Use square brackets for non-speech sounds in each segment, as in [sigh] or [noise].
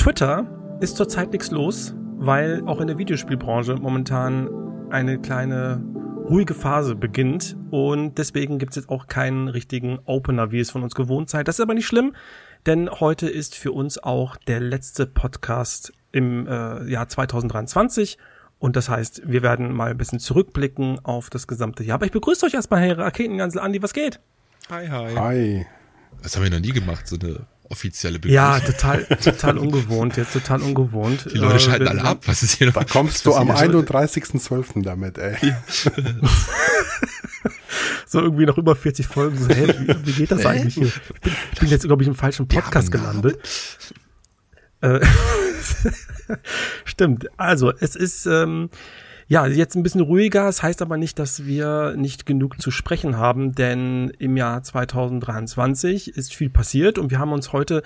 Twitter ist zurzeit nichts los, weil auch in der Videospielbranche momentan eine kleine ruhige Phase beginnt und deswegen gibt es jetzt auch keinen richtigen Opener, wie es von uns gewohnt seid. Das ist aber nicht schlimm, denn heute ist für uns auch der letzte Podcast im äh, Jahr 2023 und das heißt, wir werden mal ein bisschen zurückblicken auf das gesamte Jahr. Aber ich begrüße euch erstmal, Herr Raketengansel Andi, was geht? Hi, hi. Hi. Das haben wir noch nie gemacht, so eine offizielle Begrüßung. Ja, total, total ungewohnt, jetzt total ungewont. Die Leute äh, schalten alle ab, was ist hier noch? Da kommst du am 31.12. damit, ey. Ja. [laughs] so irgendwie noch über 40 Folgen, so, hey, wie, wie geht das eigentlich hier? Ich bin, ich bin jetzt, glaube ich, im falschen Podcast gelandet. Äh, [laughs] Stimmt. Also, es ist, ähm, ja, jetzt ein bisschen ruhiger. Es das heißt aber nicht, dass wir nicht genug zu sprechen haben, denn im Jahr 2023 ist viel passiert und wir haben uns heute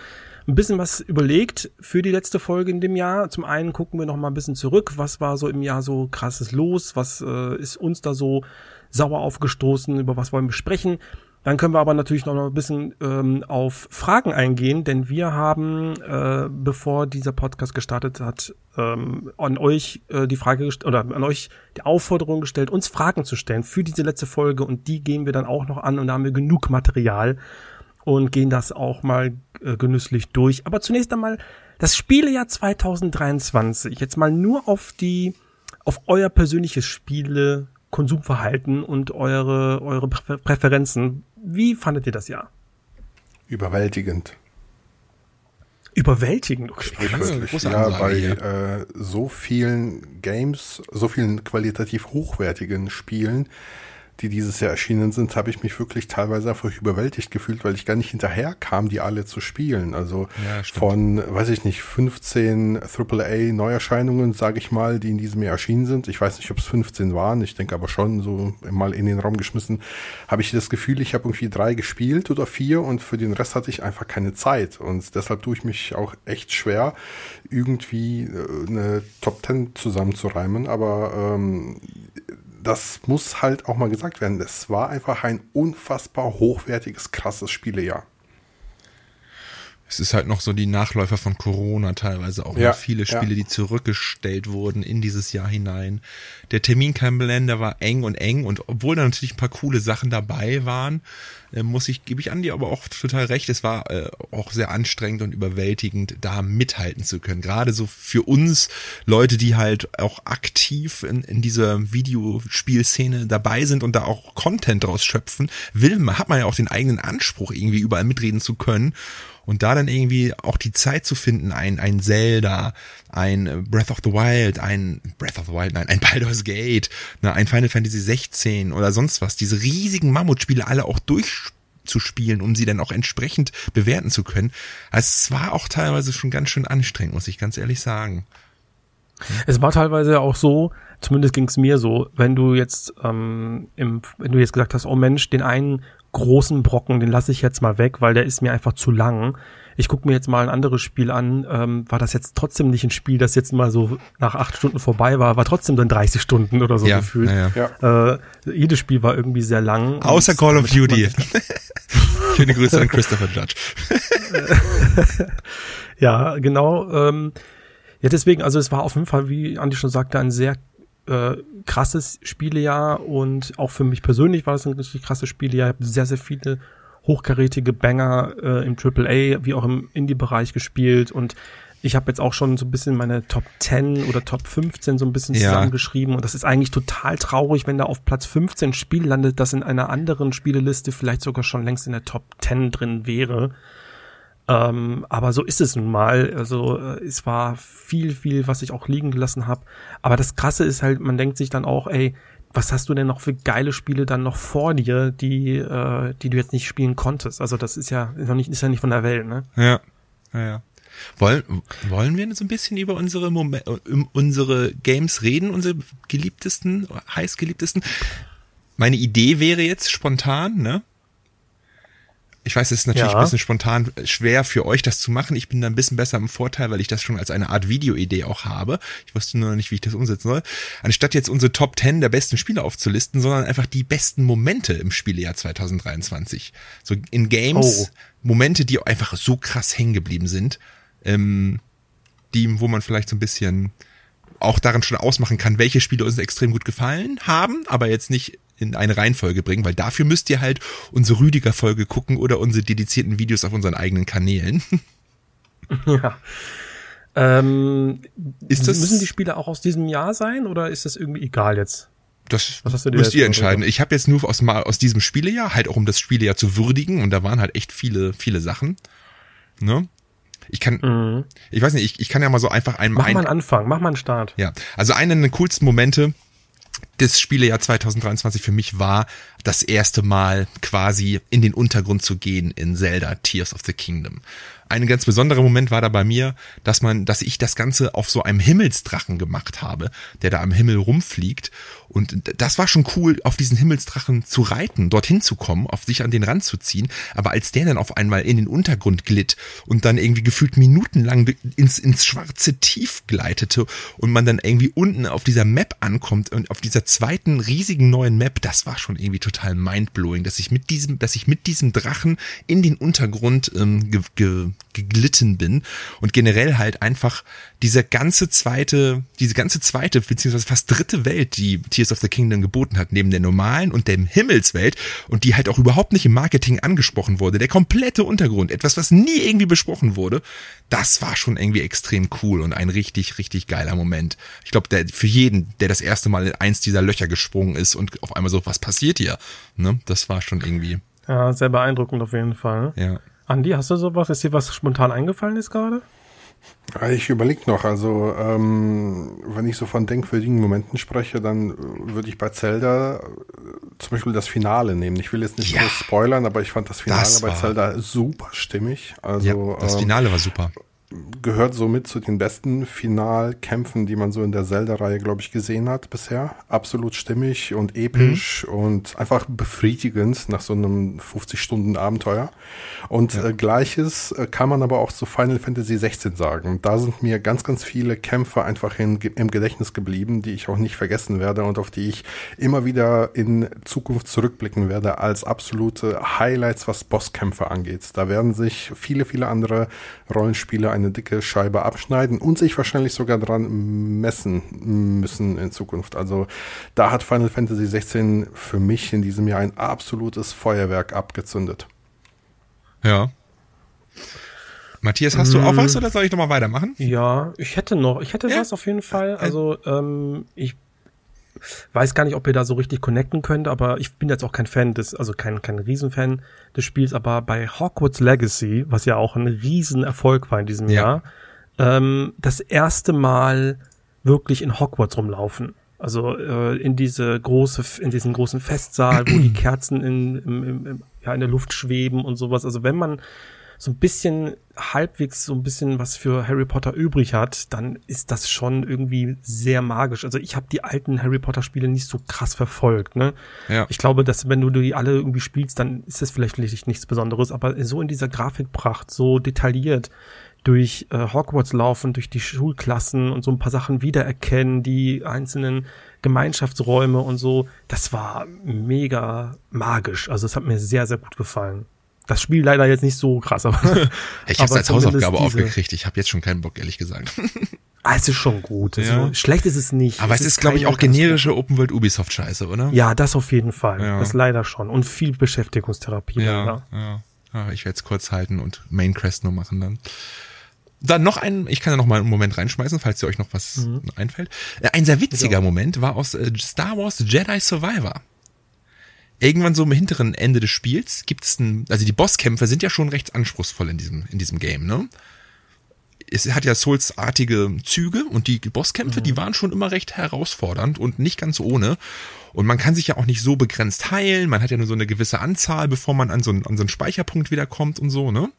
ein bisschen was überlegt für die letzte Folge in dem Jahr. Zum einen gucken wir noch mal ein bisschen zurück. Was war so im Jahr so krasses los? Was äh, ist uns da so sauer aufgestoßen? Über was wollen wir sprechen? Dann können wir aber natürlich noch ein bisschen ähm, auf Fragen eingehen, denn wir haben, äh, bevor dieser Podcast gestartet hat, ähm, an euch äh, die Frage oder an euch die Aufforderung gestellt, uns Fragen zu stellen für diese letzte Folge und die gehen wir dann auch noch an und da haben wir genug Material und gehen das auch mal äh, genüsslich durch. Aber zunächst einmal das Spielejahr 2023. Jetzt mal nur auf die, auf euer persönliches Spiele Konsumverhalten und eure, eure Präferenzen. Wie fandet ihr das Jahr? Überwältigend. Überwältigend, okay. Sprichwörtlich. Ja, bei äh, so vielen Games, so vielen qualitativ hochwertigen Spielen, die dieses Jahr erschienen sind, habe ich mich wirklich teilweise einfach überwältigt gefühlt, weil ich gar nicht hinterher kam, die alle zu spielen. Also ja, von, weiß ich nicht, 15 AAA Neuerscheinungen, sage ich mal, die in diesem Jahr erschienen sind. Ich weiß nicht, ob es 15 waren, ich denke aber schon, so mal in den Raum geschmissen, habe ich das Gefühl, ich habe irgendwie drei gespielt oder vier und für den Rest hatte ich einfach keine Zeit. Und deshalb tue ich mich auch echt schwer, irgendwie äh, eine Top 10 zusammenzureimen. Aber ähm, das muss halt auch mal gesagt werden. Es war einfach ein unfassbar hochwertiges, krasses Spielejahr. Es ist halt noch so die Nachläufer von Corona teilweise auch. Ja, viele Spiele, ja. die zurückgestellt wurden in dieses Jahr hinein. Der Terminkalender war eng und eng und obwohl da natürlich ein paar coole Sachen dabei waren, äh, muss ich, gebe ich an dir aber auch total recht, es war äh, auch sehr anstrengend und überwältigend, da mithalten zu können. Gerade so für uns Leute, die halt auch aktiv in, in dieser Videospielszene dabei sind und da auch Content draus schöpfen, will man, hat man ja auch den eigenen Anspruch, irgendwie überall mitreden zu können. Und da dann irgendwie auch die Zeit zu finden, ein, ein Zelda, ein Breath of the Wild, ein Breath of the Wild, nein, ein [laughs] Baldur's Gate, ne, ein Final Fantasy 16 oder sonst was, diese riesigen Mammutspiele alle auch durchzuspielen, um sie dann auch entsprechend bewerten zu können. Also es war auch teilweise schon ganz schön anstrengend, muss ich ganz ehrlich sagen. Es war teilweise auch so, zumindest ging es mir so, wenn du jetzt ähm, im, wenn du jetzt gesagt hast, oh Mensch, den einen großen Brocken, den lasse ich jetzt mal weg, weil der ist mir einfach zu lang. Ich gucke mir jetzt mal ein anderes Spiel an. Ähm, war das jetzt trotzdem nicht ein Spiel, das jetzt mal so nach acht Stunden vorbei war, war trotzdem dann 30 Stunden oder so ja, gefühlt. Ja, ja. Äh, jedes Spiel war irgendwie sehr lang. Außer Call of Duty. [laughs] Schöne Grüße an Christopher Judge. [laughs] ja, genau. Ähm, ja, deswegen, also es war auf jeden Fall, wie Andi schon sagte, ein sehr äh, krasses Spielejahr und auch für mich persönlich war das ein richtig krasses Spielejahr. Ich habe sehr, sehr viele hochkarätige Banger äh, im AAA wie auch im Indie-Bereich gespielt und ich habe jetzt auch schon so ein bisschen meine Top 10 oder Top 15 so ein bisschen zusammengeschrieben und das ist eigentlich total traurig, wenn da auf Platz 15 Spiel landet, das in einer anderen Spieleliste vielleicht sogar schon längst in der Top 10 drin wäre. Ähm, aber so ist es nun mal. Also äh, es war viel, viel, was ich auch liegen gelassen habe. Aber das Krasse ist halt, man denkt sich dann auch, ey, was hast du denn noch für geile Spiele dann noch vor dir, die, äh, die du jetzt nicht spielen konntest? Also das ist ja noch nicht, ist ja nicht von der Welt, ne? Ja, ja, ja. Wollen, wollen wir so ein bisschen über unsere Momente, unsere Games reden, unsere geliebtesten, heißgeliebtesten? Meine Idee wäre jetzt spontan, ne? Ich weiß, es ist natürlich ja. ein bisschen spontan schwer für euch, das zu machen. Ich bin da ein bisschen besser im Vorteil, weil ich das schon als eine Art Videoidee auch habe. Ich wusste nur noch nicht, wie ich das umsetzen soll. Anstatt jetzt unsere Top 10 der besten Spiele aufzulisten, sondern einfach die besten Momente im Spielejahr 2023. So in Games, oh. Momente, die einfach so krass hängen geblieben sind. Ähm, die, wo man vielleicht so ein bisschen auch daran schon ausmachen kann, welche Spiele uns extrem gut gefallen haben, aber jetzt nicht in eine Reihenfolge bringen, weil dafür müsst ihr halt unsere Rüdiger-Folge gucken oder unsere dedizierten Videos auf unseren eigenen Kanälen. [laughs] Ja. Ähm, ist das, müssen die Spiele auch aus diesem Jahr sein oder ist das irgendwie egal jetzt? Das müsst ihr entscheiden. Oder? Ich habe jetzt nur aus, aus diesem Spielejahr, halt auch um das Spielejahr zu würdigen, und da waren halt echt viele, viele Sachen. Ne? Ich kann, mhm. ich weiß nicht, ich, ich kann ja mal so einfach einen. Mach mal einen Anfang, mach mal einen Start. Ja, also einen der coolsten Momente des Spielejahr 2023 für mich war, das erste Mal quasi in den Untergrund zu gehen in Zelda Tears of the Kingdom. Ein ganz besonderer Moment war da bei mir, dass man, dass ich das Ganze auf so einem Himmelsdrachen gemacht habe, der da am Himmel rumfliegt. Und das war schon cool, auf diesen Himmelsdrachen zu reiten, dorthin zu kommen, auf sich an den Rand zu ziehen. Aber als der dann auf einmal in den Untergrund glitt und dann irgendwie gefühlt minutenlang ins, ins schwarze Tief gleitete und man dann irgendwie unten auf dieser Map ankommt und auf dieser zweiten riesigen neuen Map, das war schon irgendwie total mindblowing, dass ich mit diesem, dass ich mit diesem Drachen in den Untergrund ähm, ge, ge, geglitten bin und generell halt einfach diese ganze zweite, diese ganze zweite beziehungsweise fast dritte Welt, die Tears of the Kingdom geboten hat, neben der normalen und der Himmelswelt und die halt auch überhaupt nicht im Marketing angesprochen wurde, der komplette Untergrund, etwas, was nie irgendwie besprochen wurde, das war schon irgendwie extrem cool und ein richtig, richtig geiler Moment. Ich glaube, der für jeden, der das erste Mal in eins dieser Löcher gesprungen ist und auf einmal so, was passiert hier? Ne? Das war schon irgendwie. Ja, sehr beeindruckend auf jeden Fall. Ja. Andi, hast du sowas? Ist dir was spontan eingefallen ist gerade? Ich überlege noch, also ähm, wenn ich so von denkwürdigen Momenten spreche, dann würde ich bei Zelda äh, zum Beispiel das Finale nehmen. Ich will jetzt nicht ja, so spoilern, aber ich fand das Finale das bei Zelda super stimmig. Also ja, das Finale ähm, war super gehört somit zu den besten Finalkämpfen, die man so in der Zelda-Reihe, glaube ich, gesehen hat bisher. Absolut stimmig und episch mhm. und einfach befriedigend nach so einem 50-Stunden-Abenteuer. Und ja. äh, gleiches äh, kann man aber auch zu Final Fantasy 16 sagen. Da sind mir ganz, ganz viele Kämpfe einfach in, im Gedächtnis geblieben, die ich auch nicht vergessen werde und auf die ich immer wieder in Zukunft zurückblicken werde als absolute Highlights, was Bosskämpfe angeht. Da werden sich viele, viele andere Rollenspiele eine dicke Scheibe abschneiden und sich wahrscheinlich sogar dran messen müssen in Zukunft. Also da hat Final Fantasy 16 für mich in diesem Jahr ein absolutes Feuerwerk abgezündet. Ja. Matthias, hast du auch was oder soll ich nochmal weitermachen? Ja, ich hätte noch, ich hätte ja. was auf jeden Fall. Also ähm, ich weiß gar nicht, ob ihr da so richtig connecten könnt, aber ich bin jetzt auch kein Fan des, also kein, kein Riesenfan des Spiels, aber bei Hogwarts Legacy, was ja auch ein Riesenerfolg war in diesem ja. Jahr, ähm, das erste Mal wirklich in Hogwarts rumlaufen. Also äh, in diese große, in diesen großen Festsaal, wo die [clears throat] Kerzen in, im, im, ja, in der Luft schweben und sowas. Also wenn man so ein bisschen halbwegs so ein bisschen was für Harry Potter übrig hat, dann ist das schon irgendwie sehr magisch. Also ich habe die alten Harry Potter Spiele nicht so krass verfolgt, ne? Ja. Ich glaube, dass wenn du die alle irgendwie spielst, dann ist das vielleicht nichts Besonderes, aber so in dieser Grafikpracht, so detailliert durch äh, Hogwarts laufen, durch die Schulklassen und so ein paar Sachen wiedererkennen, die einzelnen Gemeinschaftsräume und so, das war mega magisch. Also es hat mir sehr, sehr gut gefallen. Das Spiel leider jetzt nicht so krass, aber. [laughs] ich habe es als Hausaufgabe aufgekriegt. Ich habe jetzt schon keinen Bock, ehrlich gesagt. ah, es ist schon gut. Ja. So, schlecht ist es nicht. Aber es, es ist, glaube ich, auch generische Open World Ubisoft Scheiße, oder? Ja, das auf jeden Fall. Ja. Das leider schon. Und viel Beschäftigungstherapie. Ja, ja. ja. ja ich werde es kurz halten und Main Crest nur machen dann. Dann noch ein, ich kann ja noch mal einen Moment reinschmeißen, falls ihr euch noch was mhm. einfällt. Äh, ein sehr witziger Moment war aus äh, Star Wars Jedi Survivor irgendwann so im hinteren Ende des Spiels gibt es ein, also die Bosskämpfe sind ja schon recht anspruchsvoll in diesem, in diesem Game, ne? Es hat ja Souls-artige Züge und die Bosskämpfe, mhm. die waren schon immer recht herausfordernd und nicht ganz ohne. Und man kann sich ja auch nicht so begrenzt heilen. Man hat ja nur so eine gewisse Anzahl, bevor man an so einen, an so einen Speicherpunkt wiederkommt und so, ne?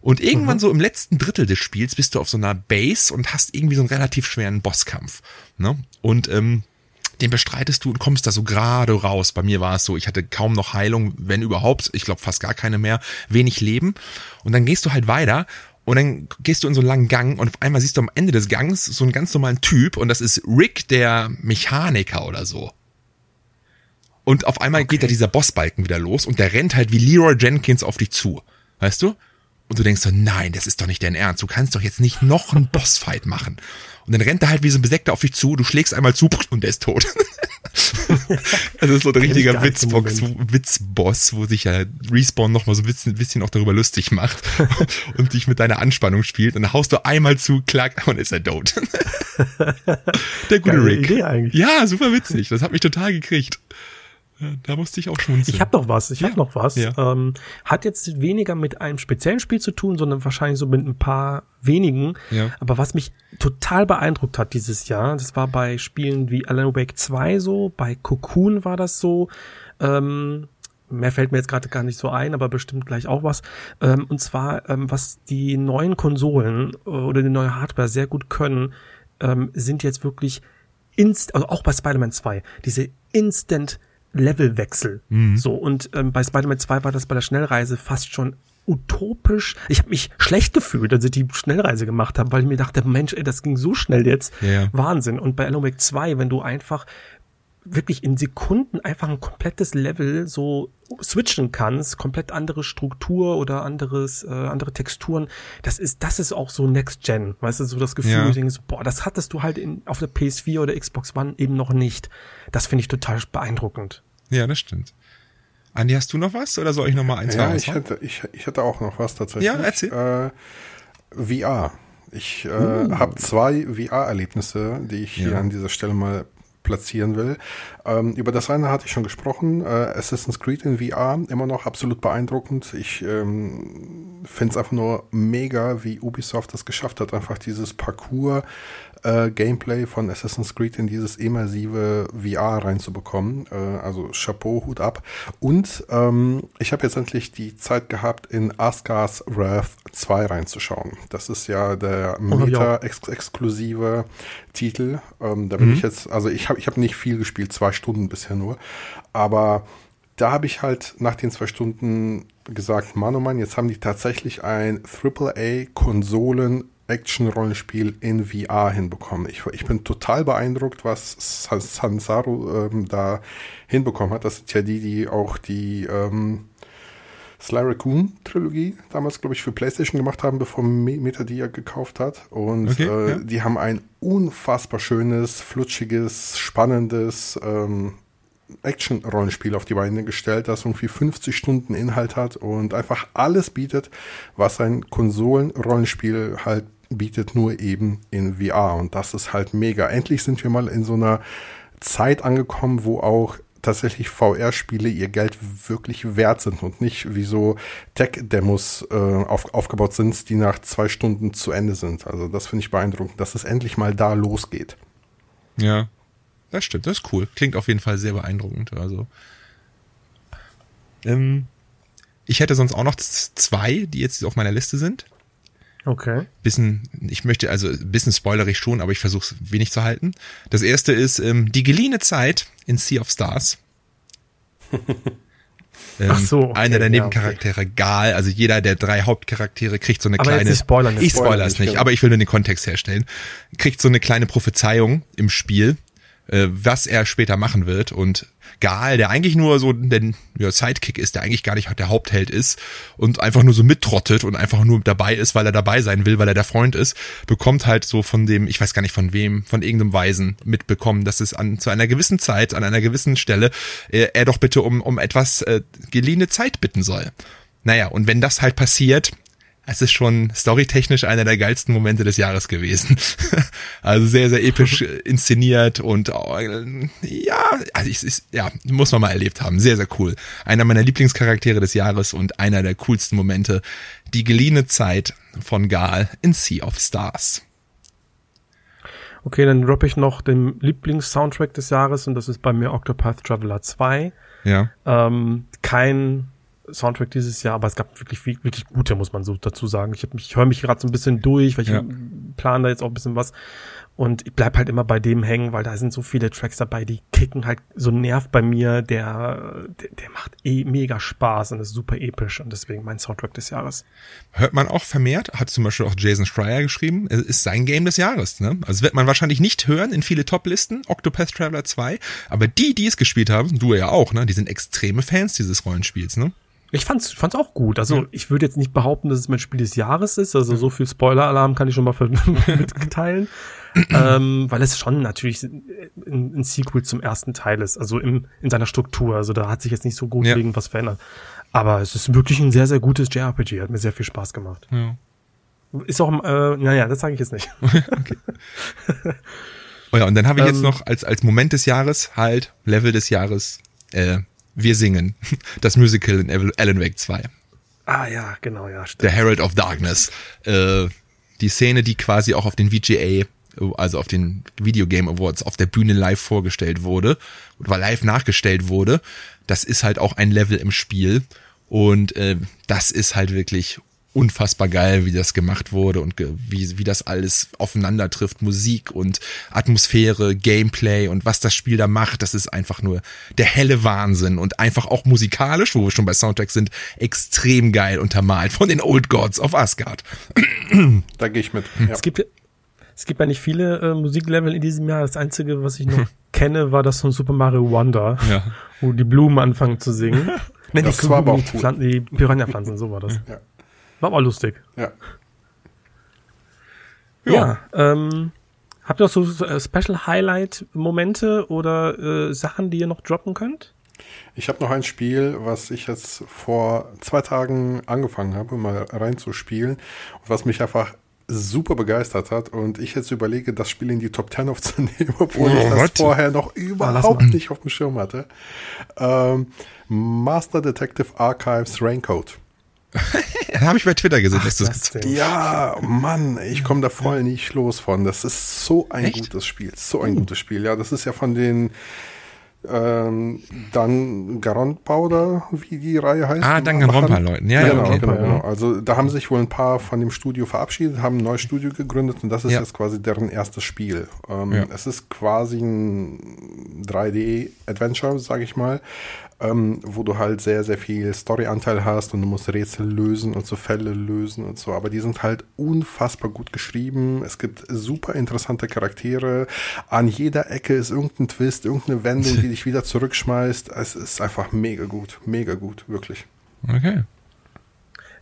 Und irgendwann mhm. so im letzten Drittel des Spiels bist du auf so einer Base und hast irgendwie so einen relativ schweren Bosskampf. Ne? Und ähm, den bestreitest du und kommst da so gerade raus. Bei mir war es so, ich hatte kaum noch Heilung, wenn überhaupt, ich glaube fast gar keine mehr, wenig Leben. Und dann gehst du halt weiter und dann gehst du in so einen langen Gang und auf einmal siehst du am Ende des Gangs so einen ganz normalen Typ und das ist Rick, der Mechaniker oder so. Und auf einmal okay. geht da dieser Bossbalken wieder los und der rennt halt wie Leroy Jenkins auf dich zu. Weißt du? Und du denkst so, nein, das ist doch nicht dein Ernst. Du kannst doch jetzt nicht noch einen Bossfight machen. Und dann rennt er halt wie so ein Besäckter auf dich zu, du schlägst einmal zu [laughs] und der ist tot. [laughs] das ist so ein richtiger Witzbox, Witzboss, wo sich ja Respawn nochmal so ein bisschen, bisschen auch darüber lustig macht [laughs] und dich mit deiner Anspannung spielt. Und dann haust du einmal zu, klack, und ist er tot. der gute Geile Rick. Idee eigentlich. Ja, super witzig. Das hat mich total gekriegt. Da musste ich auch schmunzeln. Ich habe noch was, ich ja. habe noch was. Ja. Ähm, hat jetzt weniger mit einem speziellen Spiel zu tun, sondern wahrscheinlich so mit ein paar wenigen. Ja. Aber was mich total beeindruckt hat dieses Jahr, das war bei Spielen wie Alan Wake 2 so, bei Cocoon war das so. Ähm, mehr fällt mir jetzt gerade gar nicht so ein, aber bestimmt gleich auch was. Ähm, und zwar, ähm, was die neuen Konsolen äh, oder die neue Hardware sehr gut können, ähm, sind jetzt wirklich inst, also auch bei Spider-Man 2, diese Instant Levelwechsel. Mhm. So, und ähm, bei Spider-Man 2 war das bei der Schnellreise fast schon utopisch. Ich habe mich schlecht gefühlt, als ich die Schnellreise gemacht habe, weil ich mir dachte, Mensch, ey, das ging so schnell jetzt. Ja. Wahnsinn. Und bei Alan Wake 2, wenn du einfach wirklich in Sekunden einfach ein komplettes Level so switchen kannst, komplett andere Struktur oder anderes, äh, andere Texturen, das ist, das ist auch so Next Gen, weißt du, so das Gefühl, ja. denkst, boah, das hattest du halt in, auf der PS4 oder Xbox One eben noch nicht. Das finde ich total beeindruckend. Ja, das stimmt. Andi, hast du noch was oder soll ich noch mal eins Ja, ich hätte, ich, ich hätte auch noch was tatsächlich. Ja, erzähl. Äh, VR. Ich äh, uh. habe zwei VR-Erlebnisse, die ich ja. hier an dieser Stelle mal platzieren will. Ähm, über das eine hatte ich schon gesprochen. Äh, Assassin's Creed in VR, immer noch absolut beeindruckend. Ich ähm, finde es einfach nur mega, wie Ubisoft das geschafft hat, einfach dieses Parcours äh, Gameplay von Assassin's Creed in dieses immersive VR reinzubekommen. Äh, also Chapeau, Hut ab. Und ähm, ich habe jetzt endlich die Zeit gehabt, in Asgard's Wrath 2 reinzuschauen. Das ist ja der oh, Meta-exklusive Titel. Ähm, da bin mhm. ich jetzt, also ich habe ich hab nicht viel gespielt, zwei Stunden bisher nur. Aber da habe ich halt nach den zwei Stunden gesagt, Mann, oh Mann, jetzt haben die tatsächlich ein AAA-Konsolen Action-Rollenspiel in VR hinbekommen. Ich, ich bin total beeindruckt, was Sansaru ähm, da hinbekommen hat. Das sind ja die, die auch die ähm, Sly Raccoon Trilogie damals, glaube ich, für PlayStation gemacht haben, bevor Meta die ja gekauft hat. Und okay, äh, ja. die haben ein unfassbar schönes, flutschiges, spannendes ähm, Action-Rollenspiel auf die Beine gestellt, das irgendwie 50 Stunden Inhalt hat und einfach alles bietet, was ein Konsolen-Rollenspiel halt bietet nur eben in VR und das ist halt mega. Endlich sind wir mal in so einer Zeit angekommen, wo auch tatsächlich VR-Spiele ihr Geld wirklich wert sind und nicht wie so Tech-Demos äh, auf, aufgebaut sind, die nach zwei Stunden zu Ende sind. Also das finde ich beeindruckend, dass es endlich mal da losgeht. Ja, das stimmt, das ist cool. Klingt auf jeden Fall sehr beeindruckend. Also ähm, ich hätte sonst auch noch zwei, die jetzt auf meiner Liste sind. Okay. Bisschen, ich möchte, also ein bisschen spoilerig schon, aber ich versuche es wenig zu halten. Das erste ist ähm, die geliehene Zeit in Sea of Stars. [laughs] ähm, Ach so. Okay, einer der Nebencharaktere, ja, okay. Gal, also jeder der drei Hauptcharaktere kriegt so eine aber kleine. Jetzt spoilern, ich spoiler es nicht, genau. aber ich will nur den Kontext herstellen. Kriegt so eine kleine Prophezeiung im Spiel, äh, was er später machen wird und Gal, der eigentlich nur so der ja, Sidekick ist, der eigentlich gar nicht der Hauptheld ist und einfach nur so mittrottet und einfach nur dabei ist, weil er dabei sein will, weil er der Freund ist, bekommt halt so von dem, ich weiß gar nicht von wem, von irgendeinem Weisen mitbekommen, dass es an zu einer gewissen Zeit, an einer gewissen Stelle äh, er doch bitte um, um etwas äh, geliehene Zeit bitten soll. Naja, und wenn das halt passiert, es ist schon storytechnisch einer der geilsten Momente des Jahres gewesen. [laughs] also sehr, sehr episch [laughs] inszeniert und äh, ja, also ich, ich, ja, muss man mal erlebt haben. Sehr, sehr cool. Einer meiner Lieblingscharaktere des Jahres und einer der coolsten Momente. Die geliehene Zeit von Gal in Sea of Stars. Okay, dann droppe ich noch den Lieblings-Soundtrack des Jahres und das ist bei mir Octopath Traveler 2. Ja. Ähm, kein Soundtrack dieses Jahr, aber es gab wirklich wirklich gute, muss man so dazu sagen. Ich, hab mich, ich höre mich gerade so ein bisschen durch, weil ich ja. plane da jetzt auch ein bisschen was. Und ich bleib halt immer bei dem hängen, weil da sind so viele Tracks dabei, die kicken halt so Nerv bei mir, der, der, der macht eh mega Spaß und ist super episch und deswegen mein Soundtrack des Jahres. Hört man auch vermehrt, hat zum Beispiel auch Jason Schreier geschrieben, es ist sein Game des Jahres, ne? Also wird man wahrscheinlich nicht hören in viele Top-Listen, Octopath Traveler 2, aber die, die es gespielt haben, du ja auch, ne? Die sind extreme Fans dieses Rollenspiels, ne? Ich fand's, fand's auch gut. Also ich würde jetzt nicht behaupten, dass es mein Spiel des Jahres ist. Also so viel Spoiler-Alarm kann ich schon mal [laughs] mitteilen. ähm, weil es schon natürlich ein, ein, Sequel zum ersten Teil ist, also im, in seiner Struktur. Also da hat sich jetzt nicht so gut ja. wegen was verändert. Aber es ist wirklich ein sehr, sehr gutes JRPG. Hat mir sehr viel Spaß gemacht. Ja. Ist auch, äh, naja, das sage ich jetzt nicht. [laughs] okay. Oh ja, und dann habe ich ähm, jetzt noch als, als Moment des Jahres halt, Level des Jahres, äh, wir singen. Das Musical in Alan Wake 2. Ah ja, genau, ja. Stimmt. Der Herald of Darkness. Äh, die Szene, die quasi auch auf den VGA, also auf den Video Game Awards, auf der Bühne live vorgestellt wurde, oder live nachgestellt wurde, das ist halt auch ein Level im Spiel. Und äh, das ist halt wirklich unfassbar geil, wie das gemacht wurde und wie, wie das alles aufeinander trifft. Musik und Atmosphäre, Gameplay und was das Spiel da macht, das ist einfach nur der helle Wahnsinn und einfach auch musikalisch, wo wir schon bei Soundtracks sind, extrem geil untermalt von den Old Gods of Asgard. [clears throat] Da gehe ich mit. Ja. Es gibt es gibt ja nicht viele äh, Musiklevel in diesem Jahr. Das einzige, was ich noch [laughs] kenne, war das von Super Mario Wonder, ja. wo die Blumen anfangen zu singen. [laughs] nee, das die, war aber auch cool. die Piranha-Pflanzen, so war das. Ja. War aber lustig. Ja. Ja, ja ähm, habt ihr noch so äh, Special Highlight Momente oder äh, Sachen, die ihr noch droppen könnt? Ich habe noch ein Spiel, was ich jetzt vor zwei Tagen angefangen habe, mal reinzuspielen und was mich einfach super begeistert hat und ich jetzt überlege, das Spiel in die Top 10 aufzunehmen, [laughs] obwohl oh, ich das what? vorher noch überhaupt nicht auf dem Schirm hatte. Ähm, Master Detective Archives Raincoat. [laughs] habe ich bei Twitter gesehen, Ach, dass du das Ja, Mann, ich komme da voll nicht los von. Das ist so ein Echt? gutes Spiel. So ein uh. gutes Spiel. Ja, das ist ja von den ähm, dann Garant Powder, wie die Reihe heißt. Ah, dann Leuten. Ja, genau, ja, okay. genau, genau. Also da haben sich wohl ein paar von dem Studio verabschiedet, haben ein neues Studio gegründet und das ist ja. jetzt quasi deren erstes Spiel. Ähm, ja. Es ist quasi ein 3D-Adventure, sage ich mal ähm, wo du halt sehr, sehr viel Storyanteil hast und du musst Rätsel lösen und so Fälle lösen und so. Aber die sind halt unfassbar gut geschrieben. Es gibt super interessante Charaktere. An jeder Ecke ist irgendein Twist, irgendeine Wendung, die [laughs] dich wieder zurückschmeißt. Es ist einfach mega gut, mega gut, wirklich. Okay.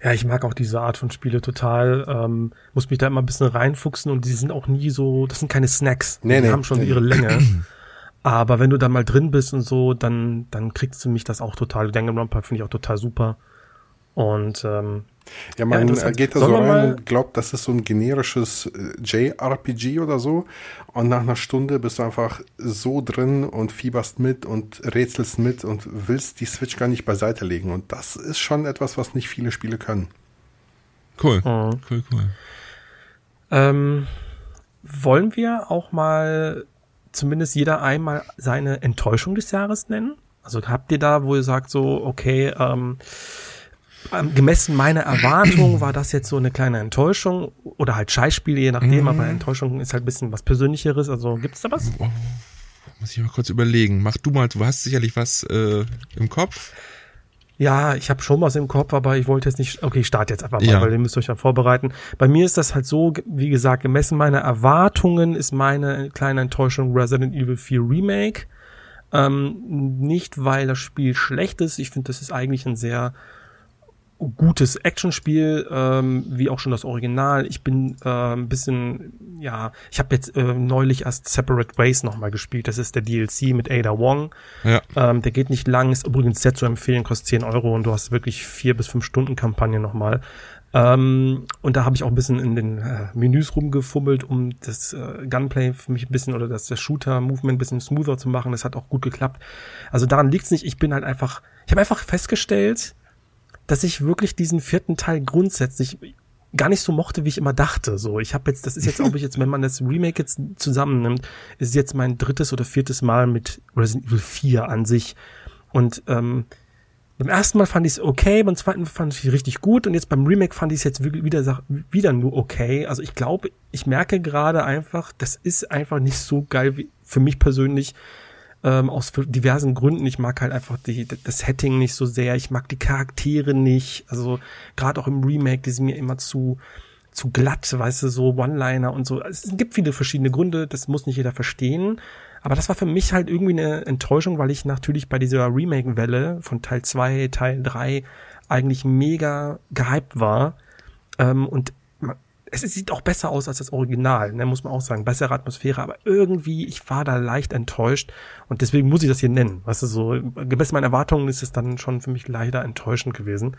Ja, ich mag auch diese Art von Spiele total. Ähm, muss mich da immer ein bisschen reinfuchsen und die sind auch nie so, das sind keine Snacks. Nee, die nee, haben schon nee. ihre Länge. [clears throat] Aber wenn du da mal drin bist und so, dann, dann kriegst du mich das auch total. Danganronpa finde ich auch total super. Und ähm, ja, man ja, geht da so rein und glaubt, das ist so ein generisches äh, JRPG oder so. Und nach einer Stunde bist du einfach so drin und fieberst mit und rätselst mit und willst die Switch gar nicht beiseite legen. Und das ist schon etwas, was nicht viele Spiele können. Cool. Mhm. Cool, cool. Ähm, wollen wir auch mal zumindest jeder einmal seine Enttäuschung des Jahres nennen? Also habt ihr da, wo ihr sagt so, okay, ähm, ähm gemessen meiner Erwartung war das jetzt so eine kleine Enttäuschung oder halt Scheißspiele, je nachdem, mm. aber Enttäuschung ist halt ein bisschen was Persönlicheres. Also gibt's da was? Oh, muss ich mal kurz überlegen. Mach du mal, du hast sicherlich was äh, im Kopf. Ja, ich habe schon was im Kopf, aber ich wollte jetzt nicht. Okay, ich starte jetzt einfach mal, ja. weil ihr müsst euch ja vorbereiten. Bei mir ist das halt so, wie gesagt, gemessen meiner Erwartungen ist meine kleine Enttäuschung Resident Evil 4 Remake. Ähm, nicht, weil das Spiel schlecht ist. Ich finde, das ist eigentlich ein sehr gutes Actionspiel, ähm, wie auch schon das Original. Ich bin äh, ein bisschen, ja, ich habe jetzt äh, neulich erst Separate Ways nochmal gespielt. Das ist der DLC mit Ada Wong. Ja. Ähm, der geht nicht lang, ist übrigens sehr zu empfehlen, kostet 10 Euro und du hast wirklich vier bis fünf Stunden Kampagne nochmal. Ähm, und da habe ich auch ein bisschen in den äh, Menüs rumgefummelt, um das äh, Gunplay für mich ein bisschen oder das, das Shooter-Movement ein bisschen smoother zu machen. Das hat auch gut geklappt. Also daran liegt's nicht. Ich bin halt einfach, ich habe einfach festgestellt, dass ich wirklich diesen vierten Teil grundsätzlich gar nicht so mochte, wie ich immer dachte. So, ich habe jetzt, das ist jetzt, ob ich [laughs] jetzt, wenn man das Remake jetzt zusammennimmt, ist jetzt mein drittes oder viertes Mal mit Resident Evil 4 an sich. Und ähm, beim ersten Mal fand ich es okay, beim zweiten fand ich es richtig gut und jetzt beim Remake fand ich es jetzt wieder, wieder nur okay. Also ich glaube, ich merke gerade einfach, das ist einfach nicht so geil wie für mich persönlich, ähm, aus diversen Gründen. Ich mag halt einfach die, das Setting nicht so sehr. Ich mag die Charaktere nicht. Also gerade auch im Remake, die sind mir immer zu zu glatt, weißt du, so One-Liner und so. Es gibt viele verschiedene Gründe, das muss nicht jeder verstehen. Aber das war für mich halt irgendwie eine Enttäuschung, weil ich natürlich bei dieser Remake-Welle von Teil 2, Teil 3 eigentlich mega gehypt war. Ähm, und es sieht auch besser aus als das Original, ne, muss man auch sagen. Bessere Atmosphäre, aber irgendwie, ich war da leicht enttäuscht und deswegen muss ich das hier nennen. Weißt du, so, gemessen meinen Erwartungen ist es dann schon für mich leider enttäuschend gewesen.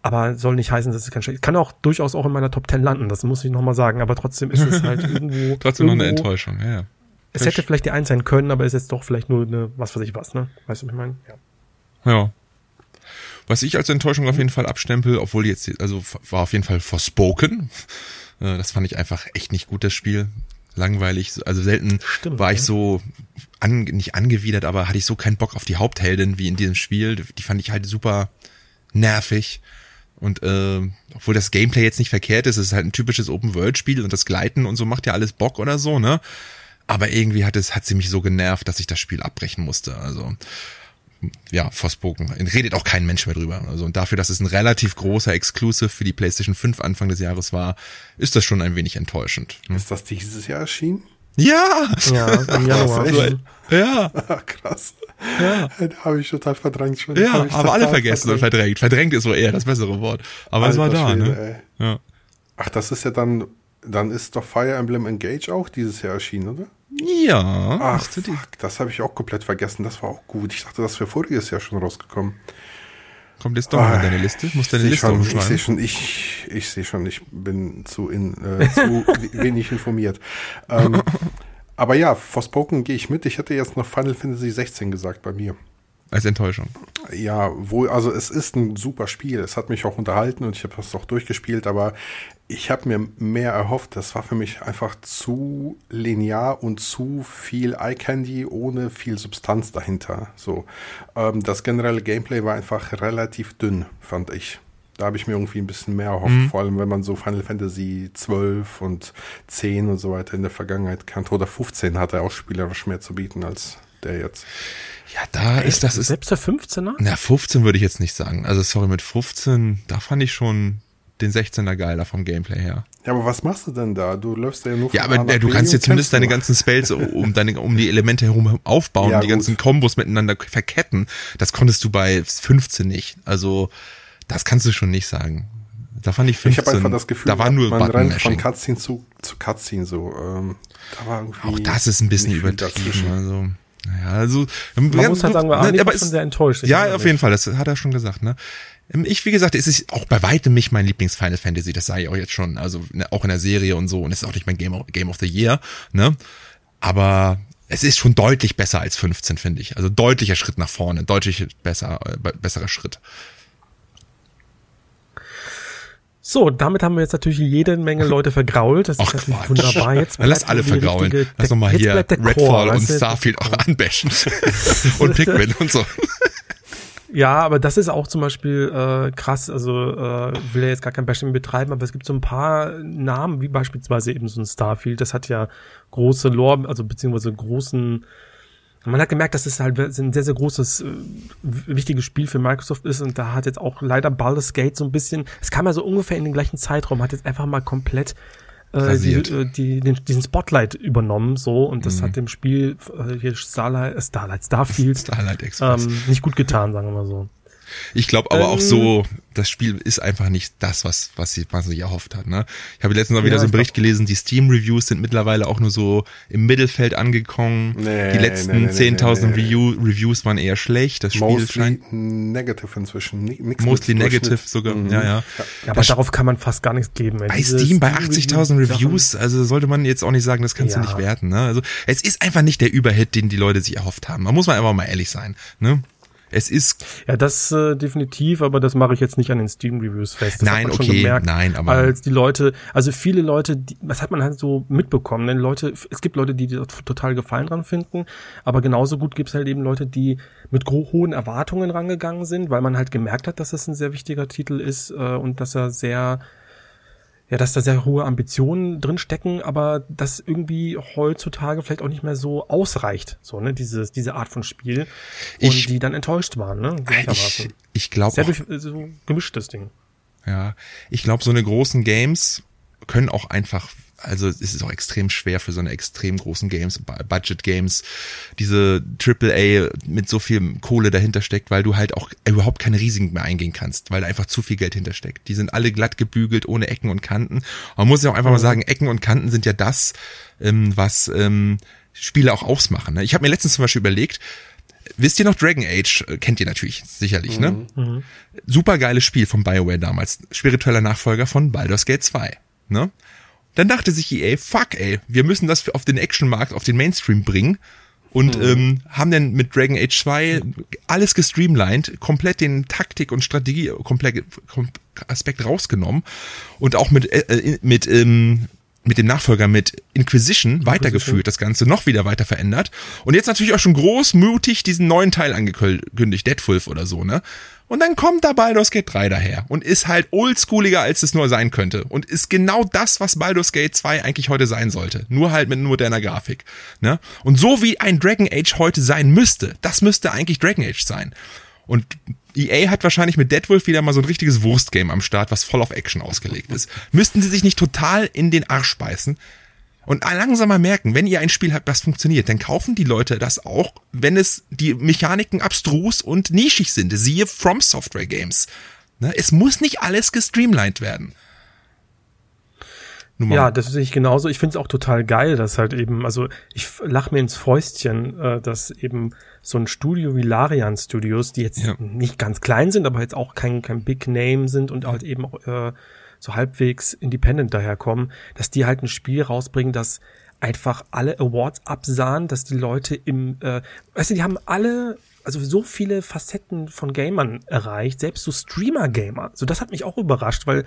Aber soll nicht heißen, dass es kein schlecht Kann auch durchaus auch in meiner Top 10 landen, das muss ich nochmal sagen. Aber trotzdem ist es halt [laughs] irgendwo. trotzdem irgendwo, noch eine Enttäuschung, ja. ja. Es hätte vielleicht die Eins sein können, aber es ist jetzt doch vielleicht nur eine, was weiß ich was, ne? Weißt du, was ich meine? Ja. Ja. Was ich als Enttäuschung auf jeden Fall abstempel, obwohl jetzt, also war auf jeden Fall Forspoken. [laughs] Äh, das fand ich einfach echt nicht gut, das Spiel. Langweilig. Also selten Stimmt, war ich so an, nicht angewidert, aber hatte ich so keinen Bock auf die Hauptheldin wie in diesem Spiel. Die fand ich halt super nervig. Und äh, obwohl das Gameplay jetzt nicht verkehrt ist, es ist halt ein typisches Open-World-Spiel und das Gleiten und so macht ja alles Bock oder so, ne? Aber irgendwie hat es, hat sie mich so genervt, dass ich das Spiel abbrechen musste. Also ja, Forspoken. Redet auch kein Mensch mehr drüber. Also und dafür, dass es ein relativ großer Exclusive für die PlayStation 5 Anfang des Jahres war, ist das schon ein wenig enttäuschend. Hm? Ist das dieses Jahr erschienen? Ja! Ja, im [laughs] Januar. ja. [laughs] Krass. Ja. Da habe ich total verdrängt schon. Ja, aber alle vergessen verdrängt. und verdrängt. Verdrängt ist so eher das bessere Wort. Aber Alter, es war da, Schwede, ne? Ey. Ja. Ach, das ist ja dann, dann ist doch Fire Emblem Engage auch dieses Jahr erschienen, oder? Ja. Ach, fuck, das habe ich auch komplett vergessen. Das war auch gut. Ich dachte, das wäre voriges Jahr schon rausgekommen. Kommt jetzt doch ah, in deine Liste? Muss deine Liste schon, Ich sehe schon, ich, ich sehe schon, ich bin zu, in, äh, zu [laughs] wenig informiert. Ähm, aber ja, Forspoken gehe ich mit. Ich hätte jetzt noch Final Fantasy 16 gesagt bei mir. Als Enttäuschung. Ja, wohl, also es ist ein super Spiel. Es hat mich auch unterhalten und ich habe das auch durchgespielt, aber ich habe mir mehr erhofft. Das war für mich einfach zu linear und zu viel Eye Candy ohne viel Substanz dahinter. So, ähm, das generelle Gameplay war einfach relativ dünn, fand ich. Da habe ich mir irgendwie ein bisschen mehr erhofft, mhm. vor allem wenn man so Final Fantasy 12 und 10 und so weiter in der Vergangenheit kannte. Oder 15 hat er auch spielerisch mehr zu bieten als der jetzt. Ja, da Echt? ist das ist. Selbst der 15er? Na, 15 würde ich jetzt nicht sagen. Also sorry, mit 15, da fand ich schon den 16er geiler vom Gameplay her. Ja, aber was machst du denn da? Du läufst ja nur Ja, aber äh, du kannst dir zumindest deine ganzen Spells um deine um die Elemente herum aufbauen, ja, die gut. ganzen Kombos miteinander verketten. Das konntest du bei 15 nicht. Also das kannst du schon nicht sagen. Da fand ich 15. Ich habe einfach das Gefühl, da war nur man rennt von Cutscene zu, zu Cutscene so. Ähm, da war irgendwie Auch das ist ein bisschen übertrieben. Also naja, also man ja, muss halt sagen, wir ne, aber ist, schon sehr enttäuscht. Ja, auf jeden Fall, das hat er schon gesagt, ne? Ähm, ich, wie gesagt, es ist auch bei weitem nicht mein Lieblings-Final Fantasy, das sage ich auch jetzt schon, also ne, auch in der Serie und so, und es ist auch nicht mein Game of, Game of the Year, ne? Aber es ist schon deutlich besser als 15, finde ich. Also deutlicher Schritt nach vorne, deutlich besser, äh, besserer Schritt. So, damit haben wir jetzt natürlich jede Menge Leute vergrault. Das ist Ach, natürlich Quatsch. wunderbar. Jetzt lass alle vergraulen. Richtige, lass nochmal hier Redfall und Starfield auch anbashen. [laughs] und Pikmin und so. [laughs] Ja, aber das ist auch zum Beispiel äh, krass. Also äh, will ja jetzt gar kein Bashing betreiben, aber es gibt so ein paar Namen, wie beispielsweise eben so ein Starfield. Das hat ja große Lore, also beziehungsweise großen man hat gemerkt, dass es halt ein sehr, sehr großes, äh, wichtiges Spiel für Microsoft ist und da hat jetzt auch leider Baldur's Gate so ein bisschen, es kam ja so ungefähr in den gleichen Zeitraum, hat jetzt einfach mal komplett äh, die, äh, die, den, diesen Spotlight übernommen so und das mhm. hat dem Spiel äh, hier Starlight, Starlight, Starfield [laughs] Starlight Express. Ähm, nicht gut getan, sagen wir mal so. Ich glaube aber ähm, auch so, das Spiel ist einfach nicht das, was, was sie, was sich erhofft hat. Ne? Ich habe letztens noch wieder ja, so einen Bericht gelesen, die Steam-Reviews sind mittlerweile auch nur so im Mittelfeld angekommen. Nee, die letzten nee, nee, 10.000 nee, Review, Reviews waren eher schlecht. Das Spiel Mostly scheint negative inzwischen. Mixed Mostly negative sogar, mhm. ja, ja. ja aber das darauf kann man fast gar nichts geben. Bei Steam bei 80.000 Reviews, also sollte man jetzt auch nicht sagen, das kannst ja. du nicht werten. Ne? Also es ist einfach nicht der Überhit, den die Leute sich erhofft haben. Man muss man einfach mal ehrlich sein. Ne? Es ist ja das äh, definitiv, aber das mache ich jetzt nicht an den Steam Reviews fest. Das nein, okay, gemerkt, nein, aber als die Leute, also viele Leute, die, was hat man halt so mitbekommen? Denn Leute, es gibt Leute, die total Gefallen dran finden, aber genauso gut gibt es halt eben Leute, die mit hohen Erwartungen rangegangen sind, weil man halt gemerkt hat, dass es ein sehr wichtiger Titel ist äh, und dass er sehr ja, dass da sehr hohe Ambitionen drin stecken, aber das irgendwie heutzutage vielleicht auch nicht mehr so ausreicht, so, ne, dieses, diese Art von Spiel. Und ich, die dann enttäuscht waren, ne? Ich, ich glaube. Sehr durch, so gemischtes Ding. Ja, ich glaube, so eine großen Games können auch einfach Also es ist auch extrem schwer für so eine extrem großen Games, Budget-Games, diese AAA mit so viel Kohle dahinter steckt, weil du halt auch überhaupt keine Risiken mehr eingehen kannst, weil da einfach zu viel Geld hintersteckt. Die sind alle glatt gebügelt, ohne Ecken und Kanten. Man muss ja auch einfach mhm. mal sagen, Ecken und Kanten sind ja das, ähm, was ähm, Spiele auch ausmachen. Ne? Ich habe mir letztens zum Beispiel überlegt, wisst ihr noch Dragon Age? Äh, kennt ihr natürlich sicherlich, ne? mhm. ne? Super geiles Spiel von BioWare damals. Spiritueller Nachfolger von Baldur's Gate 2, ne? Dann dachte sich EA, fuck ey, wir müssen das auf den Actionmarkt, auf den Mainstream bringen und mhm. ähm, haben dann mit Dragon Age 2 alles gestreamlined, komplett den Taktik und Strategie komplett Aspekt rausgenommen und auch mit äh, äh mit ähm, mit dem Nachfolger mit Inquisition weitergeführt, das Ganze noch wieder weiter verändert und jetzt natürlich auch schon großmutig diesen neuen Teil angekündigt, Deadwolf oder so, ne? Und dann kommt da Baldur's Gate 3 daher und ist halt oldschooliger, als es nur sein könnte. Und ist genau das, was Baldur's Gate 2 eigentlich heute sein sollte. Nur halt mit moderner Grafik. Ne? Und so wie ein Dragon Age heute sein müsste, das müsste eigentlich Dragon Age sein. Und EA hat wahrscheinlich mit Deadwolf wieder mal so ein richtiges Wurstgame am Start, was voll auf Action ausgelegt ist. Müssten sie sich nicht total in den Arsch beißen und langsam mal merken, wenn ihr ein Spiel habt, das funktioniert, dann kaufen die Leute das auch, wenn es die Mechaniken abstrus und nischig sind. Siehe From Software Games. Ne? Es muss nicht alles gestreamlined werden. Ja, das sehe ich genauso. Ich finde es auch total geil, dass halt eben, also ich lach mir ins Fäustchen, äh, dass eben so ein Studio wie Larian Studios, die jetzt ja. nicht ganz klein sind, aber jetzt auch kein, kein Big Name sind und halt eben auch äh, so halbwegs independent daherkommen, dass die halt ein Spiel rausbringen, das einfach alle Awards absahen, dass die Leute im, äh, weißt du, die haben alle, also so viele Facetten von Gamern erreicht, selbst so Streamer-Gamer. So, das hat mich auch überrascht, weil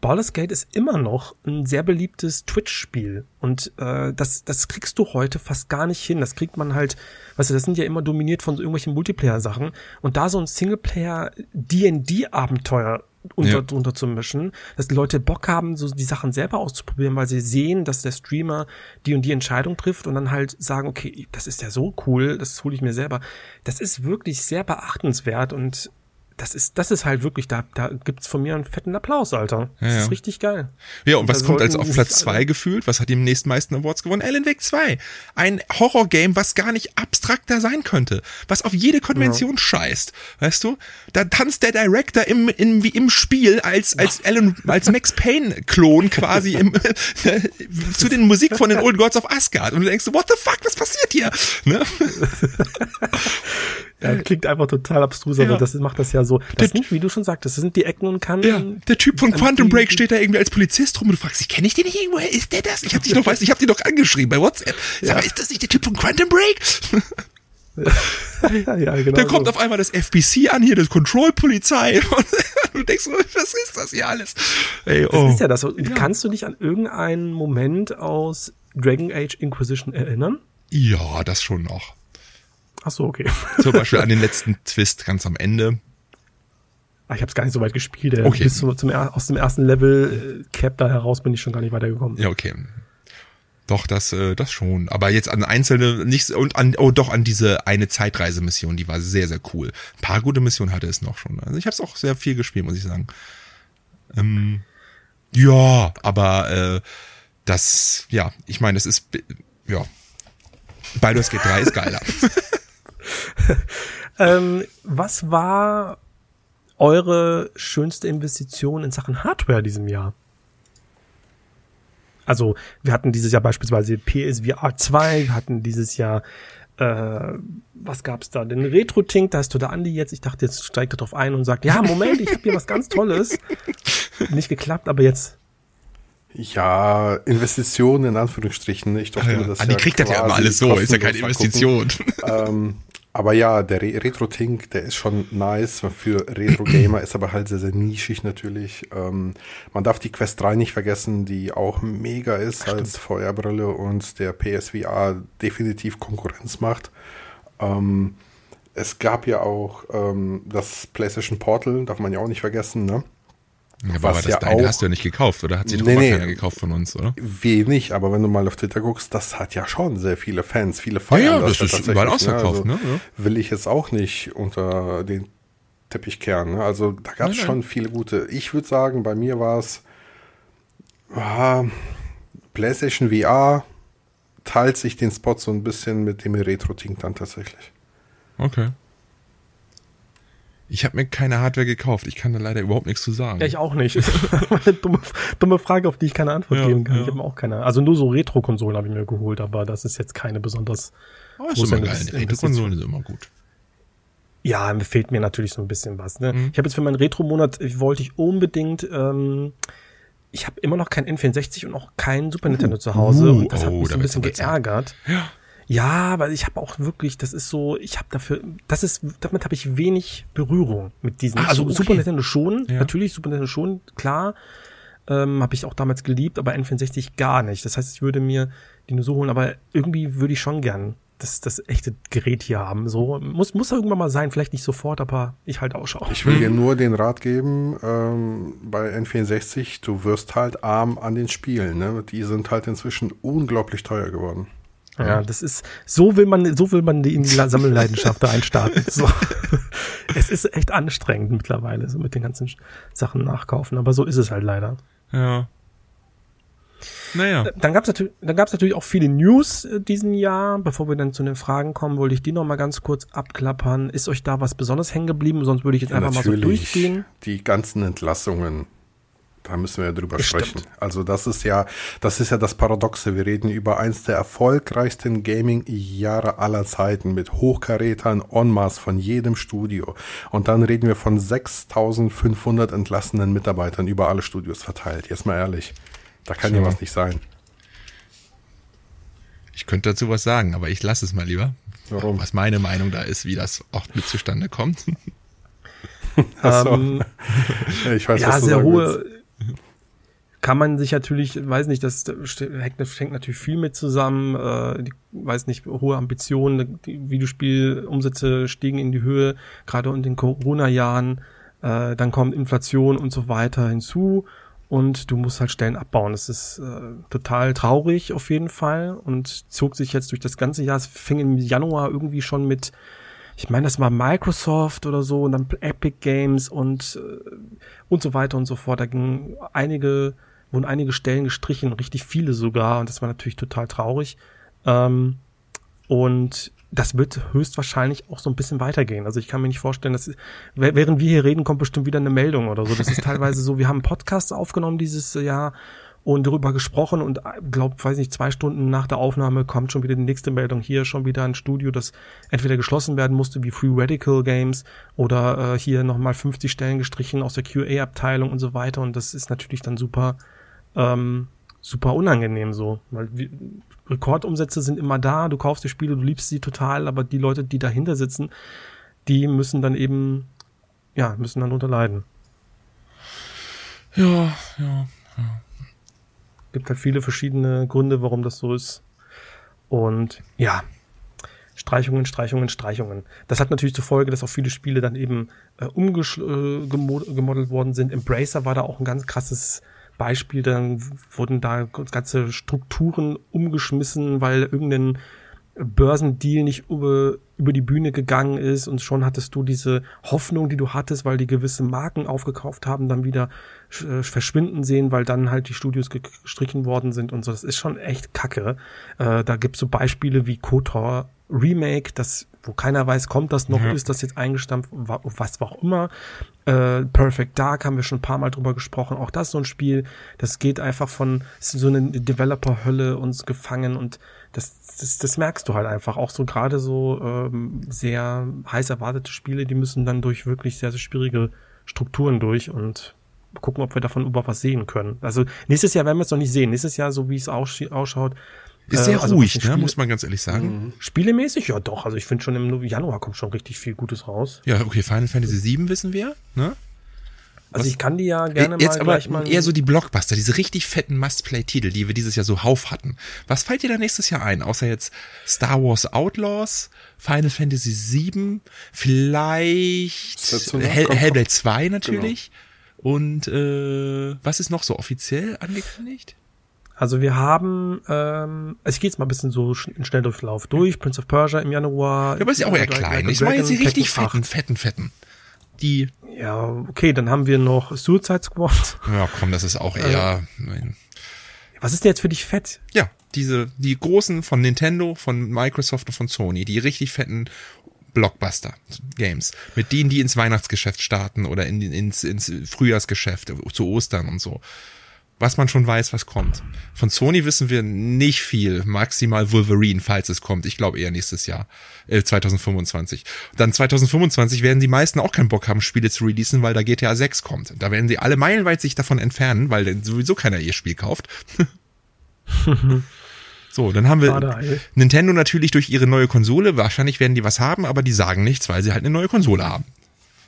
Baldur's Gate ist immer noch ein sehr beliebtes Twitch-Spiel. Und äh, das, das kriegst du heute fast gar nicht hin. Das kriegt man halt, weißt du, das sind ja immer dominiert von so irgendwelchen Multiplayer-Sachen. Und da so ein Singleplayer-D&D-Abenteuer unter, ja. drunter zu mischen, dass die Leute Bock haben, so die Sachen selber auszuprobieren, weil sie sehen, dass der Streamer die und die Entscheidung trifft und dann halt sagen, okay, das ist ja so cool, das hole ich mir selber. Das ist wirklich sehr beachtenswert und das ist, das ist halt wirklich, da, da gibt's von mir einen fetten Applaus, Alter. Das ja, ist richtig geil. Ja, und, und was kommt als auf Platz zwei gefühlt? Was hat die nächsten meisten Awards gewonnen? Alan Wake 2. Ein Horrorgame, was gar nicht abstrakter sein könnte. Was auf jede Konvention ja. scheißt. Weißt du? Da tanzt der Director im, im, wie im Spiel als, als [laughs] Alan, als Max Payne-Klon quasi im, [laughs] zu den Musik von den Old Gods of Asgard. Und du denkst, what the fuck, was passiert hier? Ne? [laughs] Ja, klingt einfach total abstrus, aber ja. das macht das ja so. Das sind, wie du schon sagtest, das sind die Ecken und Kanten. Ja, der Typ von Quantum Break steht da irgendwie als Polizist rum und du fragst dich, kenne ich den nicht irgendwo? Ist der das? Ich hab dich doch, weiß, ich hab dich doch angeschrieben bei WhatsApp. Sag ja. mal, ist das nicht der Typ von Quantum Break? [laughs] ja, genau. Dann kommt so. auf einmal das FBC an, hier das Control-Polizei. [laughs] Und du denkst, was ist das hier alles? Ey, oh. Das ist ja das. Kannst du dich an irgendeinen Moment aus Dragon Age Inquisition erinnern? Ja, das schon noch. Ach so, okay. [laughs] Zum Beispiel an den letzten Twist ganz am Ende. Ach, ich habe es gar nicht so weit gespielt. Ey. Okay. Bis zum, zum, aus dem ersten Level äh, Cap da heraus bin ich schon gar nicht weitergekommen. Ja, okay. Doch, das, äh, das schon. Aber jetzt an einzelne, nicht, und an, oh doch, an diese eine Zeitreisemission, die war sehr, sehr cool. Ein paar gute Missionen hatte es noch schon. Also ich habe es auch sehr viel gespielt, muss ich sagen. Ähm, ja, aber äh, das, ja, ich meine, es ist, ja, Baldur's Gate 3 ist geiler. [laughs] [laughs] ähm, was war eure schönste Investition in Sachen Hardware diesem Jahr? Also, wir hatten dieses Jahr beispielsweise PSVR 2, wir hatten dieses Jahr, äh, was gab's da? Den Retro-Tink, da ist der Andi jetzt. Ich dachte, jetzt steigt er drauf ein und sagt, ja, Moment, ich habe hier was ganz Tolles. [laughs] Nicht geklappt, aber jetzt ja, Investitionen in Anführungsstrichen. Ich durfte ja, das Andi ja kriegt das ja immer alles so, ist ja keine Investition. ähm, [laughs] aber ja, der Re Retro-Tink, der ist schon nice für Retro-Gamer, [clears throat] ist aber halt sehr, sehr nischig natürlich. Ähm, man darf die Quest 3 nicht vergessen, die auch mega ist Stimmt. als VR-Brille und der PSVR definitiv Konkurrenz macht. Ähm, es gab ja auch ähm, das PlayStation Portal, darf man ja auch nicht vergessen, ne? Ja, aber das ja deine auch, hast du ja nicht gekauft, oder? Hat sie doch nee, nee, keiner gekauft von uns, oder? Wenig, aber wenn du mal auf Twitter guckst, das hat ja schon sehr viele Fans, viele feiern ja, ja, das. das ist überall ausverkauft, ne? Also ne? Will ich jetzt auch nicht unter den Teppich kehren, ne? Also da gab es schon viele gute. Ich würde sagen, bei mir war es ah, PlayStation VR teilt sich den Spot so ein bisschen mit dem Retro-Ting dann tatsächlich. Okay. Ich habe mir keine Hardware gekauft. Ich kann da leider überhaupt nichts zu sagen. Ja, ich auch nicht. [laughs] eine dumme, dumme Frage, auf die ich keine Antwort ja, geben kann. Ja. Ich habe auch keine. Also nur so Retro-Konsolen habe ich mir geholt, aber das ist jetzt keine besonders. Oh, ist immer geil. Retro-Konsolen ist immer gut. Ja, mir fehlt mir natürlich so ein bisschen was. Ne? Mhm. Ich habe jetzt für meinen Retro-Monat wollte ich unbedingt. Ähm, ich habe immer noch kein N64 und auch kein Super Nintendo zu Hause uh, und das hat oh, mich so ein bisschen geärgert. Ja. Ja, weil ich habe auch wirklich, das ist so, ich habe dafür, das ist, damit habe ich wenig Berührung mit diesen. also okay. Super Nintendo schon, ja. natürlich Super Nintendo schon, klar, ähm, habe ich auch damals geliebt, aber N64 gar nicht. Das heißt, ich würde mir die nur so holen, aber irgendwie würde ich schon gern das, das echte Gerät hier haben. So muss muss irgendwann mal sein, vielleicht nicht sofort, aber ich halt Ausschau. Ich will dir nur den Rat geben ähm, bei N64, du wirst halt arm an den Spielen. Ne? Die sind halt inzwischen unglaublich teuer geworden. Ja, das ist, so will man, so will man die in die Sammelleidenschaft da einstarten. So. [laughs] Es ist echt anstrengend mittlerweile, so mit den ganzen Sachen nachkaufen, aber so ist es halt leider. Ja. Naja. Dann gab es natürlich, dann gab's natürlich auch viele News äh, diesen Jahr. Bevor wir dann zu den Fragen kommen, wollte ich die noch mal ganz kurz abklappern. Ist euch da was besonders hängen geblieben? Sonst würde ich jetzt ja, einfach mal so durchgehen. Die ganzen Entlassungen da müssen wir ja drüber Bestimmt. sprechen. Also das ist ja, das ist ja das Paradoxe. Wir reden über eins der erfolgreichsten Gaming-Jahre aller Zeiten mit Hochkarätern en masse von jedem Studio. Und dann reden wir von 6500 entlassenen Mitarbeitern über alle Studios verteilt. Jetzt mal ehrlich. Da kann ja was nicht sein. Ich könnte dazu was sagen, aber ich lasse es mal lieber. Warum? Was meine Meinung da ist, wie das auch mit zustande kommt. [laughs] so. ähm, [laughs] ich weiß, ja, was du sehr hohe, willst kann man sich natürlich, weiß nicht, das hängt natürlich viel mit zusammen, äh, die, weiß nicht, hohe Ambitionen, die Videospielumsätze stiegen in die Höhe, gerade in den Corona-Jahren, äh, dann kommt Inflation und so weiter hinzu und du musst halt Stellen abbauen. Das ist äh, total traurig auf jeden Fall und zog sich jetzt durch das ganze Jahr. Es fing im Januar irgendwie schon mit ich meine, das war Microsoft oder so und dann Epic Games und äh, und so weiter und so fort. Da gingen einige wurden einige Stellen gestrichen, richtig viele sogar, und das war natürlich total traurig. Ähm, und das wird höchstwahrscheinlich auch so ein bisschen weitergehen. Also ich kann mir nicht vorstellen, dass während wir hier reden, kommt bestimmt wieder eine Meldung oder so. Das ist [laughs] teilweise so, wir haben Podcasts aufgenommen dieses Jahr und darüber gesprochen und glaub, weiß nicht, zwei Stunden nach der Aufnahme kommt schon wieder die nächste Meldung. Hier schon wieder ein Studio, das entweder geschlossen werden musste, wie Free Radical Games, oder äh, hier nochmal 50 Stellen gestrichen aus der QA-Abteilung und so weiter. Und das ist natürlich dann super ähm, super unangenehm so. Weil wie, Rekordumsätze sind immer da, du kaufst die Spiele, du liebst sie total, aber die Leute, die dahinter sitzen, die müssen dann eben, ja, müssen dann unterleiden. Ja, ja, ja. Gibt halt viele verschiedene Gründe, warum das so ist. Und ja, Streichungen, Streichungen, Streichungen. Das hat natürlich zur Folge, dass auch viele Spiele dann eben äh, umgemodelt äh, worden sind. Embracer war da auch ein ganz krasses Beispiel, dann wurden da ganze Strukturen umgeschmissen, weil irgendein Börsendeal nicht über, über die Bühne gegangen ist und schon hattest du diese Hoffnung, die du hattest, weil die gewisse Marken aufgekauft haben, dann wieder äh, verschwinden sehen, weil dann halt die Studios gestrichen worden sind und so. Das ist schon echt kacke. Äh, da gibt's so Beispiele wie KOTOR Remake, das, wo keiner weiß, kommt das noch, ja. ist das jetzt eingestampft, was auch immer. Äh, Perfect Dark haben wir schon ein paar Mal drüber gesprochen. Auch das ist so ein Spiel, das geht einfach von, so eine Developer-Hölle uns gefangen und das, das, das merkst du halt einfach. Auch so gerade so ähm, sehr heiß erwartete Spiele, die müssen dann durch wirklich sehr, sehr schwierige Strukturen durch und gucken, ob wir davon überhaupt was sehen können. Also nächstes Jahr werden wir es noch nicht sehen. Nächstes Jahr, so wie es ausschaut, ist sehr äh, also ruhig, ne? muss man ganz ehrlich sagen. Mhm. Spielemäßig, ja doch. Also ich finde schon im Januar kommt schon richtig viel Gutes raus. Ja, okay, Final Fantasy VII wissen wir, ne? Also Was? ich kann die ja gerne Jetzt mal aber mal eher so die Blockbuster, diese richtig fetten Must-Play-Titel, die wir dieses Jahr so hauf hatten. Was fällt dir da nächstes Jahr ein? Außer jetzt Star Wars Outlaws, Final Fantasy VII, vielleicht Hell, Hellblade 2 natürlich. Genau. Und äh, was ist noch so offiziell angekündigt? Also wir haben, ähm, also ich gehe jetzt mal ein bisschen so in Schnelldurchlauf durch. Prince of Persia im Januar. Ja, aber ist ja auch eher klein. Ich meine jetzt die richtig fetten, fetten, fetten. Die. Ja, okay, dann haben wir noch Suicide Squad. Ja, komm, das ist auch eher. Ähm, Was ist denn jetzt für dich fett? Ja, diese, die großen von Nintendo, von Microsoft und von Sony, die richtig fetten Blockbuster-Games. Mit denen, die ins Weihnachtsgeschäft starten oder in, ins, ins Frühjahrsgeschäft, zu Ostern und so. Was man schon weiß, was kommt. Von Sony wissen wir nicht viel. Maximal Wolverine, falls es kommt. Ich glaube eher nächstes Jahr, äh, 2025. Dann 2025 werden die meisten auch keinen Bock haben, Spiele zu releasen, weil da GTA 6 kommt. Da werden sie alle meilenweit sich davon entfernen, weil sowieso keiner ihr Spiel kauft. [laughs] So, dann haben wir Nintendo natürlich durch ihre neue Konsole. Wahrscheinlich werden die was haben, aber die sagen nichts, weil sie halt eine neue Konsole haben.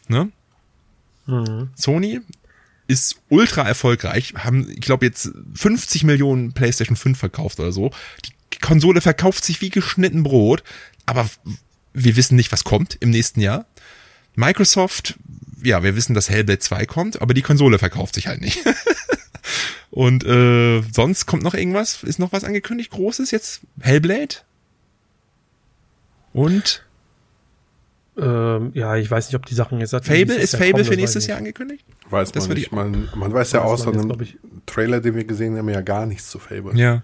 Ne? Mhm. Sony ist ultra erfolgreich, haben, ich glaube, jetzt 50 Millionen PlayStation 5 verkauft oder so. Die Konsole verkauft sich wie geschnitten Brot, aber wir wissen nicht, was kommt im nächsten Jahr. Microsoft, ja, wir wissen, dass Hellblade 2 kommt, aber die Konsole verkauft sich halt nicht. [laughs] Und äh, sonst kommt noch irgendwas? Ist noch was angekündigt? Großes jetzt? Hellblade? Und? Ähm, ja, ich weiß nicht, ob die Sachen jetzt... Fable? Ist Fable kommen, für nächstes Jahr angekündigt? Weiß man nicht. Man, man weiß ja außer einem Trailer, den wir gesehen haben, ja gar nichts zu Fable. Ja.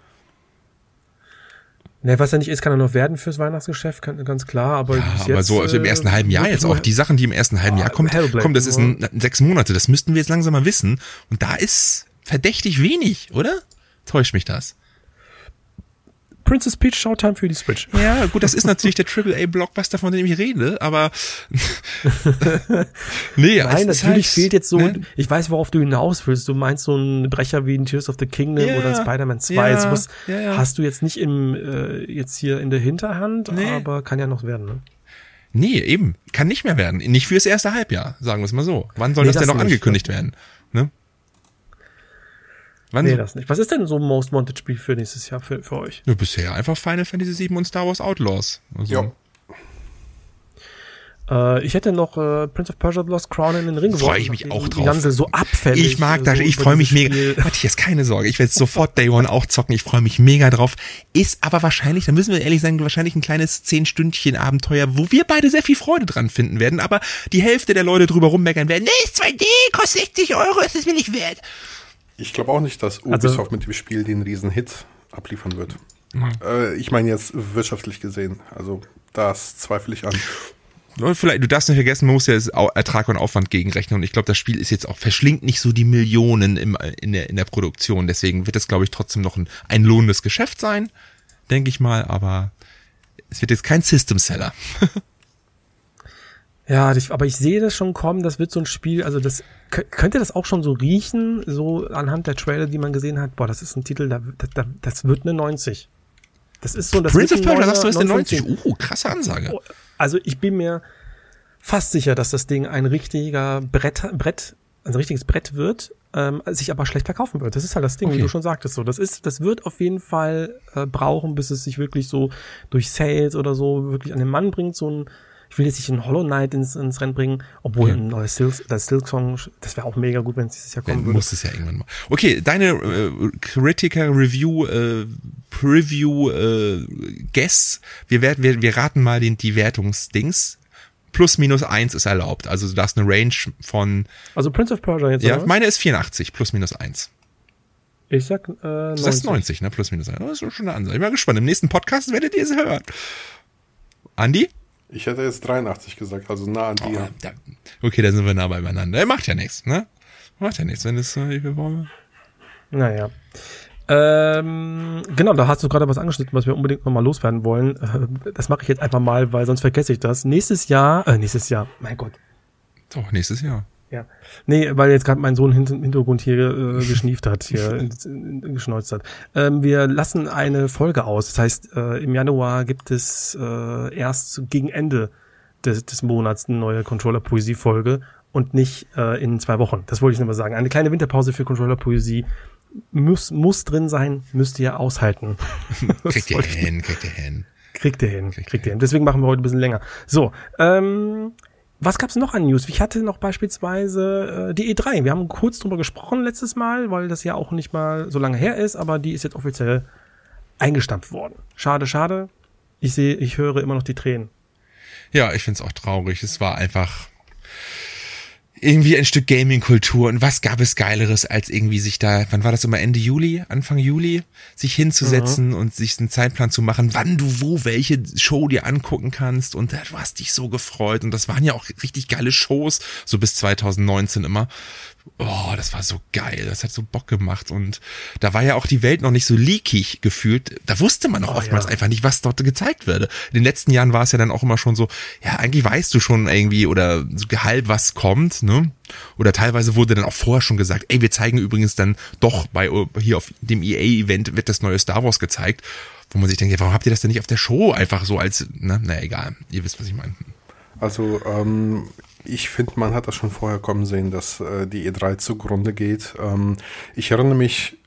Ne, was ja nicht ist, kann er noch werden fürs Weihnachtsgeschäft, ganz klar, aber ja, aber jetzt, so also im ersten halben Jahr jetzt auch die Sachen, die im ersten halben Jahr kommen, kommen, das ist ein, sechs Monate, das müssten wir jetzt langsam mal wissen und da ist verdächtig wenig, oder? Täuscht mich das? Princess Peach Showtime für die Switch. Ja, gut, das ist natürlich der AAA-Blockbuster, von dem ich rede, aber [laughs] nee, Nein, natürlich halt, fehlt jetzt so, ne? ich weiß, worauf du hinaus willst. Du meinst so ein Brecher wie ein Tears of the Kingdom ja, oder Spider-Man 2. Ja, sowas ja, ja. hast du jetzt nicht im, äh, jetzt hier in der Hinterhand, nee. aber kann ja noch werden, ne? Nee, eben. Kann nicht mehr werden. Nicht fürs erste Halbjahr, sagen wir es mal so. Wann soll nee, das, das denn noch angekündigt werden? Wann nee, das nicht. Was ist denn so ein Most Wanted Spiel für nächstes Jahr für, für euch? Ja, bisher einfach Final Fantasy VII und Star Wars Outlaws. Also. Ja. Äh, ich hätte noch äh, Prince of Persia The Lost Crown in den Ring geworfen. Freue ich mich auch drauf. Die ganze so abfällig. Ich mag das, so ich freue mich mega. Warte, jetzt keine Sorge, ich werde sofort Day One auch zocken. Ich freue mich mega drauf. Ist aber wahrscheinlich, da müssen wir ehrlich sagen, wahrscheinlich ein kleines zehn Stündchen Abenteuer, wo wir beide sehr viel Freude dran finden werden. Aber die Hälfte der Leute drüber rummeckern werden. Nee, ist 2D, kostet 60 Euro, ist es mir nicht wert. Ich glaube auch nicht, dass also- Ubisoft also, mit dem Spiel den Riesenhit abliefern wird. Mhm. Äh, ich meine jetzt wirtschaftlich gesehen. Also das zweifle ich an. Vielleicht, du darfst nicht vergessen, man muss ja Ertrag und Aufwand gegenrechnen und ich glaube, das Spiel ist jetzt auch, verschlingt nicht so die Millionen im, in, der, in der Produktion. Deswegen wird es, glaube ich, trotzdem noch ein, ein lohnendes Geschäft sein, denke ich mal, aber es wird jetzt kein System Seller. [laughs] Ja, ich, aber ich sehe das schon kommen, das wird so ein Spiel, also das könnte das auch schon so riechen, so anhand der Trailer, die man gesehen hat. Boah, das ist ein Titel, da, da, das wird eine 90. Das ist so, das Prince of Persia, sagst du, ist eine 90. Uh, krasse Ansage. Oh, also ich bin mir fast sicher, dass das Ding ein richtiger Brett, Brett, ein richtiges Brett wird, ähm, sich aber schlecht verkaufen wird. Das ist halt das Ding, okay. wie du schon sagtest. So, das ist, das wird auf jeden Fall äh, brauchen, bis es sich wirklich so durch Sales oder so wirklich an den Mann bringt, so ein ich will jetzt nicht einen Hollow Knight ins, ins Rennen bringen, obwohl okay. ein neues Silk, das Silk Song, das wäre auch mega gut, wenn es dieses Jahr kommen würde. Muss es ja irgendwann mal. Okay, deine äh, Critical Review, äh, Preview, äh, Guess. Wir, werden, wir, wir raten mal den, die Wertungsdings. Plus minus eins ist erlaubt. Also du darfst eine Range von. Also Prince of Persia jetzt. Ja, meine ist 84, plus minus eins. Ich sag äh, 90. Das ist 90, ne? Plus minus eins. Das ist schon eine Ansage. Ich bin mal gespannt. Im nächsten Podcast werdet ihr es hören. Andi? Ich hätte jetzt 83 gesagt, also nah an dir. Oh, da, okay, da sind wir nah beieinander. Er macht ja nichts, ne? Macht ja nichts, wenn es äh, wir wollen. Naja. Ähm, genau, da hast du gerade was angeschnitten, was wir unbedingt nochmal loswerden wollen. Äh, das mache ich jetzt einfach mal, weil sonst vergesse ich das. Nächstes Jahr, äh, nächstes Jahr, mein Gott. Doch, nächstes Jahr. Ja. Nee, weil jetzt gerade mein Sohn im Hintergrund hier äh, geschnieft hat, hier [laughs] geschneuzt hat. Ähm, wir lassen eine Folge aus. Das heißt, äh, im Januar gibt es äh, erst gegen Ende des, des Monats eine neue Controller-Poesie-Folge und nicht äh, in zwei Wochen. Das wollte ich nur mal sagen. Eine kleine Winterpause für Controller-Poesie muss, muss drin sein, müsst ihr aushalten. [laughs] kriegt ihr hin, kriegt ihr hin. Kriegt ihr hin, kriegt ihr hin. Deswegen machen wir heute ein bisschen länger. So, ähm, was gab's noch an News? Ich hatte noch beispielsweise äh, die E3. Wir haben kurz drüber gesprochen letztes Mal, weil das ja auch nicht mal so lange her ist, aber die ist jetzt offiziell eingestampft worden. Schade, schade. Ich sehe, ich höre immer noch die Tränen. Ja, ich find's auch traurig. Es war einfach irgendwie ein Stück Gaming-Kultur. Und was gab es Geileres, als irgendwie sich da, wann war das immer, Ende Juli, Anfang Juli, sich hinzusetzen mhm. und sich einen Zeitplan zu machen, wann du wo welche Show dir angucken kannst. Und du hast dich so gefreut. Und das waren ja auch richtig geile Shows, so bis 2019 immer oh, das war so geil, das hat so Bock gemacht und da war ja auch die Welt noch nicht so leakig gefühlt. Da wusste man auch oh, oftmals ja. einfach nicht, was dort gezeigt würde. In den letzten Jahren war es ja dann auch immer schon so, ja, eigentlich weißt du schon irgendwie oder so halb was kommt, ne? Oder teilweise wurde dann auch vorher schon gesagt, ey, wir zeigen übrigens dann doch bei hier auf dem EA-Event wird das neue Star Wars gezeigt, wo man sich denkt, ja, warum habt ihr das denn nicht auf der Show einfach so als, ne, na egal, ihr wisst, was ich meine. Also ähm, ich finde, man hat das schon vorher kommen sehen, dass äh, die E3 zugrunde geht. Ähm, ich erinnere mich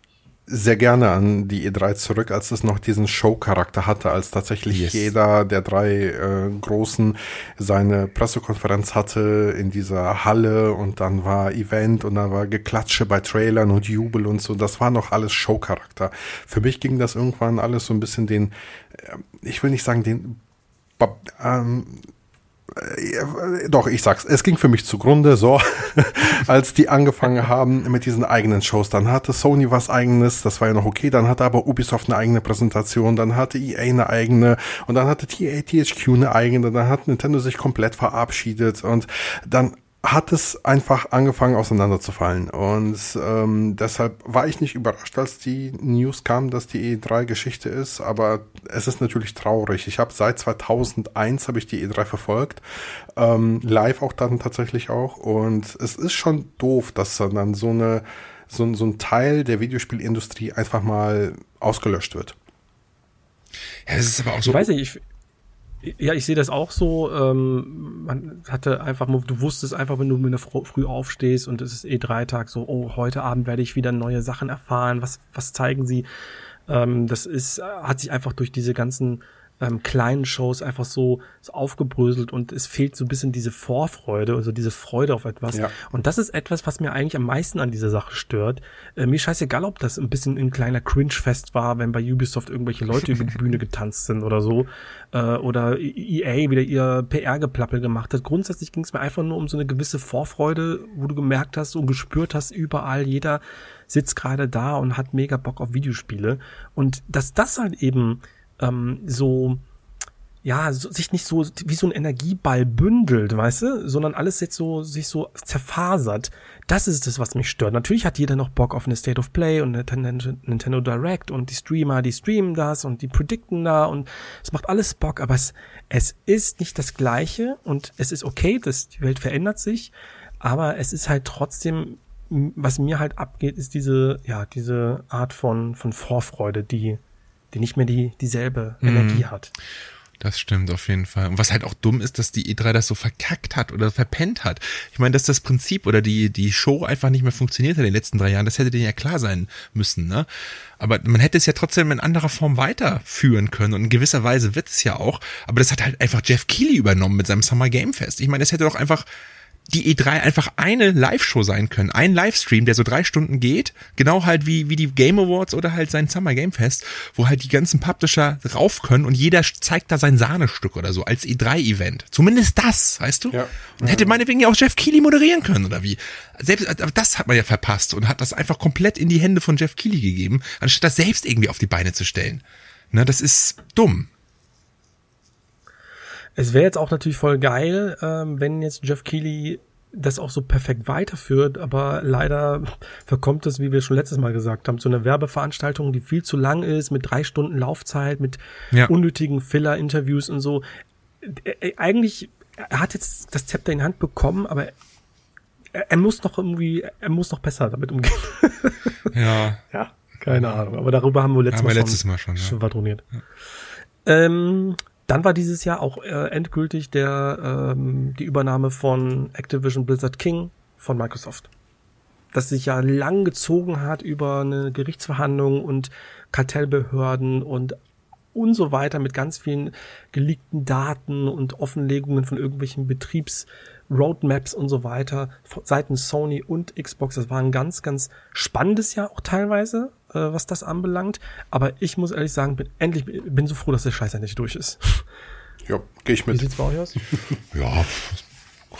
sehr gerne an die E3 zurück, als es noch diesen Show-Charakter hatte, als tatsächlich yes. jeder der drei äh, Großen seine Pressekonferenz hatte in dieser Halle und dann war Event und dann war Geklatsche bei Trailern und Jubel und so. Das war noch alles Show-Charakter. Für mich ging das irgendwann alles so ein bisschen den, äh, ich will nicht sagen den, ähm, äh, doch, ich sag's, es ging für mich zugrunde, so, [laughs] als die angefangen haben mit diesen eigenen Shows. Dann hatte Sony was eigenes, das war ja noch okay, dann hatte aber Ubisoft eine eigene Präsentation, dann hatte EA eine eigene und dann hatte THQ eine eigene, dann hat Nintendo sich komplett verabschiedet und dann hat es einfach angefangen auseinanderzufallen. Und ähm, deshalb war ich nicht überrascht, als die News kam, dass die E3 Geschichte ist. Aber es ist natürlich traurig. Ich habe seit 2001 habe ich die E3 verfolgt, ähm, live auch dann tatsächlich auch. Und es ist schon doof, dass dann so eine so, so ein Teil der Videospielindustrie einfach mal ausgelöscht wird. Ja, das ist aber auch so. Ich weiß nicht, ich, ja, ich sehe das auch so. Ähm, man hatte einfach, du wusstest einfach, wenn du mit der früh aufstehst und es ist eh drei Tag so, oh, heute Abend werde ich wieder neue Sachen erfahren. Was, was zeigen sie? Ähm, das ist, hat sich einfach durch diese ganzen ähm, kleinen Shows einfach so, so aufgebröselt und es fehlt so ein bisschen diese Vorfreude, also diese Freude auf etwas. Ja. Und das ist etwas, was mir eigentlich am meisten an dieser Sache stört. Äh, mir scheißegal, ob das ein bisschen ein kleiner Cringe-Fest war, wenn bei Ubisoft irgendwelche Leute über die [laughs] Bühne getanzt sind oder so. Äh, oder EA wieder ihr PR-Geplappel gemacht hat. Grundsätzlich ging es mir einfach nur um so eine gewisse Vorfreude, wo du gemerkt hast und gespürt hast, überall jeder sitzt gerade da und hat mega Bock auf Videospiele. Und dass das halt eben ähm, so ja, so, sich nicht so wie so ein Energieball bündelt, weißt du, sondern alles jetzt so sich so zerfasert. Das ist es, was mich stört. Natürlich hat jeder noch Bock auf eine State of Play und eine Nintendo Direct und die Streamer, die streamen das und die predikten da und es macht alles Bock, aber es, es ist nicht das Gleiche und es ist okay, dass die Welt verändert sich, aber es ist halt trotzdem, was mir halt abgeht, ist diese, ja, diese Art von, von Vorfreude, die die nicht mehr die, dieselbe mhm. Energie hat. Das stimmt auf jeden Fall. Und was halt auch dumm ist, dass die E3 das so verkackt hat oder verpennt hat. Ich meine, dass das Prinzip oder die, die Show einfach nicht mehr funktioniert hat in den letzten drei Jahren, das hätte denen ja klar sein müssen, ne? Aber man hätte es ja trotzdem in anderer Form weiterführen können und in gewisser Weise wird es ja auch. Aber das hat halt einfach Jeff Keighley übernommen mit seinem Summer Game Fest. Ich meine, es hätte doch einfach die E3 einfach eine Live-Show sein können. Ein Livestream, der so drei Stunden geht. Genau halt wie, wie die Game Awards oder halt sein Summer Game Fest, wo halt die ganzen Publisher rauf können und jeder zeigt da sein Sahnestück oder so als E3-Event. Zumindest das, weißt du? Ja. Und hätte meinetwegen ja auch Jeff Keighley moderieren können oder wie. Selbst, aber das hat man ja verpasst und hat das einfach komplett in die Hände von Jeff Keighley gegeben, anstatt das selbst irgendwie auf die Beine zu stellen. Ne, das ist dumm. Es wäre jetzt auch natürlich voll geil, ähm, wenn jetzt Jeff Keighley das auch so perfekt weiterführt, aber leider verkommt es, wie wir schon letztes Mal gesagt haben, zu einer Werbeveranstaltung, die viel zu lang ist, mit drei Stunden Laufzeit, mit ja. unnötigen Filler-Interviews und so. Eigentlich, er hat jetzt das Zepter in die Hand bekommen, aber er, er muss noch irgendwie, er muss noch besser damit umgehen. [laughs] ja. Ja, keine Ahnung. Aber darüber haben wir letztes, haben wir letztes Mal schon, schon schwadroniert. Ja. Ähm, dann war dieses Jahr auch äh, endgültig der ähm, die Übernahme von Activision Blizzard King von Microsoft. Das sich ja lang gezogen hat über eine Gerichtsverhandlung und Kartellbehörden und und so weiter mit ganz vielen geleakten Daten und Offenlegungen von irgendwelchen Betriebsroadmaps und so weiter seitens Sony und Xbox. Das war ein ganz, ganz spannendes Jahr auch teilweise äh, was das anbelangt. Aber ich muss ehrlich sagen, bin endlich bin so froh, dass der Scheiß endlich durch ist. [laughs] Ja, gehe ich mit. Wie sieht's bei euch aus? [laughs] ja,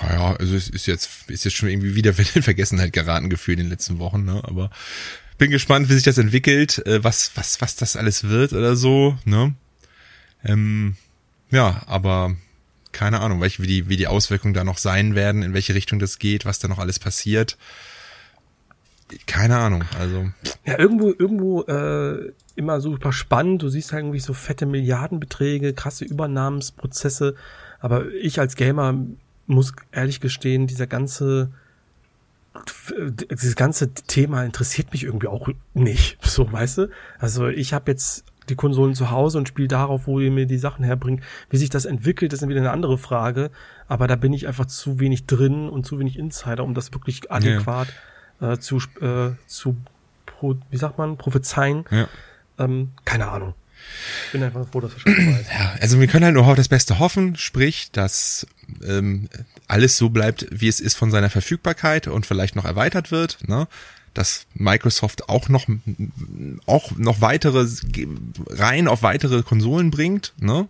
Ja, also es ist jetzt, ist jetzt schon irgendwie [laughs] wieder in Vergessenheit geraten gefühlt in den letzten Wochen, ne? Aber bin gespannt, wie sich das entwickelt, äh, was, was, was das alles wird oder so, ne? Ähm, ja, aber keine Ahnung, wie die, wie die Auswirkungen da noch sein werden, in welche Richtung das geht, was da noch alles passiert. Keine Ahnung, also. Ja, irgendwo, irgendwo äh, immer super spannend. Du siehst halt irgendwie so fette Milliardenbeträge, krasse Übernahmensprozesse. Aber ich als Gamer muss ehrlich gestehen, dieser ganze dieses ganze Thema interessiert mich irgendwie auch nicht, [laughs] so weißt du. Also ich habe jetzt die Konsolen zu Hause und spiele darauf, wo ihr mir die Sachen herbringt. Wie sich das entwickelt, ist dann wieder eine andere Frage. Aber da bin ich einfach zu wenig drin und zu wenig Insider, um das wirklich adäquat ja. Äh, zu, äh, zu pro, wie sagt man, prophezeien. Ja. Ähm, keine Ahnung. Ich bin einfach froh, dass er schon. Ja, also wir können halt nur das Beste hoffen, sprich, dass ähm, alles so bleibt, wie es ist von seiner Verfügbarkeit und vielleicht noch erweitert wird. Ne? dass Microsoft auch noch auch noch weitere rein auf weitere Konsolen bringt, ne?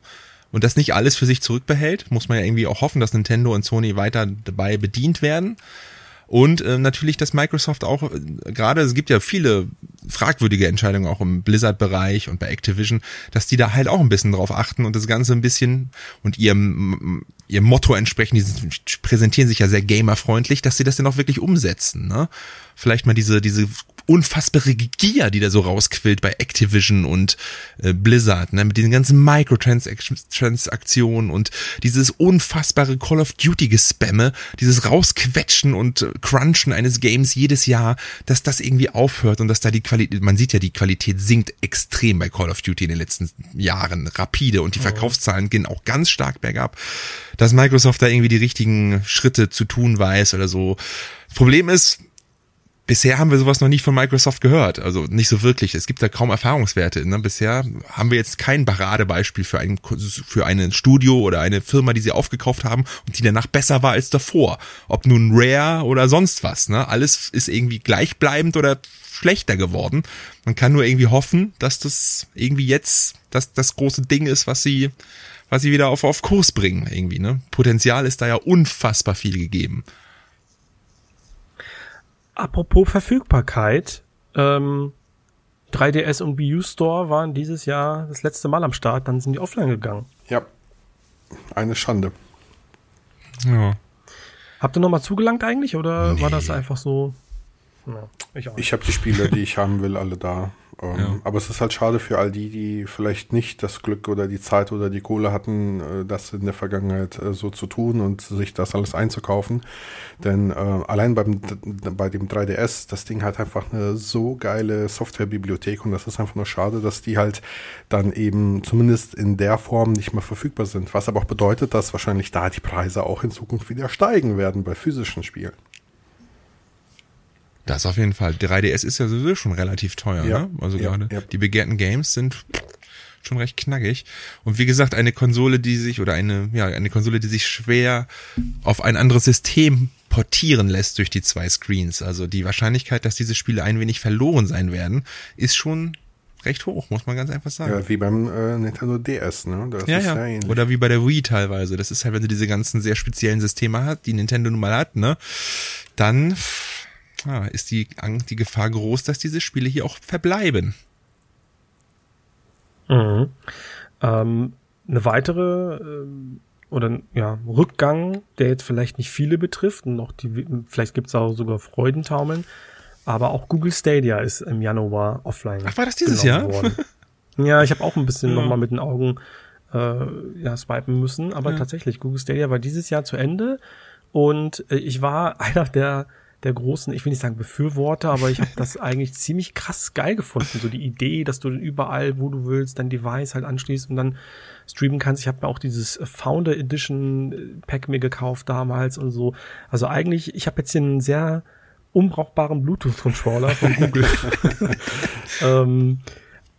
Und das nicht alles für sich zurückbehält, muss man ja irgendwie auch hoffen, dass Nintendo und Sony weiter dabei bedient werden. Und äh, natürlich, dass Microsoft auch, äh, gerade es gibt ja viele fragwürdige Entscheidungen auch im Blizzard-Bereich und bei Activision, dass die da halt auch ein bisschen drauf achten und das Ganze ein bisschen und ihrem, ihrem Motto entsprechen, die präsentieren sich ja sehr gamerfreundlich, dass sie das dann auch wirklich umsetzen. Ne? Vielleicht mal diese, diese unfassbare Gier, die da so rausquillt bei Activision und äh, Blizzard, ne, mit diesen ganzen Microtransaktionen und dieses unfassbare Call of Duty Gespamme, dieses rausquetschen und äh, crunchen eines Games jedes Jahr, dass das irgendwie aufhört und dass da die Qualität, man sieht ja, die Qualität sinkt extrem bei Call of Duty in den letzten Jahren, rapide und die Verkaufszahlen gehen auch ganz stark bergab, dass Microsoft da irgendwie die richtigen Schritte zu tun weiß oder so. Das Problem ist, bisher haben wir sowas noch nicht von Microsoft gehört. Also nicht so wirklich. Es gibt da kaum Erfahrungswerte. Ne? Bisher haben wir jetzt kein Paradebeispiel für ein, für ein Studio oder eine Firma, die sie aufgekauft haben und die danach besser war als davor. Ob nun Rare oder sonst was. Ne? Alles ist irgendwie gleichbleibend oder schlechter geworden. Man kann nur irgendwie hoffen, dass das irgendwie jetzt das, das große Ding ist, was sie, was sie wieder auf, auf Kurs bringen irgendwie. Ne? Potenzial ist da ja unfassbar viel gegeben. Apropos Verfügbarkeit, ähm, 3DS und Wii U Store waren dieses Jahr das letzte Mal am Start, dann sind die offline gegangen. Ja, eine Schande. Ja. Habt ihr nochmal zugelangt eigentlich oder nee. war das einfach so? Ja, ich ich habe die Spiele, die ich haben will, alle da. Ähm, ja. Aber es ist halt schade für all die, die vielleicht nicht das Glück oder die Zeit oder die Kohle hatten, äh, das in der Vergangenheit äh, so zu tun und sich das alles einzukaufen. Denn äh, allein beim, bei dem 3DS, das Ding hat einfach eine so geile Softwarebibliothek und das ist einfach nur schade, dass die halt dann eben zumindest in der Form nicht mehr verfügbar sind. Was aber auch bedeutet, dass wahrscheinlich da die Preise auch in Zukunft wieder steigen werden bei physischen Spielen. Das auf jeden Fall. 3DS ist ja sowieso schon relativ teuer, ja, ne? Also ja, gerade ja. die begehrten Games sind schon recht knackig. Und wie gesagt, eine Konsole, die sich, oder eine, ja, eine Konsole, die sich schwer auf ein anderes System portieren lässt durch die zwei Screens. Also die Wahrscheinlichkeit, dass diese Spiele ein wenig verloren sein werden, ist schon recht hoch, muss man ganz einfach sagen. Ja, wie beim äh, Nintendo DS, ne? Das ja, ja. ja Oder wie bei der Wii teilweise. Das ist halt, wenn du diese ganzen sehr speziellen Systeme hast, die Nintendo nun mal hat, ne? Dann ah, ist die, die Gefahr groß, dass diese Spiele hier auch verbleiben. Mhm. Ähm, eine weitere äh, oder ja, Rückgang, der jetzt vielleicht nicht viele betrifft, und noch die, vielleicht gibt es auch sogar Freudentaumeln, aber auch Google Stadia ist im Januar offline. Ach, war das dieses Jahr? [laughs] Ja, ich habe auch ein bisschen ja. nochmal mit den Augen äh, ja, swipen müssen, aber ja. tatsächlich, Google Stadia war dieses Jahr zu Ende und äh, ich war [laughs] einer der der großen, ich will nicht sagen Befürworter, aber ich habe das [laughs] eigentlich ziemlich krass geil gefunden. So die Idee, dass du überall, wo du willst, dein Device halt anschließt und dann streamen kannst. Ich habe mir auch dieses Founder Edition äh, Pack mir gekauft damals und so. Also eigentlich, ich habe jetzt hier einen sehr unbrauchbaren Bluetooth-Controller von Google. [laughs] ähm,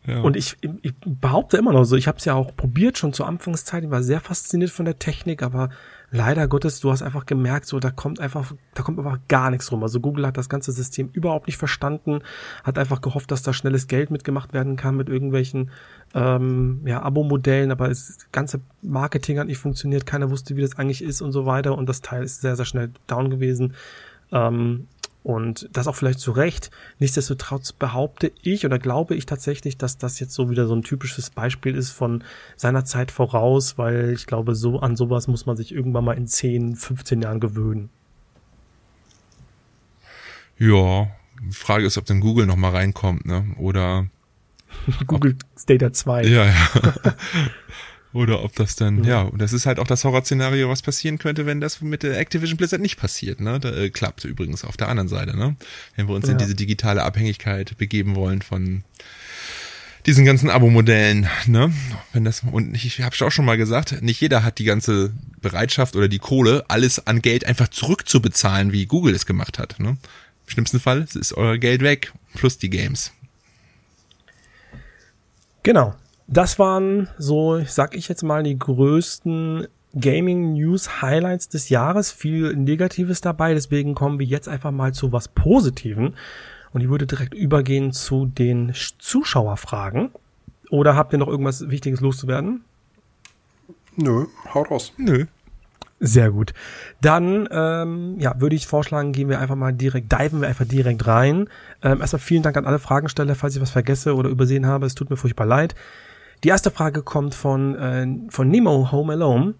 Ja. Und ich, ich behaupte immer noch so, ich habe es ja auch probiert, schon zur Anfangszeit, ich war sehr fasziniert von der Technik, aber leider Gottes, du hast einfach gemerkt, so da kommt einfach, da kommt einfach gar nichts rum. Also Google hat das ganze System überhaupt nicht verstanden, hat einfach gehofft, dass da schnelles Geld mitgemacht werden kann mit irgendwelchen ähm, ja, Abo-Modellen, aber das ganze Marketing hat nicht funktioniert, keiner wusste, wie das eigentlich ist und so weiter und das Teil ist sehr, sehr schnell down gewesen. Ähm, und das auch vielleicht zu Recht. Nichtsdestotrotz behaupte ich oder glaube ich tatsächlich, dass das jetzt so wieder so ein typisches Beispiel ist von seiner Zeit voraus, weil ich glaube, so an sowas muss man sich irgendwann mal in 10, 15 Jahren gewöhnen. Ja, Frage ist, ob dann Google noch mal reinkommt, ne? Oder [laughs] Google Data 2. Ja, ja. [laughs] Oder ob das dann, ja, und das ist halt auch das Horrorszenario, was passieren könnte, wenn das mit der Activision Blizzard nicht passiert, ne? Da, äh, klappt übrigens auf der anderen Seite, ne? Wenn wir uns ja. in diese digitale Abhängigkeit begeben wollen von diesen ganzen Abo-Modellen, ne? Wenn das und ich, ich habe auch schon mal gesagt, nicht jeder hat die ganze Bereitschaft oder die Kohle, alles an Geld einfach zurückzubezahlen, wie Google es gemacht hat, ne? Im schlimmsten Fall ist euer Geld weg plus die Games. Genau. Das waren so, sag ich jetzt mal, die größten Gaming News Highlights des Jahres. Viel Negatives dabei, deswegen kommen wir jetzt einfach mal zu was Positiven. Und ich würde direkt übergehen zu den Zuschauerfragen. Oder habt ihr noch irgendwas Wichtiges loszuwerden? Nö, hau raus. Nö. Sehr gut. Dann ähm, ja, würde ich vorschlagen, gehen wir einfach mal direkt, diven wir einfach direkt rein. Ähm, erstmal vielen Dank an alle Fragensteller, falls ich was vergesse oder übersehen habe. Es tut mir furchtbar leid. Die erste Frage kommt von, äh, von Nemo Home Alone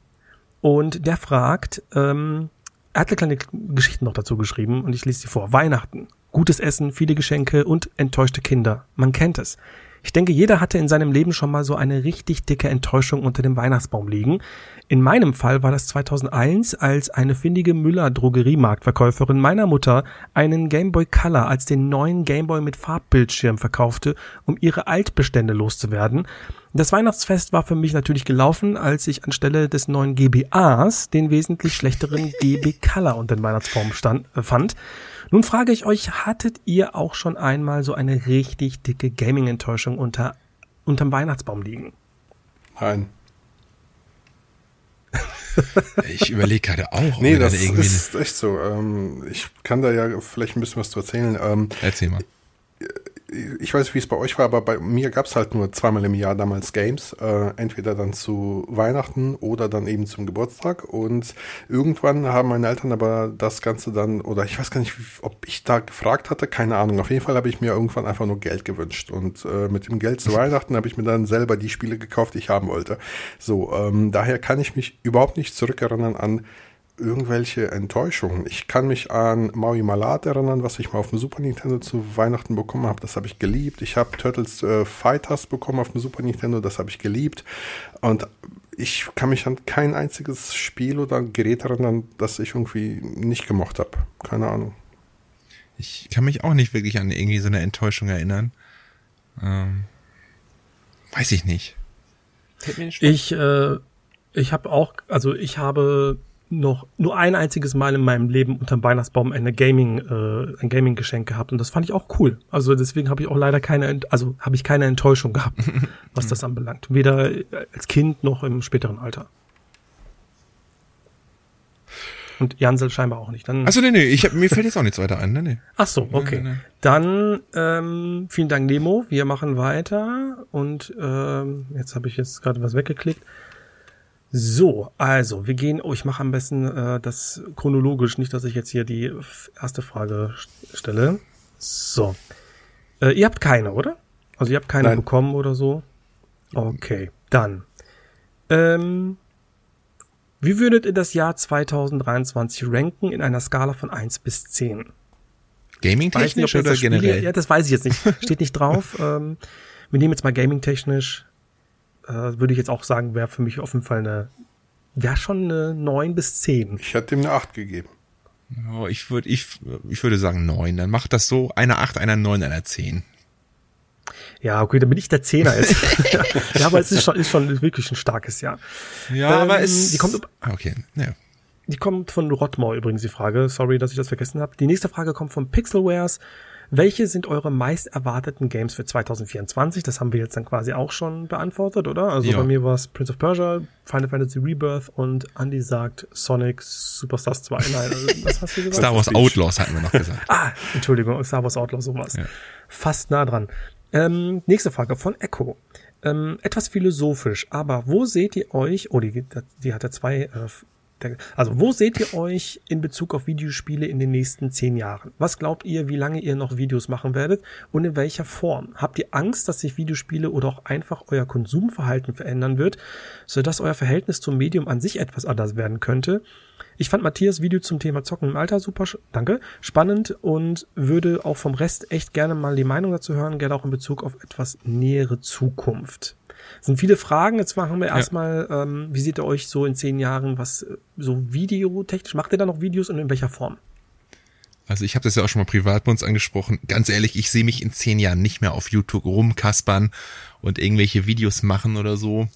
und der fragt, ähm, er hat eine kleine Geschichte noch dazu geschrieben und ich lese sie vor. Weihnachten, gutes Essen, viele Geschenke und enttäuschte Kinder. Man kennt es. Ich denke, jeder hatte in seinem Leben schon mal so eine richtig dicke Enttäuschung unter dem Weihnachtsbaum liegen. In meinem Fall war das 2001, als eine findige Müller Drogeriemarktverkäuferin meiner Mutter einen Game Boy Color als den neuen Game Boy mit Farbbildschirm verkaufte, um ihre Altbestände loszuwerden. Das Weihnachtsfest war für mich natürlich gelaufen, als ich anstelle des neuen GBAs den wesentlich schlechteren [laughs] GB Color unter den Weihnachtsbaum stand, äh, fand. Nun frage ich euch, hattet ihr auch schon einmal so eine richtig dicke Gaming-Enttäuschung unter, unterm Weihnachtsbaum liegen? Nein. [laughs] ich überlege gerade auch. Nee, das ist echt so. Ähm, ich kann da ja vielleicht ein bisschen was zu erzählen. Ähm, Erzähl mal ich weiß, wie es bei euch war, aber bei mir gab es halt nur zweimal im Jahr damals Games. Äh, entweder dann zu Weihnachten oder dann eben zum Geburtstag. Und irgendwann haben meine Eltern aber das Ganze dann, oder ich weiß gar nicht, ob ich da gefragt hatte, keine Ahnung. Auf jeden Fall habe ich mir irgendwann einfach nur Geld gewünscht. Und äh, mit dem Geld zu [laughs] Weihnachten habe ich mir dann selber die Spiele gekauft, die ich haben wollte. So, ähm, daher kann ich mich überhaupt nicht zurückerinnern an irgendwelche Enttäuschungen. Ich kann mich an Maui Malat erinnern, was ich mal auf dem Super Nintendo zu Weihnachten bekommen habe. Das habe ich geliebt. Ich habe Turtles äh, Fighters bekommen auf dem Super Nintendo. Das habe ich geliebt. Und ich kann mich an kein einziges Spiel oder Gerät erinnern, das ich irgendwie nicht gemocht habe. Keine Ahnung. Ich kann mich auch nicht wirklich an irgendwie so eine Enttäuschung erinnern. Ähm, weiß ich nicht. Ich, äh, ich habe auch, also ich habe noch nur ein einziges Mal in meinem Leben unterm Weihnachtsbaum eine Gaming, äh, ein Gaming-Geschenk gehabt und das fand ich auch cool. Also deswegen habe ich auch leider keine, also habe ich keine Enttäuschung gehabt, [laughs] was das anbelangt. Weder als Kind noch im späteren Alter. Und Jansel scheinbar auch nicht. Dann, Achso, nee, nee, ich hab, mir fällt jetzt auch nichts weiter ein. Nee, nee. Ach so, okay. Nee, nee, nee. Dann ähm, vielen Dank, Nemo. Wir machen weiter. Und ähm, jetzt habe ich jetzt gerade was weggeklickt. So, also, wir gehen, oh, ich mache am besten äh, das chronologisch, nicht, dass ich jetzt hier die erste Frage stelle. So. Äh, ihr habt keine, oder? Also ihr habt keine Nein. bekommen oder so? Okay, dann. Ähm, wie würdet ihr das Jahr 2023 ranken in einer Skala von 1 bis 10? Gaming-technisch oder Spiele, generell? Ja, das weiß ich jetzt nicht. Steht nicht drauf. ähm, wir nehmen jetzt mal Gaming-technisch äh, würde ich jetzt auch sagen, wäre für mich auf jeden Fall eine, wäre schon eine 9 bis 10. Ich hätte ihm eine 8 gegeben. Oh, ich würde, ich, ich würde sagen 9. Dann macht das so, eine 8, einer 9, einer 10. Ja, okay, damit ich der Zehner ist. [laughs] [laughs] ja, aber es ist schon, ist schon wirklich ein starkes Jahr. Ja, ähm, aber es. Die kommt, ah, okay, ja. Die kommt von Rottmau übrigens, die Frage. Sorry, dass ich das vergessen habe. Die nächste Frage kommt von Pixelwares. Welche sind eure meist erwarteten Games für 2024? Das haben wir jetzt dann quasi auch schon beantwortet, oder? Also ja. bei mir war es Prince of Persia, Final Fantasy Rebirth und Andy sagt Sonic Superstars 2. Nein, also, was hast du gesagt? [laughs] Star Wars Outlaws hatten wir noch gesagt. [laughs] ah, Entschuldigung, Star Wars Outlaws, sowas. Ja. Fast nah dran. Ähm, nächste Frage von Echo. Ähm, etwas philosophisch, aber wo seht ihr euch, oh, die, die hat ja zwei äh, also wo seht ihr euch in Bezug auf Videospiele in den nächsten zehn Jahren? Was glaubt ihr, wie lange ihr noch Videos machen werdet und in welcher Form? Habt ihr Angst, dass sich Videospiele oder auch einfach euer Konsumverhalten verändern wird, sodass euer Verhältnis zum Medium an sich etwas anders werden könnte? Ich fand Matthias Video zum Thema Zocken im Alter super, danke, spannend und würde auch vom Rest echt gerne mal die Meinung dazu hören, gerne auch in Bezug auf etwas nähere Zukunft. Das sind viele Fragen. Jetzt machen wir erstmal, ja. ähm, wie seht ihr euch so in zehn Jahren, was äh, so videotechnisch, macht ihr da noch Videos und in welcher Form? Also ich habe das ja auch schon mal privat bei uns angesprochen. Ganz ehrlich, ich sehe mich in zehn Jahren nicht mehr auf YouTube rumkaspern und irgendwelche Videos machen oder so.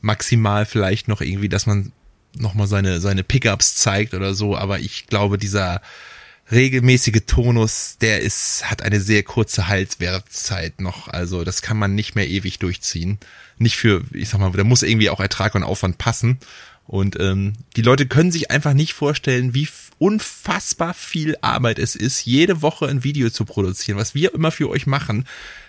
Maximal vielleicht noch irgendwie, dass man nochmal seine, seine Pickups zeigt oder so. Aber ich glaube, dieser regelmäßige Tonus, der ist, hat eine sehr kurze Halswertszeit noch. Also das kann man nicht mehr ewig durchziehen. Nicht für, ich sag mal, da muss irgendwie auch Ertrag und Aufwand passen. Und ähm, die Leute können sich einfach nicht vorstellen, wie unfassbar viel Arbeit es ist, jede Woche ein Video zu produzieren, was wir immer für euch machen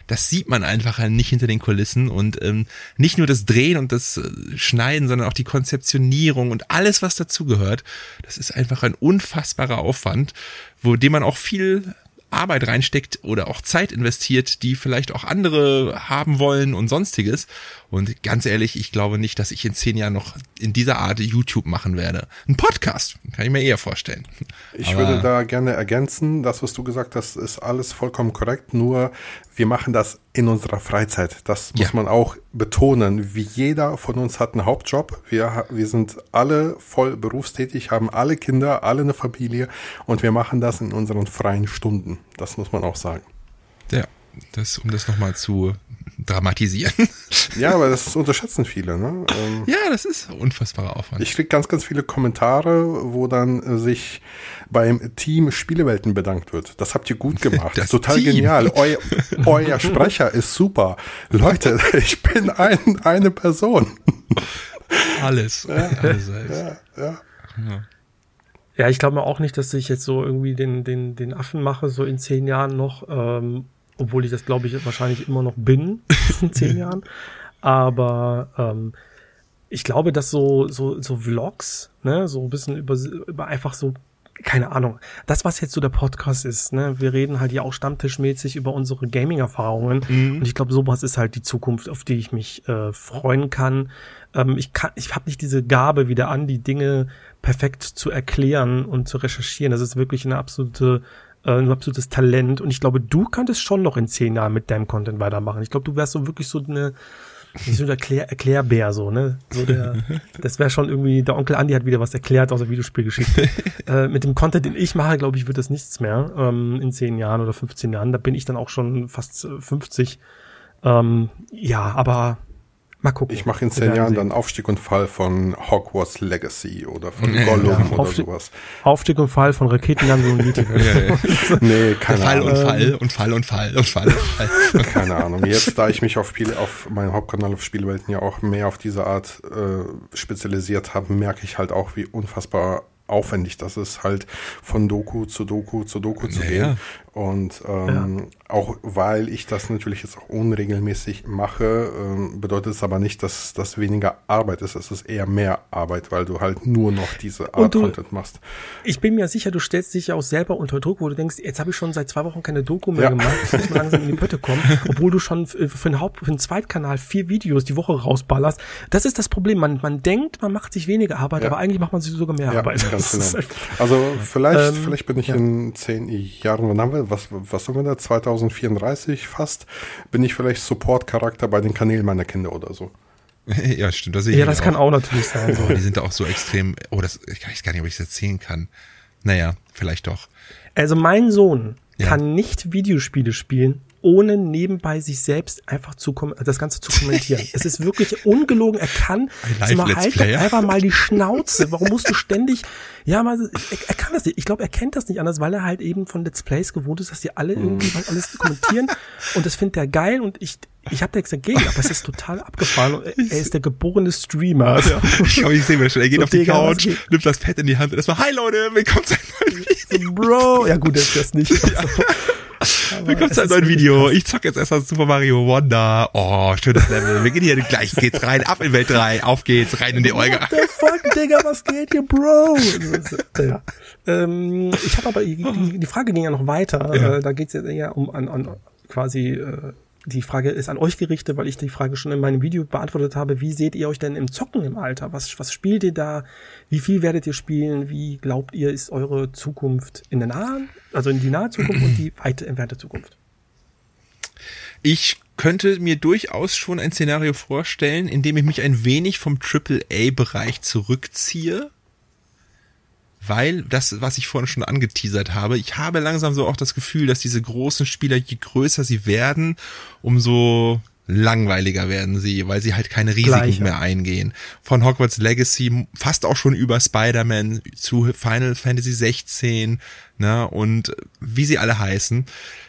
das sieht man einfach nicht hinter den Kulissen und ähm, nicht nur das Drehen und das äh, Schneiden, sondern auch die Konzeptionierung und alles, was dazugehört. Das ist einfach ein unfassbarer Aufwand, wo dem man auch viel Arbeit reinsteckt oder auch Zeit investiert, die vielleicht auch andere haben wollen und sonstiges. Und ganz ehrlich, ich glaube nicht, dass ich in zehn Jahren noch in dieser Art YouTube machen werde. Ein Podcast, kann ich mir eher vorstellen. Ich Aber würde da gerne ergänzen, das, was du gesagt hast, ist alles vollkommen korrekt. Nur wir machen das in unserer Freizeit. Das muss ja. man auch betonen. Wie jeder von uns hat einen Hauptjob. Wir, wir sind alle voll berufstätig, haben alle Kinder, alle eine Familie und wir machen das in unseren freien Stunden. Das muss man auch sagen. Ja, das, um das nochmal zu dramatisieren. [laughs] Ja, aber das unterschätzen viele. Ne? Ähm, ja, das ist unfassbarer Aufwand. Ich kriege ganz, ganz viele Kommentare, wo dann sich beim Team Spielewelten bedankt wird. Das habt ihr gut gemacht. [laughs] Das Total Team. genial. Eu, [laughs] euer Sprecher ist super. Leute, ich bin ein, eine Person. Alles. Ja, Alles. Ja, ja. ja. Ja, ich glaube auch nicht, dass ich jetzt so irgendwie den, den, den Affen mache, so in zehn Jahren noch. Ähm, obwohl ich das, glaube ich, wahrscheinlich immer noch bin [laughs] in zehn [laughs] Jahren. Aber ähm, ich glaube, dass so, so, so Vlogs, ne, so ein bisschen über, über einfach so, keine Ahnung, das, was jetzt so der Podcast ist, ne, wir reden halt ja auch stammtischmäßig über unsere Gaming-Erfahrungen. Mhm. Und ich glaube, sowas ist halt die Zukunft, auf die ich mich äh, freuen kann. Ähm, ich kann, ich habe nicht diese Gabe wieder an, die Dinge perfekt zu erklären und zu recherchieren. Das ist wirklich eine absolute äh, ein absolutes Talent. Und ich glaube, du könntest schon noch in zehn Jahren mit deinem Content weitermachen. Ich glaube, du wärst so wirklich so eine, so ein Erklär, Erklärbär, so, ne? So der, [laughs] das wäre schon irgendwie, der Onkel Andi hat wieder was erklärt aus der Videospielgeschichte. [laughs] äh, mit dem Content, den ich mache, glaube ich, wird das nichts mehr ähm, in zehn Jahren oder 15 Jahren. Da bin ich dann auch schon fast 50. Ähm, ja, aber Mal gucken. Ich mache in zehn Jahren dann Aufstieg und Fall von Hogwarts Legacy oder von Gollum ja, oder Aufstieg, sowas. Aufstieg und Fall von Raketenlandung und Niete. ja, ja. [laughs] Nee, keine Fall Ahnung. Und Fall und Fall und Fall und Fall und Fall. [laughs] keine Ahnung. Jetzt, da ich mich auf, Spiele, auf meinem Hauptkanal auf Spielwelten ja auch mehr auf diese Art äh, spezialisiert habe, merke ich halt auch, wie unfassbar aufwendig das ist, halt von Doku zu Doku zu Doku zu gehen. Und ähm, ja. auch weil ich das natürlich jetzt auch unregelmäßig mache, ähm, bedeutet es aber nicht, dass das weniger Arbeit ist. Es ist eher mehr Arbeit, weil du halt nur noch diese Art du, Content machst. Ich bin mir sicher, du stellst dich ja auch selber unter Druck, wo du denkst, jetzt habe ich schon seit zwei Wochen keine Doku mehr ja. gemacht, jetzt muss man langsam in die Pötte kommen, [laughs] obwohl du schon für den Haupt, für den Zweitkanal vier Videos die Woche rausballerst. Das ist das Problem. Man, man denkt, man macht sich weniger Arbeit, ja. aber eigentlich macht man sich sogar mehr Arbeit. [laughs] Genau. Also vielleicht, ähm, vielleicht bin ich in zehn Jahren, wann haben wir was, was haben wir da, 2034 fast, bin ich vielleicht Support-Charakter bei den Kanälen meiner Kinder oder so. [laughs] ja, stimmt. Das ja, das kann auch natürlich sein. Oh, [laughs] die sind da auch so extrem, oh, das ich weiß gar nicht, ob ich das erzählen kann. Naja, vielleicht doch. Also mein Sohn ja. kann nicht Videospiele spielen, ohne nebenbei sich selbst einfach zu das Ganze zu kommentieren. [laughs] es ist wirklich ungelogen. Er kann, mal, halt einfach mal die [laughs] Schnauze. Warum musst du ständig, ja, mal, er, er kann das nicht. Ich glaube, er kennt das nicht anders, weil er halt eben von Let's Plays gewohnt ist, dass die alle irgendwie mm. alles kommentieren. Und das findet er geil und ich, ich habe da nichts dagegen, aber es ist total abgefahren. Er ist der geborene Streamer. Ja, ich, ich sehe mir schon. Er geht und auf die Digga, Couch, nimmt das Pad in die Hand und erstmal, hi Leute, willkommen zu einem neuen Video. Bro, ja gut, das ist das nicht. [laughs] Ja. Willkommen zu einem neuen Video. Ich zocke jetzt erstmal Super Mario Wonder. Oh, schönes Level. Wir gehen hier gleich geht's rein, ab in Welt 3. Auf geht's, rein in die Olga. What the fuck, Digga, was geht hier, Bro? [laughs] Ja. Ähm, ich habe aber, die, die, Frage ging ja noch weiter. Ja. Äh, da geht's jetzt eher um an, an quasi äh, die Frage ist an euch gerichtet, weil ich die Frage schon in meinem Video beantwortet habe. Wie seht ihr euch denn im Zocken im Alter? Was, was spielt ihr da? Wie viel werdet ihr spielen? Wie glaubt ihr, ist eure Zukunft in der nahen, also in die nahe Zukunft und die weite entfernte Zukunft? Ich könnte mir durchaus schon ein Szenario vorstellen, in dem ich mich ein wenig vom AAA-Bereich zurückziehe weil das, was ich vorhin schon angeteasert habe, ich habe langsam so auch das Gefühl, dass diese großen Spieler, je größer sie werden, umso langweiliger werden sie, weil sie halt keine Risiken Gleicher. mehr eingehen. Von Hogwarts Legacy fast auch schon über Spider-Man zu Final Fantasy 16, ne, und wie sie alle heißen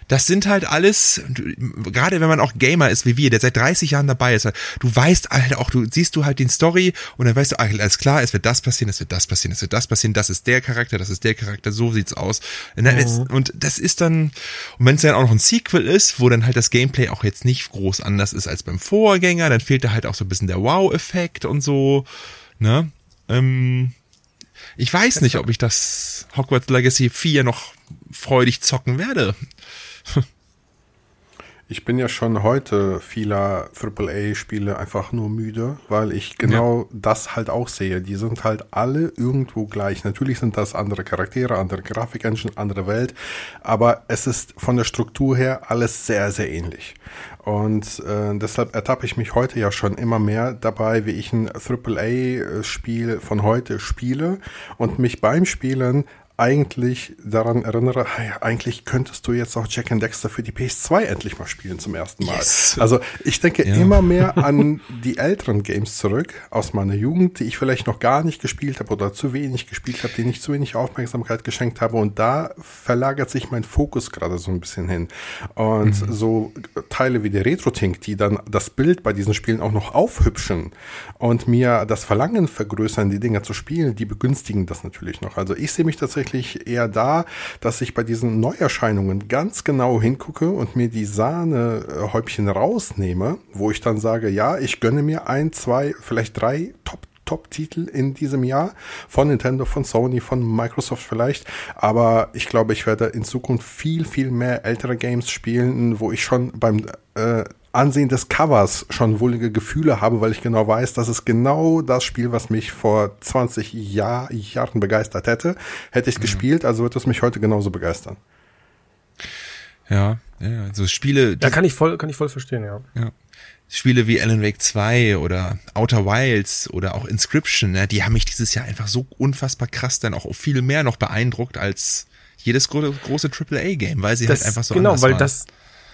das sind halt alles, gerade wenn man auch Gamer ist wie wir, der seit 30 Jahren dabei ist, du weißt halt auch, du siehst du halt den Story und dann weißt du, alles klar, es wird das passieren, es wird das passieren, es wird das passieren, das ist der Charakter, das ist der Charakter, so sieht's aus. Mhm. Und das ist dann, und wenn es dann auch noch ein Sequel ist, wo dann halt das Gameplay auch jetzt nicht groß anders ist als beim Vorgänger, dann fehlt da halt auch so ein bisschen der Wow-Effekt und so, ne? Ähm, ich weiß nicht, ob ich das Hogwarts Legacy 4 noch freudig zocken werde. [laughs] Ich bin ja schon heute vieler AAA-Spiele einfach nur müde, weil ich genau ja. das halt auch sehe. Die sind halt alle irgendwo gleich. Natürlich sind das andere Charaktere, andere Grafikengine, andere Welt, aber es ist von der Struktur her alles sehr, sehr ähnlich. Und äh, deshalb ertappe ich mich heute ja schon immer mehr dabei, wie ich ein AAA-Spiel von heute spiele und mich beim Spielen eigentlich daran erinnere, hey, eigentlich könntest du jetzt auch Jack and Dexter für die PS2 endlich mal spielen zum ersten Mal. Yes. Also ich denke ja. immer mehr an die älteren Games zurück aus meiner Jugend, die ich vielleicht noch gar nicht gespielt habe oder zu wenig gespielt habe, denen ich zu wenig Aufmerksamkeit geschenkt habe und da verlagert sich mein Fokus gerade so ein bisschen hin. Und mhm. so Teile wie der Retro-Tink, die dann das Bild bei diesen Spielen auch noch aufhübschen und mir das Verlangen vergrößern, die Dinger zu spielen, die begünstigen das natürlich noch. Also ich sehe mich tatsächlich tatsächlich eher da, dass ich bei diesen Neuerscheinungen ganz genau hingucke und mir die Sahnehäubchen rausnehme, wo ich dann sage, ja, ich gönne mir ein, zwei, vielleicht drei Top Top-Titel in diesem Jahr von Nintendo, von Sony, von Microsoft vielleicht. Aber ich glaube, ich werde in Zukunft viel, viel mehr ältere Games spielen, wo ich schon beim äh, Ansehen des Covers schon wohlige Gefühle habe, weil ich genau weiß, das ist genau das Spiel, was mich vor 20 Jahr, Jahren begeistert hätte. Hätte ich es mhm. gespielt, also wird es mich heute genauso begeistern. Ja, ja, also Spiele. Da kann ich voll, kann ich voll verstehen, ja. Ja. Spiele wie Alan Wake 2 oder Outer Wilds oder auch Inscription, ne, die haben mich dieses Jahr einfach so unfassbar krass dann auch viel mehr noch beeindruckt als jedes große AAA-Game, weil sie das, halt einfach so genau, weil waren. das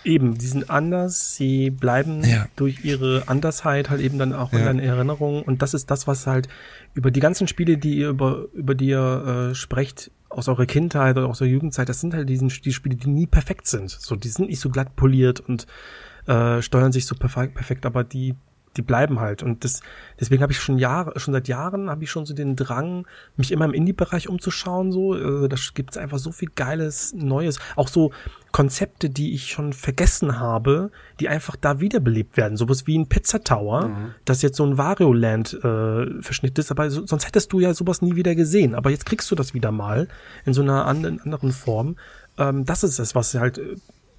Eben, die sind anders, sie bleiben ja. durch ihre Andersheit halt eben dann auch ja. in deinen Erinnerungen und das ist das, was halt über die ganzen Spiele, die ihr über, über die ihr äh, sprecht, aus eurer Kindheit oder aus eurer Jugendzeit, das sind halt diesen, die Spiele, die nie perfekt sind. So, die sind nicht so glatt poliert und äh, steuern sich so perfekt, perfekt, aber die die bleiben halt. Und das, deswegen habe ich schon Jahre, schon seit Jahren habe ich schon so den Drang, mich immer im Indie-Bereich umzuschauen. So, äh, da gibt's einfach so viel Geiles, Neues. Auch so Konzepte, die ich schon vergessen habe, die einfach da wiederbelebt werden. Sowas wie ein Pizza Tower, mhm. das jetzt so ein Wario Land äh, Verschnitt ist. Aber so, sonst hättest du ja sowas nie wieder gesehen. Aber jetzt kriegst du das wieder mal in so einer anderen, anderen Form. Ähm, das ist es, was halt äh,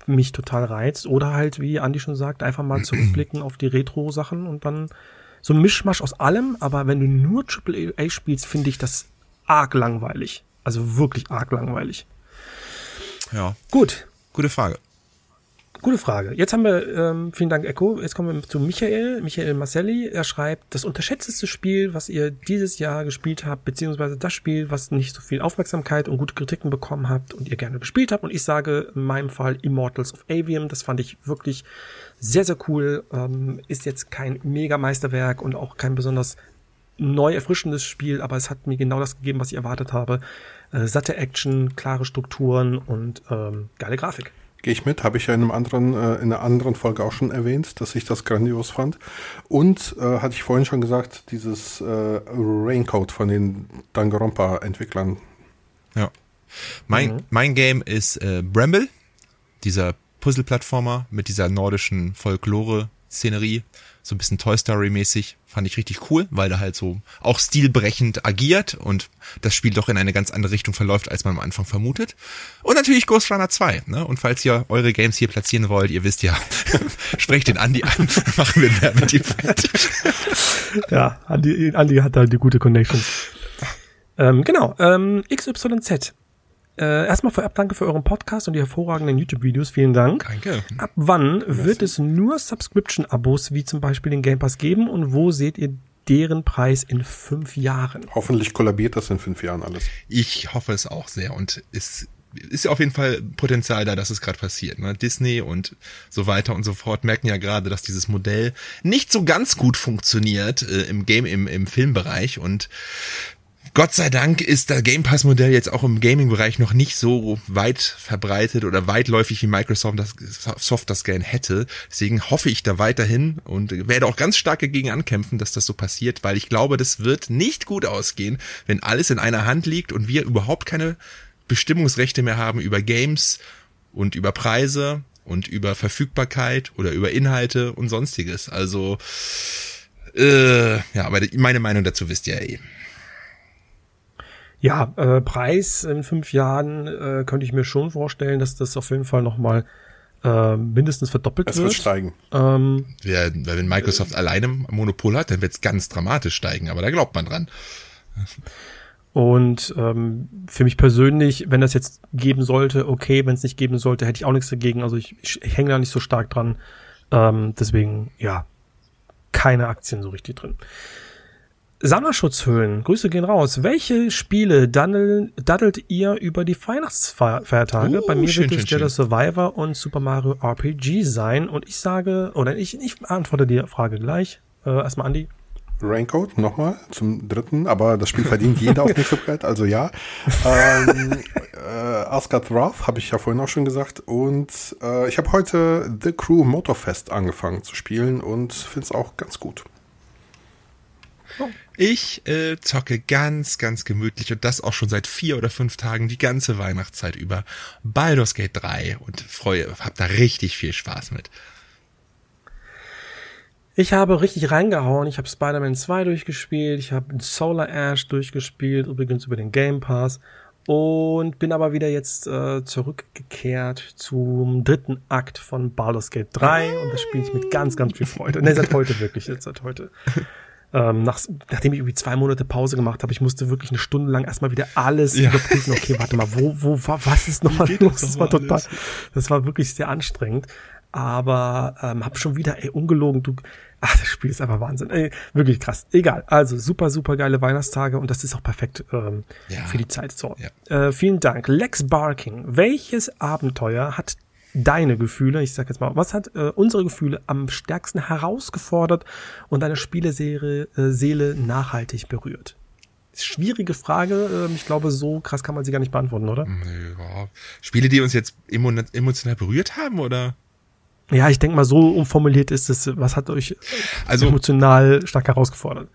mich total reizt. Oder halt, wie Andi schon sagt, einfach mal zurückblicken auf die Retro-Sachen und dann so ein Mischmasch aus allem. Aber wenn du nur AAA spielst, finde ich das arg langweilig. Also wirklich arg langweilig. Ja. Gut. Gute Frage. Gute Frage. Jetzt haben wir, ähm, vielen Dank, Echo. Jetzt kommen wir zu Michael, Michael Marcelli. Er schreibt, das unterschätzteste Spiel, was ihr dieses Jahr gespielt habt, beziehungsweise das Spiel, was nicht so viel Aufmerksamkeit und gute Kritiken bekommen habt und ihr gerne gespielt habt. Und ich sage in meinem Fall Immortals of Avium. Das fand ich wirklich sehr, sehr cool. Ähm, ist jetzt kein Mega-Meisterwerk und auch kein besonders neu erfrischendes Spiel, aber es hat mir genau das gegeben, was ich erwartet habe. Äh, satte Action, klare Strukturen und ähm, geile Grafik. Gehe ich mit, habe ich ja in einem anderen, äh, in einer anderen Folge auch schon erwähnt, dass ich das grandios fand. Und äh, hatte ich vorhin schon gesagt, dieses äh, Raincoat von den Danganronpa-Entwicklern. Ja. Mein, mhm. mein Game ist äh, Bramble, dieser Puzzle-Plattformer mit dieser nordischen Folklore-Szenerie so ein bisschen Toy Story mäßig. Fand ich richtig cool, weil er halt so auch stilbrechend agiert und das Spiel doch in eine ganz andere Richtung verläuft, als man am Anfang vermutet. Und natürlich Ghost Runner 2. Ne? Und falls ihr eure Games hier platzieren wollt, ihr wisst ja, [laughs] sprecht den Andi an, [laughs] machen wir mehr mit ihm fett. ja, Andi, Andi hat da die gute Connection. Ähm, genau, ähm, XYZ äh, erstmal vorab danke für euren Podcast und die hervorragenden YouTube-Videos. Vielen Dank. Danke. Ab wann wird es nur Subscription-Abos wie zum Beispiel den Game Pass geben und wo seht ihr deren Preis in fünf Jahren? Hoffentlich kollabiert das in fünf Jahren alles. Ich hoffe es auch sehr und es ist ja auf jeden Fall Potenzial da, dass es gerade passiert. Ne? Disney und so weiter und so fort merken ja gerade, dass dieses Modell nicht so ganz gut funktioniert äh, im Game, im, im Filmbereich und Gott sei Dank ist das Game Pass Modell jetzt auch im Gaming-Bereich noch nicht so weit verbreitet oder weitläufig wie Microsoft das, Soft das gern hätte. Deswegen hoffe ich da weiterhin und werde auch ganz stark dagegen ankämpfen, dass das so passiert, weil ich glaube, das wird nicht gut ausgehen, wenn alles in einer Hand liegt und wir überhaupt keine Bestimmungsrechte mehr haben über Games und über Preise und über Verfügbarkeit oder über Inhalte und sonstiges. Also äh, ja, aber meine Meinung dazu wisst ihr ja eh. Ja, äh, Preis in fünf Jahren äh, könnte ich mir schon vorstellen, dass das auf jeden Fall nochmal äh, mindestens verdoppelt es wird. Es wird steigen. Ähm, ja, wenn Microsoft alleine Monopol hat, dann wird es ganz dramatisch steigen, aber da glaubt man dran. Und ähm, für mich persönlich, wenn das jetzt geben sollte, okay, wenn es nicht geben sollte, hätte ich auch nichts dagegen. Also ich, ich, ich hänge da nicht so stark dran. Ähm, deswegen, ja, keine Aktien so richtig drin. Sammlerschutzhüllen, Grüße gehen raus. Welche Spiele daddelt, daddelt ihr über die Weihnachtsfeiertage? Uh, Bei mir schön, wird es Jedi Survivor und Super Mario RPG sein. Und ich sage, oder ich, ich antworte die Frage gleich. Äh, erstmal Andi. Raincoat nochmal zum dritten, aber das Spiel verdient jeder auf nicht so brett, also ja. Ähm, äh, Asgard Wrath habe ich ja vorhin auch schon gesagt und äh, ich habe heute The Crew Motorfest angefangen zu spielen und finde es auch ganz gut. Ich äh, zocke ganz, ganz gemütlich und das auch schon seit vier oder fünf Tagen die ganze Weihnachtszeit über Baldur's Gate 3 und freue, hab da richtig viel Spaß mit. Ich habe richtig reingehauen. Ich habe Spider-Man 2 durchgespielt. Ich habe Solar Ash durchgespielt, übrigens über den Game Pass. Und bin aber wieder jetzt äh, zurückgekehrt zum dritten Akt von Baldur's Gate 3. Und das spiele ich mit ganz, ganz viel Freude. Ne, seit heute wirklich, jetzt seit heute ähm, nach, nachdem ich irgendwie zwei Monate Pause gemacht habe, ich musste wirklich eine Stunde lang erstmal wieder alles ja. überprüfen. Okay, warte mal, wo, wo, was ist nochmal los? Das war total, das war wirklich sehr anstrengend. Aber ähm, hab schon wieder, ey, ungelogen, du, ach, das Spiel ist einfach Wahnsinn. Ey, wirklich krass. Egal. Also super, super geile Weihnachtstage und das ist auch perfekt ähm, ja. für die Zeit. So. Ja. Äh, vielen Dank. Lex Barking. Welches Abenteuer hat deine Gefühle, ich sag jetzt mal, was hat äh, unsere Gefühle am stärksten herausgefordert und deine Spieleseele äh, Seele nachhaltig berührt? Schwierige Frage. Ähm, ich glaube, so krass kann man sie gar nicht beantworten, oder? Ja. Spiele, die uns jetzt emotional berührt haben, oder? Ja, ich denke mal, so umformuliert ist es. Was hat euch also, emotional stark herausgefordert?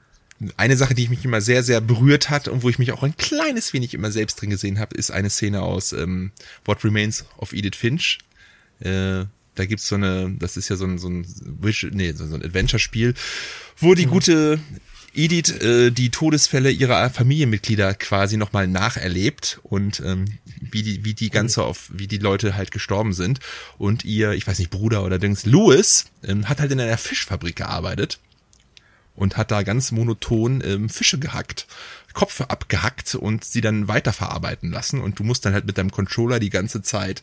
Eine Sache, die mich immer sehr, sehr berührt hat und wo ich mich auch ein kleines wenig immer selbst drin gesehen habe, ist eine Szene aus ähm, What Remains of Edith Finch. Äh, da gibt's so eine, das ist ja so ein, so ein, nee, so ein Adventure-Spiel, wo die mhm. gute Edith äh, die Todesfälle ihrer Familienmitglieder quasi nochmal nacherlebt und ähm, wie die wie die ganze auf wie die Leute halt gestorben sind. Und ihr ich weiß nicht Bruder oder Dings Louis ähm, hat halt in einer Fischfabrik gearbeitet und hat da ganz monoton ähm, Fische gehackt Kopfe abgehackt und sie dann weiterverarbeiten lassen. Und du musst dann halt mit deinem Controller die ganze Zeit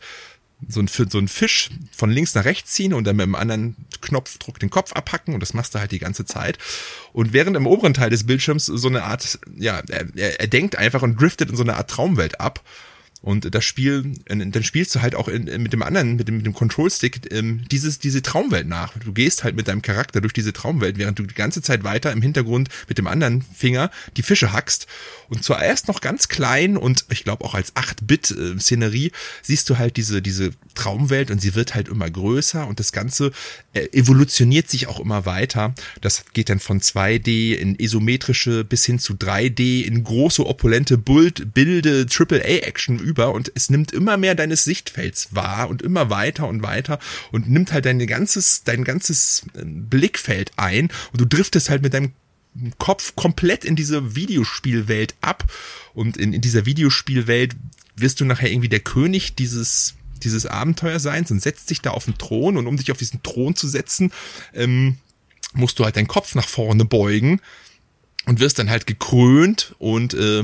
so ein, so ein Fisch von links nach rechts ziehen und dann mit dem anderen Knopfdruck den Kopf abhacken und das machst du halt die ganze Zeit. Und während im oberen Teil des Bildschirms so eine Art, ja, er, er denkt einfach und driftet in so eine Art Traumwelt ab. Und das Spiel, dann spielst du halt auch in, mit dem anderen, mit dem, mit dem Control-Stick ähm, dieses, diese Traumwelt nach. Du gehst halt mit deinem Charakter durch diese Traumwelt, während du die ganze Zeit weiter im Hintergrund mit dem anderen Finger die Fische hackst. Und zuerst noch ganz klein und ich glaube auch als 8-Bit-Szenerie siehst du halt diese, diese Traumwelt und sie wird halt immer größer und das Ganze äh, evolutioniert sich auch immer weiter. Das geht dann von 2D in isometrische bis hin zu 3D in große opulente Buld, Bilde, AAA-Action über und es nimmt immer mehr deines Sichtfelds wahr und immer weiter und weiter und nimmt halt dein ganzes, dein ganzes ähm, Blickfeld ein und du driftest halt mit deinem Kopf komplett in diese Videospielwelt ab und in, in dieser Videospielwelt wirst du nachher irgendwie der König dieses dieses Abenteuerseins und setzt dich da auf den Thron und um dich auf diesen Thron zu setzen, ähm, musst du halt deinen Kopf nach vorne beugen und wirst dann halt gekrönt und äh,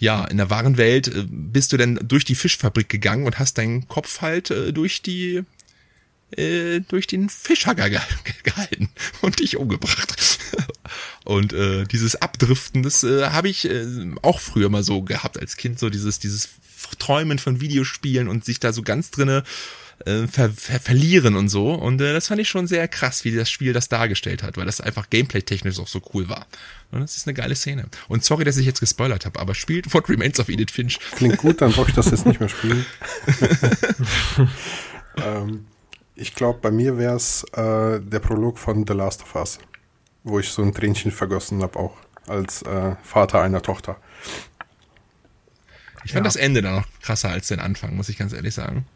ja, in der wahren Welt äh, bist du dann durch die Fischfabrik gegangen und hast deinen Kopf halt äh, durch die äh, durch den Fischhacker ge gehalten und dich umgebracht. [laughs] und äh, dieses Abdriften, das äh, habe ich äh, auch früher mal so gehabt als Kind, so dieses dieses Träumen von Videospielen und sich da so ganz drinne äh, ver ver verlieren und so. Und äh, das fand ich schon sehr krass, wie das Spiel das dargestellt hat, weil das einfach gameplay-technisch auch so cool war. Und das ist eine geile Szene. Und sorry, dass ich jetzt gespoilert habe, aber spielt What Remains of Edith Finch. Klingt gut, dann brauche ich das jetzt nicht mehr spielen. [laughs] [laughs] ähm, ich glaube, bei mir wäre es äh, der Prolog von The Last of Us, wo ich so ein Tränchen vergossen habe, auch als äh, Vater einer Tochter. Ich fand ja. das Ende dann noch krasser als den Anfang, muss ich ganz ehrlich sagen.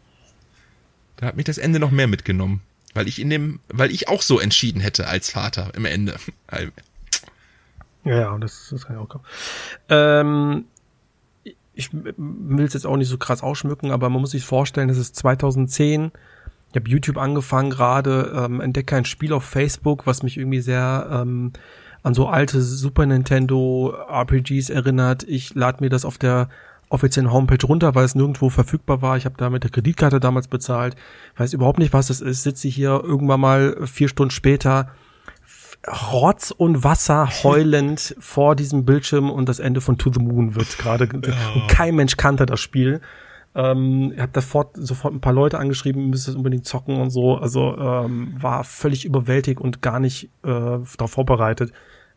Da hat mich das Ende noch mehr mitgenommen. Weil ich in dem, weil ich auch so entschieden hätte als Vater im Ende. Ja, das, das kann ich auch kommen. Ähm, ich will es jetzt auch nicht so krass ausschmücken, aber man muss sich vorstellen, das ist 2010. Ich habe YouTube angefangen gerade, ähm, entdecke ein Spiel auf Facebook, was mich irgendwie sehr ähm, an so alte Super Nintendo RPGs erinnert. Ich lade mir das auf der offiziellen Homepage runter, weil es nirgendwo verfügbar war. Ich habe da mit der Kreditkarte damals bezahlt, weiß überhaupt nicht, was das ist. Sitze hier irgendwann mal vier Stunden später, Rotz und Wasser heulend [laughs] vor diesem Bildschirm und das Ende von To the Moon wird gerade. Oh. Kein Mensch kannte das Spiel. Ähm, ich habe sofort, sofort ein paar Leute angeschrieben, müsste es unbedingt zocken und so. Also ähm, war völlig überwältigt und gar nicht äh, darauf vorbereitet.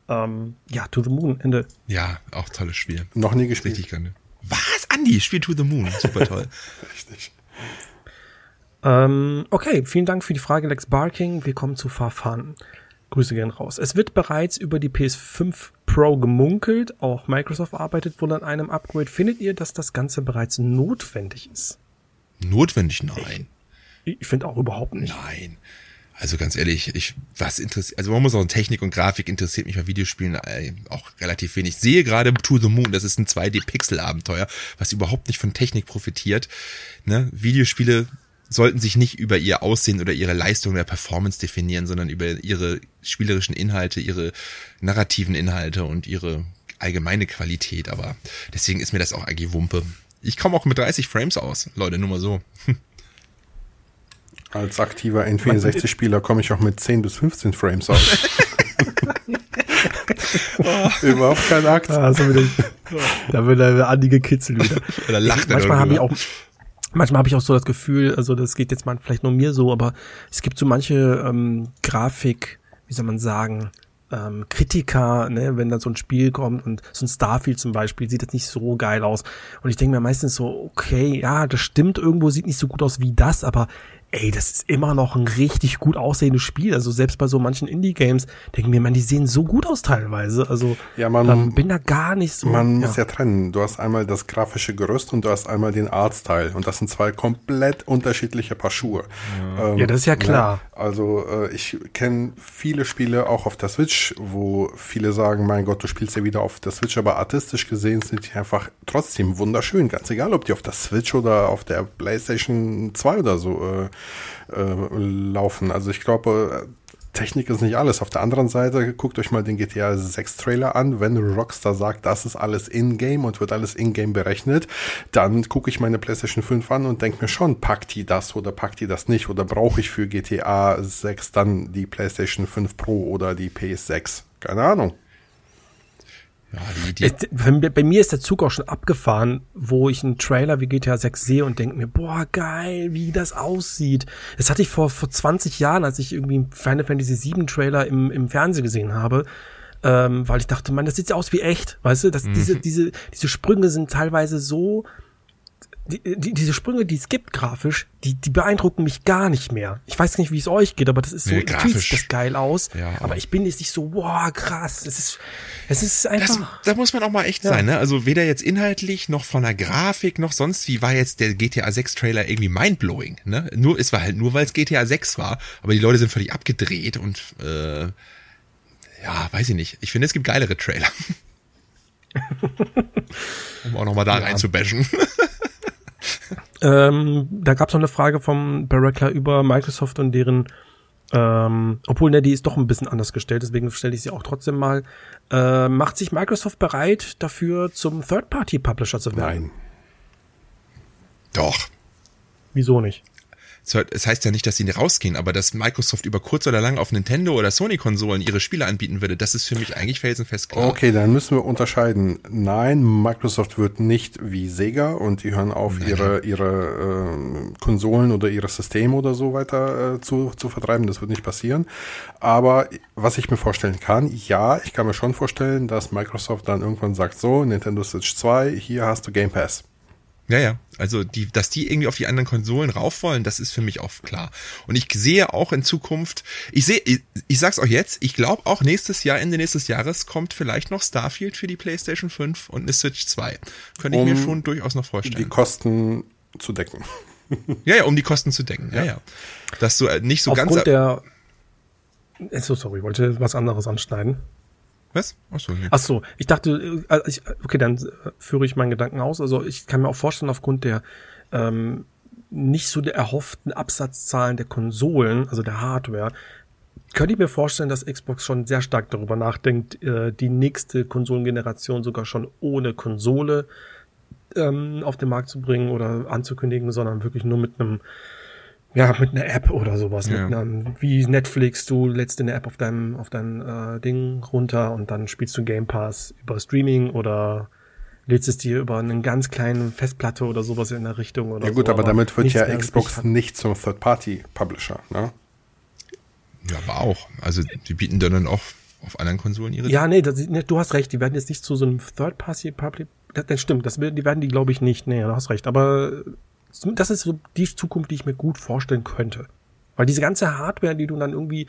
Ähm, ja, To the Moon, Ende. Ja, auch tolles Spiel. Noch nie gespielt. Richtig gerne. Was? Andi, Spiel To the Moon. Super toll. [laughs] Richtig. Ähm, okay, vielen Dank für die Frage, Lex Barking. Wir kommen zu Farfan. Grüße gern raus. Es wird bereits über die PS5 Pro gemunkelt. Auch Microsoft arbeitet wohl an einem Upgrade. Findet ihr, dass das Ganze bereits notwendig ist? Notwendig? Nein. Ich, ich finde auch überhaupt nicht. Nein. Also ganz ehrlich, ich was interessiert, also man muss auch Technik und Grafik interessiert mich bei Videospielen äh, auch relativ wenig. Ich sehe gerade To the Moon, das ist ein 2D-Pixel-Abenteuer, was überhaupt nicht von Technik profitiert. Ne? Videospiele sollten sich nicht über ihr Aussehen oder ihre Leistung der Performance definieren, sondern über ihre spielerischen Inhalte, ihre narrativen Inhalte und ihre allgemeine Qualität. Aber deswegen ist mir das auch eigentlich Wumpe. Ich komme auch mit 30 Frames aus, Leute, nur mal so. [laughs] Als aktiver N64-Spieler komme ich auch mit 10 bis 15 Frames aus. [laughs] oh. Überhaupt kein Akt. Ah, so wieder, da wird der Andi gekitzelt wieder. [laughs] Oder lacht er Manchmal habe ich auch Manchmal habe ich auch so das Gefühl, also das geht jetzt mal vielleicht nur mir so, aber es gibt so manche ähm, Grafik, wie soll man sagen, ähm, Kritiker, ne, wenn da so ein Spiel kommt und so ein Starfield zum Beispiel sieht jetzt nicht so geil aus. Und ich denke mir meistens so, okay, ja, das stimmt, irgendwo sieht nicht so gut aus wie das, aber ey, das ist immer noch ein richtig gut aussehendes Spiel. Also selbst bei so manchen Indie-Games denken mir, man, die sehen so gut aus teilweise. Also ja, man, ähm, bin da gar nicht so. Man ja. muss ja trennen. Du hast einmal das grafische Gerüst und du hast einmal den Artstyle. Und das sind zwei komplett unterschiedliche Paar Schuhe. Ja, ähm, ja das ist ja ne? klar. Ne? Also äh, ich kenne viele Spiele auch auf der Switch, wo viele sagen, mein Gott, du spielst ja wieder auf der Switch, aber artistisch gesehen sind die einfach trotzdem wunderschön. Ganz egal, ob die auf der Switch oder auf der PlayStation 2 oder so äh, laufen. Also ich glaube, Technik ist nicht alles. Auf der anderen Seite, guckt euch mal den GTA 6 Trailer an. Wenn Rockstar sagt, das ist alles in-game und wird alles in-game berechnet, dann gucke ich meine PlayStation 5 an und denke mir schon, packt die das oder packt die das nicht? Oder brauche ich für GTA 6 dann die PlayStation 5 Pro oder die PS6? Keine Ahnung. Ja, die, die bei mir ist der Zug auch schon abgefahren, wo ich einen Trailer wie GTA 6 sehe und denke mir, boah, geil, wie das aussieht. Das hatte ich vor, vor 20 Jahren, als ich irgendwie Final Fantasy 7 Trailer im, im Fernsehen gesehen habe. Ähm, weil ich dachte, man, das sieht ja aus wie echt, weißt du, dass mhm. diese, diese, diese Sprünge sind teilweise so die, die, diese Sprünge, die es gibt grafisch, die, die beeindrucken mich gar nicht mehr. Ich weiß nicht, wie es euch geht, aber das ist so, nee, grafisch sieht das geil aus. Ja, aber, aber ich bin jetzt nicht so, wow, krass. Es ist, es ist einfach. Da muss man auch mal echt ja. sein, ne? Also weder jetzt inhaltlich noch von der Grafik noch sonst wie war jetzt der GTA 6 Trailer irgendwie mindblowing, ne? Nur, es war halt nur, weil es GTA 6 war, aber die Leute sind völlig abgedreht und, äh, ja, weiß ich nicht. Ich finde, es gibt geilere Trailer. [laughs] um auch nochmal da ja. rein zu bashen. Ähm, da gab es noch eine Frage vom Barackler über Microsoft und deren, ähm, obwohl ne, die ist doch ein bisschen anders gestellt, deswegen stelle ich sie auch trotzdem mal. Äh, macht sich Microsoft bereit dafür, zum Third-Party-Publisher zu werden? Nein. Doch. Wieso nicht? Es heißt ja nicht, dass sie nicht rausgehen, aber dass Microsoft über kurz oder lang auf Nintendo oder Sony-Konsolen ihre Spiele anbieten würde, das ist für mich eigentlich felsenfest klar. Okay, dann müssen wir unterscheiden. Nein, Microsoft wird nicht wie Sega und die hören auf, Nein. ihre, ihre äh, Konsolen oder ihre Systeme oder so weiter äh, zu, zu vertreiben. Das wird nicht passieren. Aber was ich mir vorstellen kann, ja, ich kann mir schon vorstellen, dass Microsoft dann irgendwann sagt, so, Nintendo Switch 2, hier hast du Game Pass. Ja, ja. Also die, dass die irgendwie auf die anderen Konsolen rauf wollen, das ist für mich auch klar. Und ich sehe auch in Zukunft, ich sehe, ich, ich sag's auch jetzt, ich glaube auch nächstes Jahr, Ende nächstes Jahres kommt vielleicht noch Starfield für die PlayStation 5 und eine Switch 2. Könnte um ich mir schon durchaus noch vorstellen. Die Kosten zu decken. ja, ja, um die Kosten zu decken. Ja, ja. ja. Dass du nicht so Aufgrund ganz. Der, so, sorry, wollte was anderes anschneiden. Was? Ach so, nee. Ach so, ich dachte, äh, ich, okay, dann äh, führe ich meinen Gedanken aus. Also ich kann mir auch vorstellen, aufgrund der ähm, nicht so der erhofften Absatzzahlen der Konsolen, also der Hardware, könnte ich mir vorstellen, dass Xbox schon sehr stark darüber nachdenkt, äh, die nächste Konsolengeneration sogar schon ohne Konsole ähm, auf den Markt zu bringen oder anzukündigen, sondern wirklich nur mit einem ja, mit einer App oder sowas. Ja. Einer, wie Netflix, du lädst eine App auf deinem, auf dein äh, Ding runter und dann spielst du Game Pass über Streaming oder lädst es dir über einen ganz kleinen Festplatte oder sowas in der Richtung oder Ja gut, so, aber, aber damit wird ja Xbox nicht zum Third-Party-Publisher, ne? Ja, aber auch. Also die bieten dann auch auf anderen Konsolen ihre. Ja, nee, das, nee, du hast recht. Die werden jetzt nicht zu so einem Third-Party-Public. Das, das stimmt. Das, die werden die, glaube ich, nicht. Nee, du hast recht. Aber das ist so die Zukunft, die ich mir gut vorstellen könnte. Weil diese ganze Hardware, die du dann irgendwie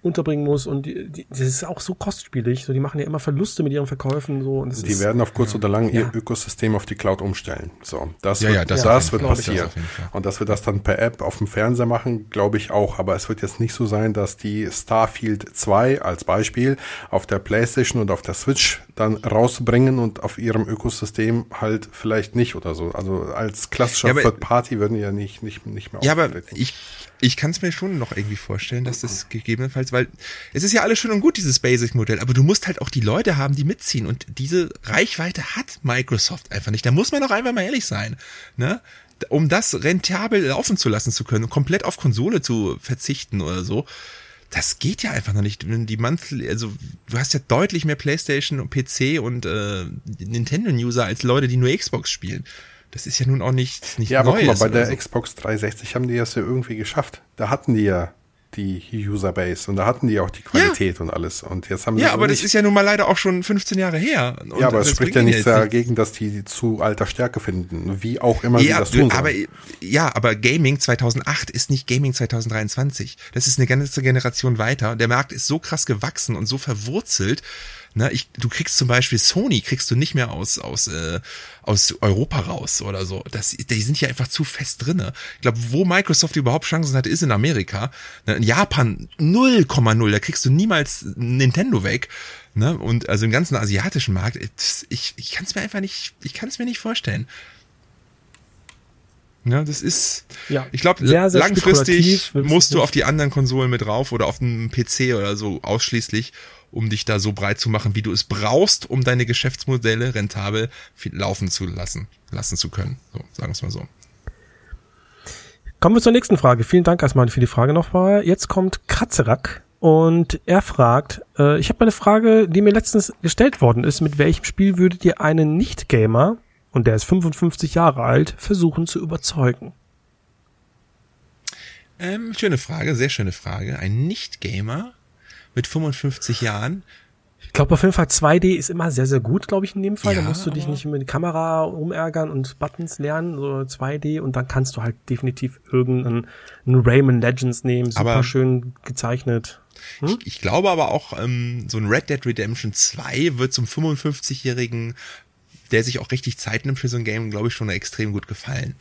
unterbringen muss und die, die, das ist auch so kostspielig. So, die machen ja immer Verluste mit ihren Verkäufen so. Und die ist, werden auf kurz ja. oder lang ihr Ökosystem auf die Cloud umstellen. So, das ja, wird, ja, das, das wird passieren. Und dass wir das dann per App auf dem Fernseher machen, glaube ich auch. Aber es wird jetzt nicht so sein, dass die Starfield 2 als Beispiel auf der PlayStation und auf der Switch dann rausbringen und auf ihrem Ökosystem halt vielleicht nicht oder so. Also als klassischer ja, Third Party würden die ja nicht, nicht, nicht mehr Ja, aber ich ich kann es mir schon noch irgendwie vorstellen, dass das gegebenenfalls, weil es ist ja alles schön und gut, dieses Basic-Modell, aber du musst halt auch die Leute haben, die mitziehen. Und diese Reichweite hat Microsoft einfach nicht. Da muss man doch einfach mal ehrlich sein. Ne? Um das rentabel laufen zu lassen zu können, komplett auf Konsole zu verzichten oder so, das geht ja einfach noch nicht. Die Monthly, also du hast ja deutlich mehr PlayStation und PC und äh, Nintendo-User als Leute, die nur Xbox spielen. Das ist ja nun auch nicht, nicht Ja, aber Neues guck mal, bei der so. Xbox 360 haben die das ja irgendwie geschafft. Da hatten die ja die Userbase und da hatten die auch die Qualität ja. und alles. Und jetzt haben Ja, aber das ist ja nun mal leider auch schon 15 Jahre her. Und ja, aber es spricht ja nichts dagegen, dass die zu alter Stärke finden, wie auch immer ja, sie das tun. Aber, ja, aber Gaming 2008 ist nicht Gaming 2023. Das ist eine ganze Generation weiter. Der Markt ist so krass gewachsen und so verwurzelt, Ne, ich, du kriegst zum Beispiel Sony, kriegst du nicht mehr aus, aus, äh, aus Europa raus oder so. Das, die sind hier einfach zu fest drinne. Ich glaube, wo Microsoft überhaupt Chancen hat, ist in Amerika. Ne, in Japan 0,0, da kriegst du niemals Nintendo weg. Ne? Und also im ganzen asiatischen Markt, ich, ich kann es mir einfach nicht, ich kann es mir nicht vorstellen. Ja, das ist, ja, ich glaube, langfristig musst du auf die anderen Konsolen mit drauf oder auf den PC oder so ausschließlich, um dich da so breit zu machen, wie du es brauchst, um deine Geschäftsmodelle rentabel laufen zu lassen, lassen zu können. So, sagen wir es mal so. Kommen wir zur nächsten Frage. Vielen Dank erstmal für die Frage nochmal. Jetzt kommt Kratzerak und er fragt, äh, ich habe eine Frage, die mir letztens gestellt worden ist, mit welchem Spiel würdet ihr einen Nicht-Gamer, und der ist 55 Jahre alt, versuchen zu überzeugen? Ähm, schöne Frage, sehr schöne Frage. Ein Nicht-Gamer mit 55 Jahren ich glaube auf jeden Fall 2D ist immer sehr, sehr gut, glaube ich, in dem Fall. Ja, da musst du dich nicht mit Kamera umärgern und Buttons lernen, so 2D und dann kannst du halt definitiv irgendeinen Rayman Legends nehmen, super aber schön gezeichnet. Hm? Ich, ich, glaube aber auch, ähm, so ein Red Dead Redemption 2 wird zum 55-Jährigen, der sich auch richtig Zeit nimmt für so ein Game, glaube ich, schon extrem gut gefallen.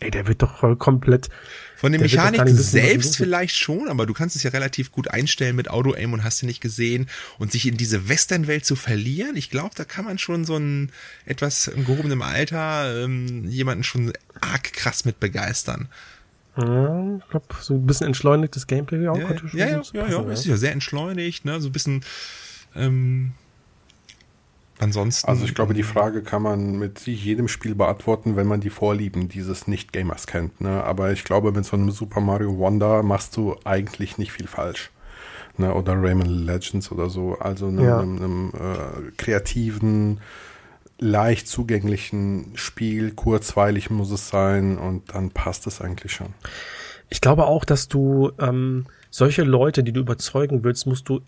Ey, der wird doch voll komplett von den Mechaniken selbst vielleicht schon, aber du kannst es ja relativ gut einstellen mit Auto-Aim und hast du nicht gesehen. Und sich in diese Western-Welt zu verlieren, ich glaube, da kann man schon so ein etwas im gehobenen Alter ähm, jemanden schon arg krass mit begeistern. Ja, ich glaube, so ein bisschen entschleunigtes Gameplay auch. Ja, ja, ja, ja, ja, ist ja sehr entschleunigt, ne, so ein bisschen ähm, Ansonsten. Also ich glaube, die Frage kann man mit jedem Spiel beantworten, wenn man die Vorlieben dieses Nicht-Gamers kennt. Ne? Aber ich glaube, mit so einem Super Mario Wonder machst du eigentlich nicht viel falsch. Ne? Oder Rayman Legends oder so. Also einem, ja. einem, einem äh, kreativen, leicht zugänglichen Spiel, kurzweilig muss es sein und dann passt es eigentlich schon. Ich glaube auch, dass du ähm, solche Leute, die du überzeugen willst, musst du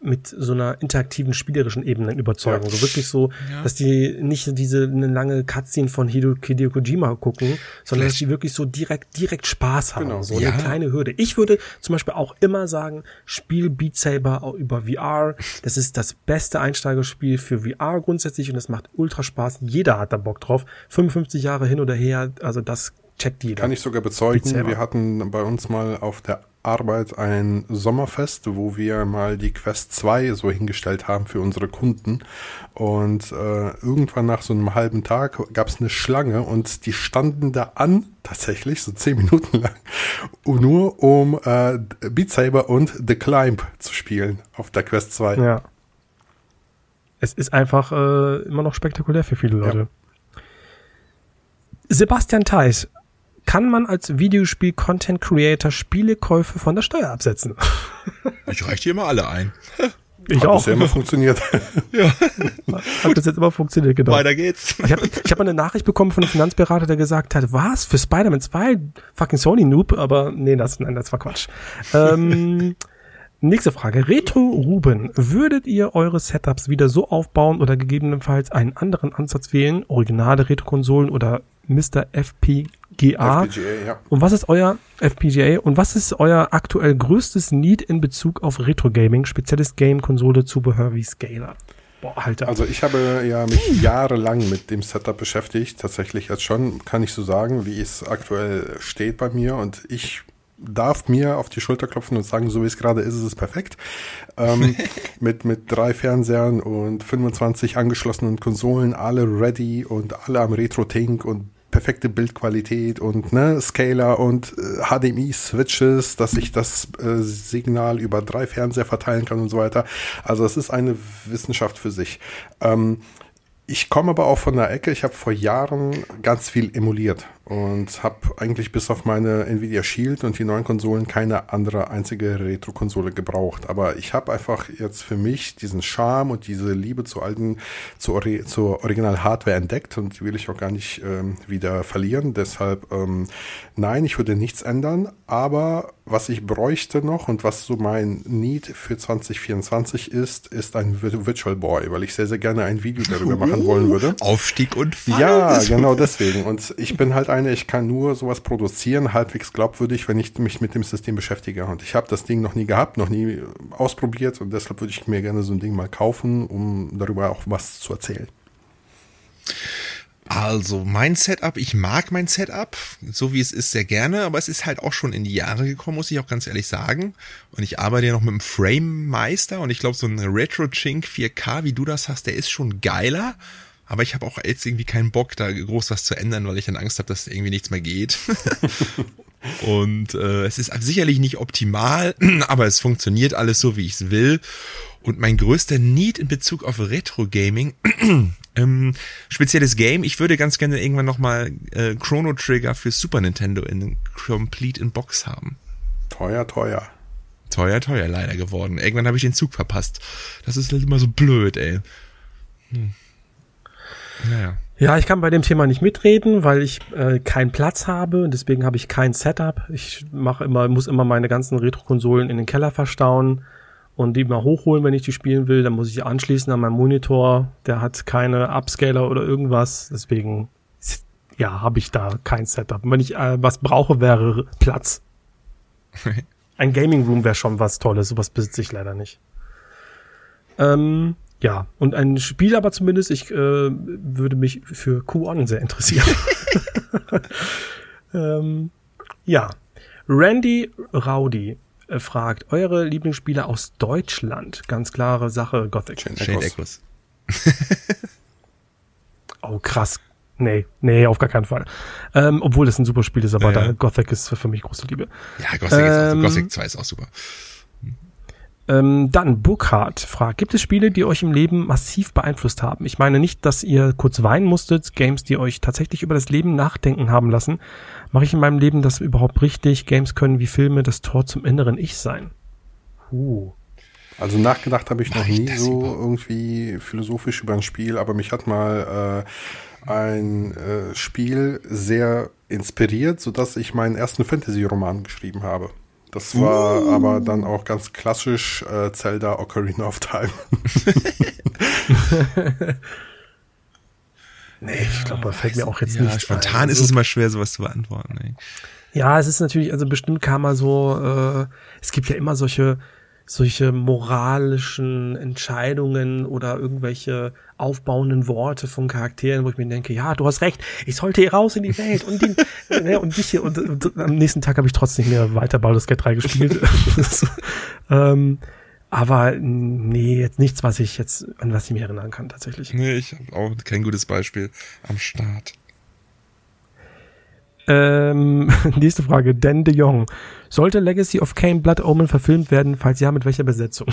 mit so einer interaktiven spielerischen Ebene überzeugen. Ja. So wirklich so, ja. dass die nicht diese eine lange Cutscene von Hideo, Hideo Kojima gucken, sondern Vielleicht. dass die wirklich so direkt direkt Spaß haben. Genau. So ja. eine kleine Hürde. Ich würde zum Beispiel auch immer sagen, spiel Beat Saber über VR. Das ist das beste Einsteigerspiel für VR grundsätzlich und es macht ultra Spaß. Jeder hat da Bock drauf. 55 Jahre hin oder her, also das checkt jeder. Kann ich sogar bezeugen. Wir hatten bei uns mal auf der Arbeit ein Sommerfest, wo wir mal die Quest 2 so hingestellt haben für unsere Kunden. Und äh, irgendwann nach so einem halben Tag gab es eine Schlange und die standen da an, tatsächlich, so zehn Minuten lang, nur um äh, Beat Saber und The Climb zu spielen auf der Quest 2. Ja. Es ist einfach äh, immer noch spektakulär für viele Leute. Ja. Sebastian Theis kann man als Videospiel-Content-Creator Spielekäufe von der Steuer absetzen? [laughs] Ich reiche hier mal alle ein. Ich Hat auch. ja immer funktioniert. [laughs] ja. Hat das jetzt immer funktioniert, genau. Weiter geht's. Ich habe ich hab eine Nachricht bekommen von einem Finanzberater, der gesagt hat, was, für Spider-Man 2? Fucking Sony-Noob? Aber nee, das, nein, das war Quatsch. Ähm, [laughs] nächste Frage. Retro Ruben, würdet ihr eure Setups wieder so aufbauen oder gegebenenfalls einen anderen Ansatz wählen? Originale Retro-Konsolen oder Mr. FPGA? FPGA ja. Und was ist euer FPGA und was ist euer aktuell größtes Need in Bezug auf Retro Gaming, spezielles Game, Konsole, Zubehör wie Scaler? Boah, Alter. Also ich habe ja mich jahrelang mit dem Setup beschäftigt, tatsächlich jetzt schon, kann ich so sagen, wie es aktuell steht bei mir und ich darf mir auf die Schulter klopfen und sagen, so wie es gerade ist, ist es perfekt. Ähm, [laughs] mit, mit drei Fernsehern und 25 angeschlossenen Konsolen, alle ready und alle am Retro-Tink und perfekte Bildqualität und ne, Scaler und äh, HDMI-Switches, dass ich das äh, Signal über drei Fernseher verteilen kann und so weiter. Also es ist eine Wissenschaft für sich. Ähm, ich komme aber auch von der Ecke. Ich habe vor Jahren ganz viel emuliert und habe eigentlich bis auf meine Nvidia Shield und die neuen Konsolen keine andere einzige Retro-Konsole gebraucht. Aber ich habe einfach jetzt für mich diesen Charme und diese Liebe zu alten, zu Ori zur Original-Hardware entdeckt und die will ich auch gar nicht ähm, wieder verlieren. Deshalb, ähm, nein, ich würde nichts ändern. Aber was ich bräuchte noch und was so mein Need für 2024 ist, ist ein Virtual Boy, weil ich sehr, sehr gerne ein Video darüber machen wollen würde. [laughs] Aufstieg und Fall. Ja, genau deswegen. Und ich bin halt ein eine, ich kann nur sowas produzieren, halbwegs glaubwürdig, wenn ich mich mit dem System beschäftige. Und ich habe das Ding noch nie gehabt, noch nie ausprobiert und deshalb würde ich mir gerne so ein Ding mal kaufen, um darüber auch was zu erzählen. Also mein Setup, ich mag mein Setup, so wie es ist, sehr gerne, aber es ist halt auch schon in die Jahre gekommen, muss ich auch ganz ehrlich sagen. Und ich arbeite ja noch mit einem Frame Meister und ich glaube, so ein Retro Chink 4K, wie du das hast, der ist schon geiler Aber ich habe auch jetzt irgendwie keinen Bock, da groß was zu ändern, weil ich dann Angst habe, dass irgendwie nichts mehr geht. [laughs] und äh, es ist sicherlich nicht optimal, [clears throat] aber es funktioniert alles so, wie ich es will. Und mein größter Need in Bezug auf Retro-Gaming, [clears throat] ähm, spezielles Game, ich würde ganz gerne irgendwann nochmal äh, Chrono Trigger für Super Nintendo in Complete in Box haben. Teuer, teuer. Teuer, teuer leider geworden. Irgendwann habe ich den Zug verpasst. Das ist halt immer so blöd, ey. Hm. Naja. Ja, ich kann bei dem Thema nicht mitreden, weil ich äh, keinen Platz habe und deswegen habe ich kein Setup. Ich mache immer, muss immer meine ganzen Retro-Konsolen in den Keller verstauen und die mal hochholen, wenn ich die spielen will. Dann muss ich anschließen an meinen Monitor. Der hat keine Upscaler oder irgendwas. Deswegen, ja, habe ich da kein Setup. Und wenn ich äh, was brauche, wäre Platz. [laughs] Ein Gaming Room wäre schon was Tolles. Sowas besitze ich leider nicht. Ähm, ja, und ein Spiel aber zumindest, ich äh, würde mich für Q1 sehr interessieren. [laughs] ähm, ja, Randy Rowdy äh, fragt, eure Lieblingsspiele aus Deutschland? Ganz klare Sache, Gothic. Shane Echoes. [laughs] oh, krass. Nee, nee, auf gar keinen Fall. Ähm, obwohl das ein super Spiel ist, aber ja, ja. Gothic ist für mich große Liebe. Ja, Gothic, ähm, ist auch, Gothic 2 ist auch super. Ähm, dann Burkhardt fragt, gibt es Spiele, die euch im Leben massiv beeinflusst haben? Ich meine nicht, dass ihr kurz weinen musstet, Games, die euch tatsächlich über das Leben nachdenken haben lassen. Mache ich in meinem Leben das überhaupt richtig? Games können wie Filme das Tor zum inneren Ich sein. Uh. Also nachgedacht habe ich noch nie so über? irgendwie philosophisch über ein Spiel, aber mich hat mal äh, ein äh, Spiel sehr inspiriert, sodass ich meinen ersten Fantasy-Roman geschrieben habe. Das war uh. aber dann auch ganz klassisch äh, Zelda Ocarina of Time. [laughs] nee, ich glaube, da fällt mir auch jetzt ja, nicht Spontan ein. ist es immer schwer, sowas zu beantworten. Ey. Ja, es ist natürlich, also bestimmt kam mal so, äh, es gibt ja immer solche solche moralischen Entscheidungen oder irgendwelche aufbauenden Worte von Charakteren, wo ich mir denke, ja, du hast recht, ich sollte hier raus in die Welt und den, [laughs] ne, und dich hier und, und, am nächsten Tag habe ich trotzdem nicht mehr weiter Baldur's Gate 3 gespielt. [laughs] ähm, aber nee, jetzt nichts, was ich jetzt an was ich mich erinnern kann tatsächlich. Nee, ich habe auch kein gutes Beispiel am Start. Ähm, [laughs] nächste Frage, Dan de Jong. Sollte Legacy of Kane Blood Omen verfilmt werden, falls ja, mit welcher Besetzung?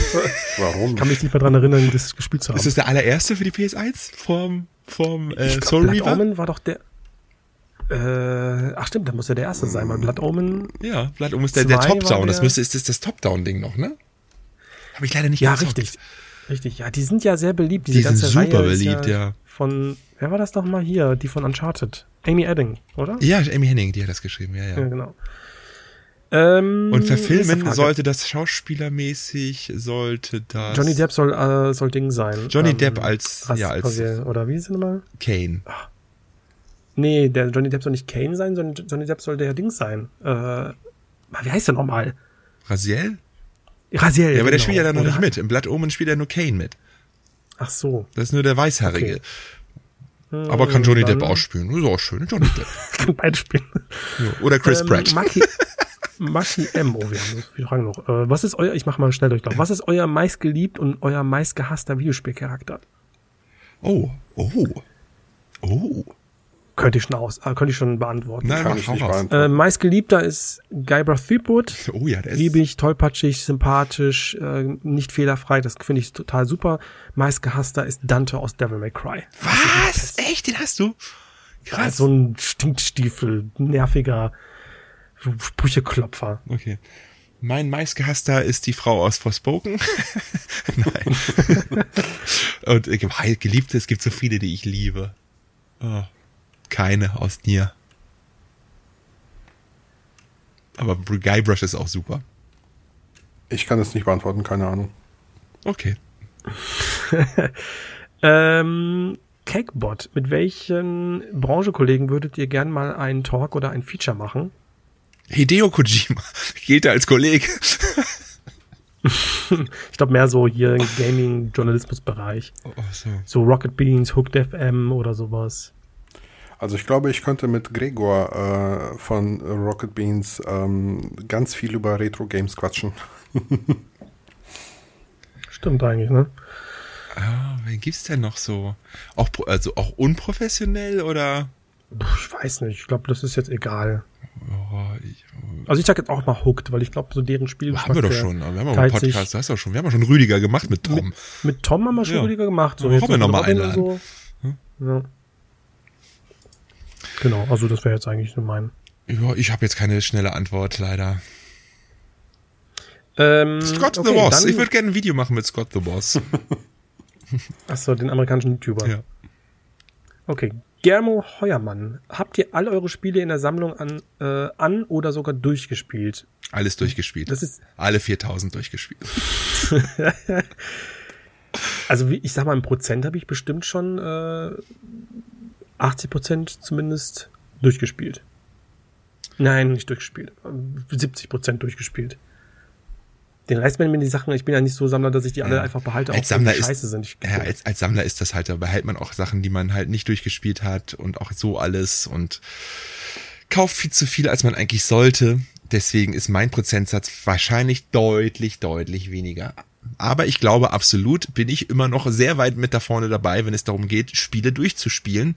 [laughs] Warum? Ich kann mich nicht mehr dran erinnern, das gespielt zu haben. Ist das der allererste für die PS1 vom, vom äh, glaub, Soul Blood Reaver? Omen war doch der. Äh, ach stimmt, da muss ja der erste sein, weil Blood Omen. Ja, Blood Omen ist der, der Top-Down. Das müsste, ist das das Top-Down-Ding noch, ne? Habe ich leider nicht Ja, richtig. Richtig, ja, die sind ja sehr beliebt. Diese die ganze sind super Reihe beliebt, ja, ja. Von, wer war das doch mal hier? Die von Uncharted. Amy Edding, oder? Ja, Amy Henning, die hat das geschrieben, ja, ja. Ja, genau. Ähm, und verfilmen sollte das schauspielermäßig, sollte das. Johnny Depp soll, äh, soll Ding sein. Johnny ähm, Depp als, ja, als. Oder wie ist es nochmal? Kane. Ach. Nee, der Johnny Depp soll nicht Kane sein, sondern Johnny Depp soll der Ding sein. Äh, wie heißt der nochmal? Raziel? Raziel. Ja, aber genau. der spielt ja da noch Oder nicht mit. Im Blood Omen spielt ja nur Kane mit. Ach so. Das ist nur der Weißhaarige. Okay. Aber kann Johnny Depp auch spielen. Ist auch schön. Johnny Depp. [laughs] kann beide spielen. Oder Chris ähm, Pratt. Maki, [laughs] Maki M. Oh, wir haben so viele Fragen noch. Äh, was ist euer, ich mache mal schnell durchlauf. Was ist euer meistgeliebt und euer meistgehasster Videospielcharakter? Oh, oh, oh. Könnte ich schon aus, äh, könnte ich schon beantworten. Nein, Kann mach ich nicht beantworten. Äh, meistgeliebter ist Guybrush Threepwood. Oh ja, der ist. Liebig, tollpatschig, sympathisch, äh, nicht fehlerfrei. Das finde ich total super. Meistgehasster ist Dante aus Devil May Cry. Was? Echt? Den hast du? Krass. Ja, so ein Stinkstiefel, nerviger Sprücheklopfer. Okay. Mein meistgehasster ist die Frau aus Forspoken. [laughs] Nein. [laughs] Und äh, geliebte, es gibt so viele, die ich liebe. Oh keine aus Nier. Aber Guybrush ist auch super. Ich kann es nicht beantworten, keine Ahnung. Okay. [laughs] ähm, Cakebot, mit welchen Branchenkollegen würdet ihr gern mal einen Talk oder ein Feature machen? Hideo Kojima gilt er als Kollege. [laughs] ich glaube mehr so hier im Gaming-Journalismus-Bereich. Oh, so. so Rocket Beans, Hooked FM oder sowas. Also ich glaube, ich könnte mit Gregor äh, von Rocket Beans ähm, ganz viel über Retro-Games quatschen. [laughs] Stimmt eigentlich, ne? Ah, wen gibt's denn noch so? Auch, also auch unprofessionell oder? Ich weiß nicht. Ich glaube, das ist jetzt egal. Oh, ich, also ich sag jetzt auch mal Hooked, weil ich glaube, so deren Spiel. Haben wir doch schon. Wir haben auch einen Podcast, das ist doch schon. Wir haben ja schon Rüdiger gemacht mit Tom. Mit, mit Tom haben wir schon ja. Rüdiger gemacht. So, wir nochmal einladen. So. Hm? Ja. Genau, also das wäre jetzt eigentlich so mein. Ja, ich habe jetzt keine schnelle Antwort, leider. Ähm, Scott okay, the Boss. Ich würde gerne ein Video machen mit Scott the Boss. [laughs] Achso, den amerikanischen YouTuber. Ja. Okay. Germo Heuermann, habt ihr all eure Spiele in der Sammlung an, äh, an oder sogar durchgespielt? Alles durchgespielt. Das ist alle 4000 durchgespielt. [laughs] also wie, ich sag mal, im Prozent habe ich bestimmt schon äh, 80 Prozent zumindest durchgespielt. Nein, nicht durchgespielt. 70 Prozent durchgespielt. Den Rest, wenn mir die Sachen, ich bin ja nicht so Sammler, dass ich die alle ja. einfach behalte, als auch Sammler die scheiße sind. Ich, ja, als, als Sammler ist das halt, da behält man auch Sachen, die man halt nicht durchgespielt hat und auch so alles und kauft viel zu viel, als man eigentlich sollte. Deswegen ist mein Prozentsatz wahrscheinlich deutlich, deutlich weniger. Aber ich glaube absolut, bin ich immer noch sehr weit mit da vorne dabei, wenn es darum geht, Spiele durchzuspielen.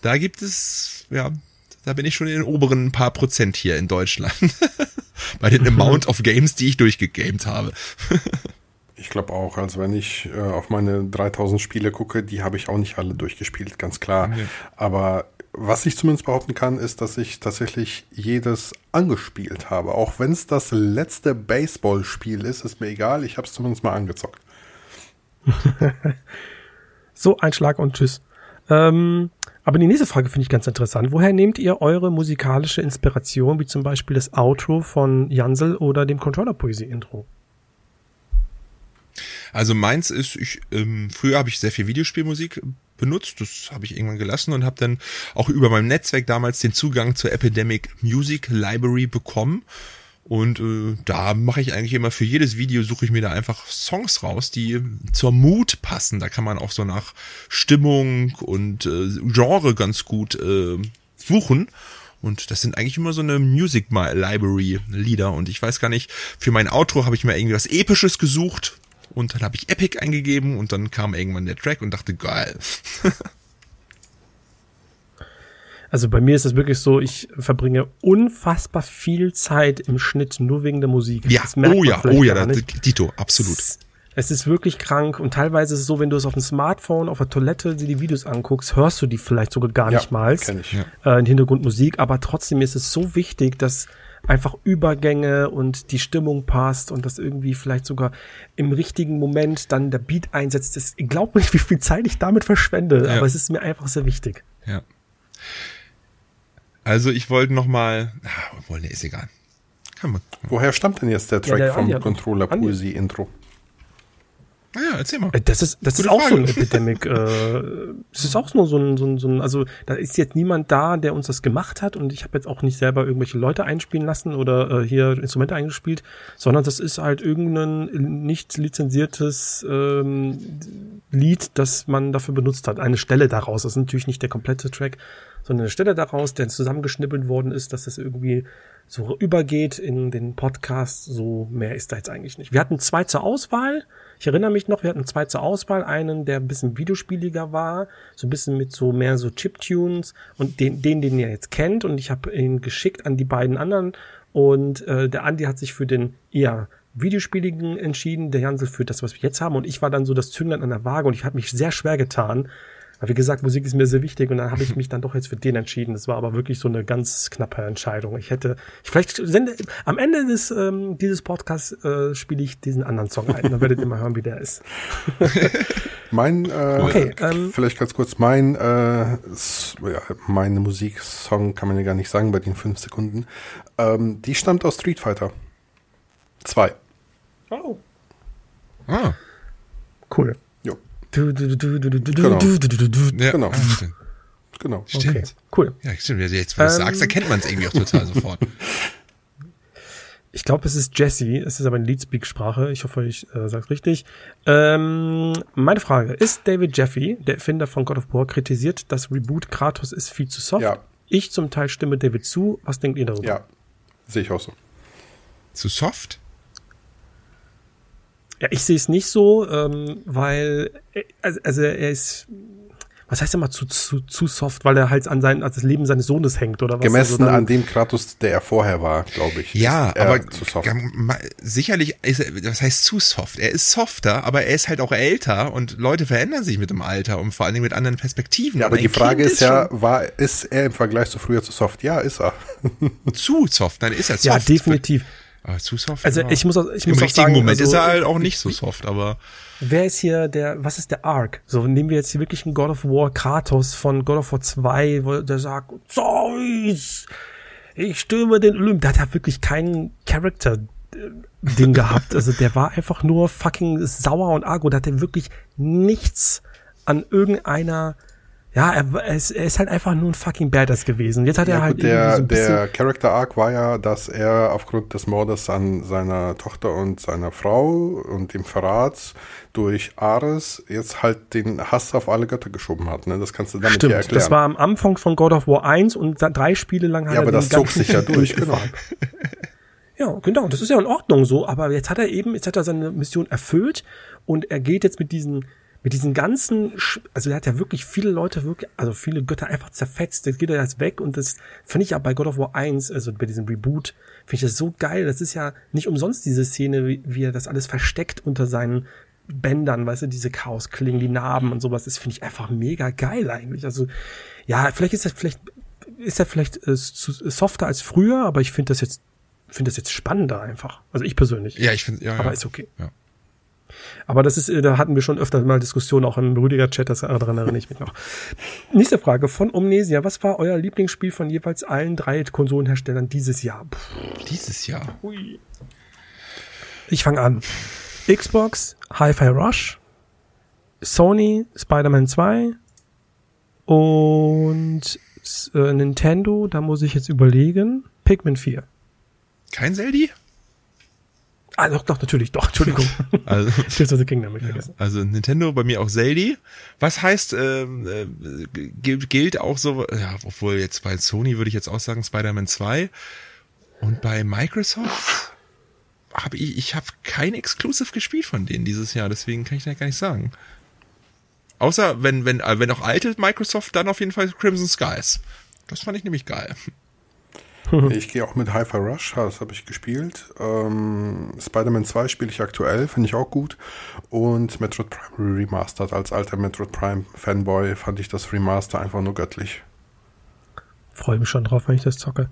Da gibt es, ja, da bin ich schon in den oberen paar Prozent hier in Deutschland. [laughs] Bei den Amount of Games, die ich durchgegamed habe. [laughs] ich glaube auch, also wenn ich äh, auf meine 3000 Spiele gucke, die habe ich auch nicht alle durchgespielt, ganz klar. Ja. Aber was ich zumindest behaupten kann, ist, dass ich tatsächlich jedes angespielt habe. Auch wenn es das letzte Baseballspiel ist, ist mir egal, ich habe es zumindest mal angezockt. [laughs] so, ein Schlag und Tschüss. Ähm, aber die nächste Frage finde ich ganz interessant. Woher nehmt ihr eure musikalische Inspiration, wie zum Beispiel das Outro von Jansel oder dem Controller-Poesie-Intro? Also meins ist, ich, ähm, früher habe ich sehr viel Videospielmusik benutzt, das habe ich irgendwann gelassen und habe dann auch über mein Netzwerk damals den Zugang zur Epidemic Music Library bekommen und äh, da mache ich eigentlich immer für jedes Video suche ich mir da einfach Songs raus, die zur Mut passen. Da kann man auch so nach Stimmung und äh, Genre ganz gut äh, suchen. Und das sind eigentlich immer so eine Music Library Lieder. Und ich weiß gar nicht, für mein Outro habe ich mir irgendwie was Episches gesucht. Und dann habe ich Epic eingegeben und dann kam irgendwann der Track und dachte, geil. [laughs] Also bei mir ist es wirklich so, ich verbringe unfassbar viel Zeit im Schnitt nur wegen der Musik. Ja, oh ja, oh ja, Dito, absolut. Es, es ist wirklich krank und teilweise ist es so, wenn du es auf dem Smartphone, auf der Toilette dir die Videos anguckst, hörst du die vielleicht sogar gar ja, nicht mal. Kenn ich. Ja. Äh, in Hintergrundmusik, aber trotzdem ist es so wichtig, dass einfach Übergänge und die Stimmung passt und dass irgendwie vielleicht sogar im richtigen Moment dann der Beat einsetzt. Ich glaube nicht, wie viel Zeit ich damit verschwende, ja. aber es ist mir einfach sehr wichtig. Ja. Also ich wollte noch mal, ah, obwohl, ne, ist egal. Kann man. Woher stammt denn jetzt der Track ja, der vom Controller Poesie Intro? Ja, erzähl mal. Äh, das ist, das ist auch Frage. so ein Epidemic. äh, das ist auch nur so ein, so, ein, so ein, also da ist jetzt niemand da, der uns das gemacht hat und ich habe jetzt auch nicht selber irgendwelche Leute einspielen lassen oder äh, hier Instrumente eingespielt, sondern das ist halt irgendein nicht lizenziertes ähm, Lied, das man dafür benutzt hat. Eine Stelle daraus. Das ist natürlich nicht der komplette Track, sondern eine Stelle daraus, der zusammengeschnippelt worden ist, dass es irgendwie so übergeht in den Podcast. So mehr ist da jetzt eigentlich nicht. Wir hatten zwei zur Auswahl. Ich erinnere mich noch, wir hatten zwei zur Auswahl. Einen, der ein bisschen videospieliger war, so ein bisschen mit so mehr so Chiptunes und den, den, den ihr jetzt kennt. Und ich habe ihn geschickt an die beiden anderen. Und äh, der Andi hat sich für den eher Videospieligen entschieden, der Jansel für das, was wir jetzt haben. Und ich war dann so das Zünglein an der Waage und ich habe mich sehr schwer getan, aber wie gesagt, Musik ist mir sehr wichtig und dann habe ich mich dann doch jetzt für den entschieden. Das war aber wirklich so eine ganz knappe Entscheidung. Ich hätte, ich vielleicht sende, am Ende des ähm, dieses Podcasts äh, spiele ich diesen anderen Song ein. Dann werdet ihr mal hören, wie der ist. [laughs] mein, äh, okay, ähm, vielleicht ganz kurz, mein, äh, ja, meine Musiksong kann man ja gar nicht sagen bei den fünf Sekunden. Ähm, die stammt aus Street Fighter 2. Oh. Ah. Cool. Du, du, du, du, du, du, genau. Du, du, du, du, ja. Genau. Genau. Stimmt. Okay, cool. Ja, stimmt. Jetzt, wo du ähm, sagst, erkennt man es irgendwie auch total sofort. Ich glaube, es ist Jesse. Es ist aber eine Leadspeak-Sprache. Ich hoffe, ich äh, sage es richtig. Ähm, meine Frage. Ist David Jeffy, der Erfinder von God of War, kritisiert, dass Reboot Kratos ist viel zu soft? Ja. Ich zum Teil stimme David zu. Was denkt ihr darüber? Ja, sehe ich auch so. Zu soft? Ja, ich sehe es nicht so, ähm, weil äh, also, also er ist was heißt immer zu, zu, zu soft, weil er halt an, sein, an das Leben seines Sohnes hängt oder was? Gemessen also an dem Kratos, der er vorher war, glaube ich. Ja, aber zu soft. sicherlich ist er, was heißt zu soft? Er ist softer, aber er ist halt auch älter und Leute verändern sich mit dem Alter und vor allen Dingen mit anderen Perspektiven. Ja, aber die Frage ist, ist ja, war, ist er im Vergleich zu früher zu soft? Ja, ist er. zu soft, dann ist er soft. Ja, definitiv. Aber zu soft. Also ich muss, auch, ich Im muss richtigen sagen, Moment also, ist er halt auch nicht so soft, aber. Wer ist hier der, was ist der Arc? So, nehmen wir jetzt hier wirklich einen God of War Kratos von God of War 2, wo der sagt, Zeus, ich stürme den Olymp. Der hat ja wirklich keinen Charakter Ding gehabt. Also der war einfach nur fucking sauer und argo. Da hat er wirklich nichts an irgendeiner ja, er, er, ist, er ist halt einfach nur ein fucking Badass gewesen. Jetzt hat ja, er halt der, so der Character Arc war ja, dass er aufgrund des Mordes an seiner Tochter und seiner Frau und dem Verrats durch Ares jetzt halt den Hass auf alle Götter geschoben hat. Ne? Das kannst du damit Stimmt, erklären. Das war am Anfang von God of War 1 und drei Spiele lang hat ja, er aber das zog sich ja [laughs] durch, genau. Ja, genau, das ist ja in Ordnung so, aber jetzt hat er eben, jetzt hat er seine Mission erfüllt und er geht jetzt mit diesen mit diesen ganzen, also er hat ja wirklich viele Leute wirklich, also viele Götter einfach zerfetzt, jetzt geht er jetzt weg und das finde ich ja bei God of War 1, also bei diesem Reboot, finde ich das so geil, das ist ja nicht umsonst diese Szene, wie, wie er das alles versteckt unter seinen Bändern, weißt du, diese Chaosklingen, die Narben und sowas, das finde ich einfach mega geil eigentlich, also ja, vielleicht ist das vielleicht, ist er vielleicht äh, softer als früher, aber ich finde das jetzt, finde das jetzt spannender einfach, also ich persönlich. Ja, ich finde, ja, aber ja. ist okay. Ja. Aber das ist, äh, da hatten wir schon öfter mal Diskussionen, auch im Rüdiger-Chat, das daran erinnere ich mich noch. Nächste Frage von Omnesia. Was war euer Lieblingsspiel von jeweils allen drei Konsolenherstellern dieses Jahr? Puh. Dieses Jahr? Ui. Ich fange an. Xbox, Hi-Fi Rush, Sony, Spider-Man 2 und äh, Nintendo, da muss ich jetzt überlegen, Pikmin 4. Kein Zeldi? Ah, doch, doch, natürlich, doch, Entschuldigung. [laughs] Also, Tears of the Kingdom, ich vergessen. Also Nintendo, bei mir auch Zelda. Was heißt, ähm, äh, gilt, auch so, ja, obwohl jetzt bei Sony würde ich jetzt auch sagen Spider-Man 2. Und bei Microsoft habe ich, ich habe kein Exclusive gespielt von denen dieses Jahr, deswegen kann ich da gar nicht sagen. Außer wenn, wenn, äh, wenn auch alte Microsoft, dann auf jeden Fall Crimson Skies. Das fand ich nämlich geil. [laughs] ich gehe auch mit Hi-Fi Rush, das habe ich gespielt. Ähm, Spider-Man 2 spiele ich aktuell, finde ich auch gut. Und Metroid Prime Remastered. Als alter Metroid Prime Fanboy fand ich das Remaster einfach nur göttlich. Freue mich schon drauf, wenn ich das zocke.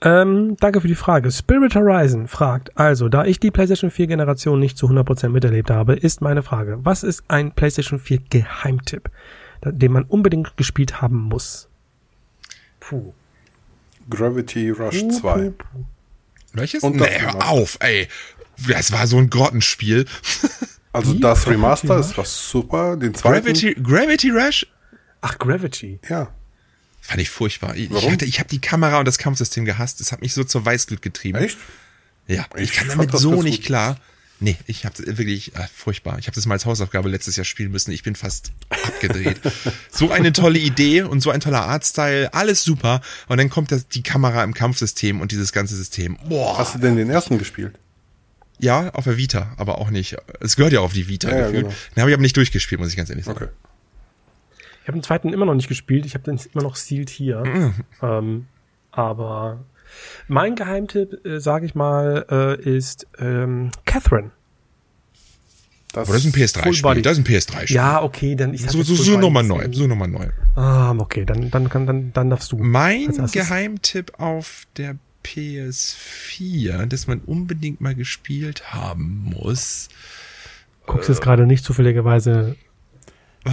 Ähm, danke für die Frage. Spirit Horizon fragt, also, da ich die PlayStation 4 Generation nicht zu 100% miterlebt habe, ist meine Frage, was ist ein PlayStation 4 Geheimtipp, den man unbedingt gespielt haben muss? Puh. Gravity Rush 2. Welches? Und nee, hör auf, ey. Das war so ein Grottenspiel. [laughs] Also das Remaster ist was super. Den zweiten. Gravity, Gravity Rush? Ach, Gravity. Ja. Fand ich furchtbar. Ich, Warum? ich, ich habe die Kamera und das Kampfsystem gehasst. Das hat mich so zur Weißglut getrieben. Echt? Ja, ich, ich kann damit so nicht gut. klar. Nee, ich habe wirklich äh, furchtbar. Ich habe das mal als Hausaufgabe letztes Jahr spielen müssen. Ich bin fast abgedreht. [laughs] so eine tolle Idee und so ein toller Artstyle, alles super. Und dann kommt das, die Kamera im Kampfsystem und dieses ganze System. Boah. Hast du denn den ersten gespielt? Ja, auf der Vita, aber auch nicht. Es gehört ja auf die Vita ja, gefühlt. Ja, genau. Den habe ich aber nicht durchgespielt, muss ich ganz ehrlich sagen. Okay. Ich habe den zweiten immer noch nicht gespielt. Ich habe den immer noch sealed hier. Mhm. Ähm, aber mein Geheimtipp, äh, sage ich mal, äh, ist ähm, Catherine. Das, das ist ein PS3-Spiel. Das ist ein PS3-Spiel. Ja, okay, dann ich so, so, so nochmal neu. So nochmal neu. Ah, okay, dann, dann, dann, dann, dann darfst du. Mein Geheimtipp auf der PS4, das man unbedingt mal gespielt haben muss. Guckst äh, jetzt gerade nicht zufälligerweise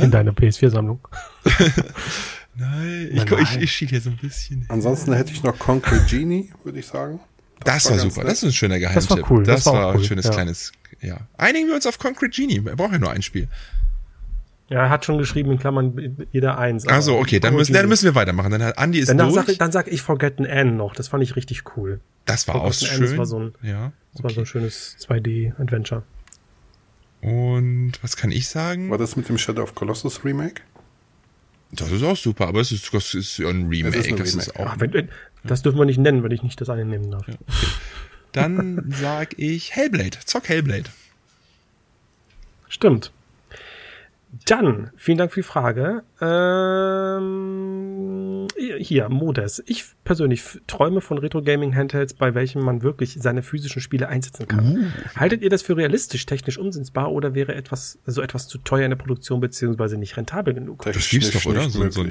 in deine PS4-Sammlung. [laughs] Nein, ich, nein. ich, ich schiel hier so ein bisschen. Ansonsten hätte ich noch Concrete Genie, würde ich sagen. Das, das war, war super. Nett. Das ist ein schöner Geheimtipp. Das war cool. Das, das war, war cool. ein schönes ja. kleines, ja. Einigen wir uns auf Concrete Genie. Er braucht ja nur ein Spiel. Ja, er hat schon geschrieben, in Klammern jeder eins. Also okay, dann müssen, dann müssen wir weitermachen. Dann hat Andi ist dann durch. Sag, dann sag ich Forgotten Anne noch. Das fand ich richtig cool. Das war Forgotten auch schön. Das war so ein, ja, das war so ein schönes 2D-Adventure. Und was kann ich sagen? War das mit dem Shadow of Colossus Remake? Das ist auch super, aber es ist, das ist ja ein Remake. Das ist, das Remake. ist auch. Ach, wenn, das dürfen wir nicht nennen, wenn ich nicht das eine nehmen darf. Ja, okay. Dann sag ich Hellblade. Zock Hellblade. Stimmt. Dann, vielen Dank für die Frage. Ähm, hier, Modes. Ich persönlich träume von Retro-Gaming-Handhelds, bei welchen man wirklich seine physischen Spiele einsetzen kann. Uh. Haltet ihr das für realistisch, technisch umsetzbar oder wäre etwas, so etwas zu teuer in der Produktion beziehungsweise nicht rentabel genug? Das gibt's doch, oder? So, so,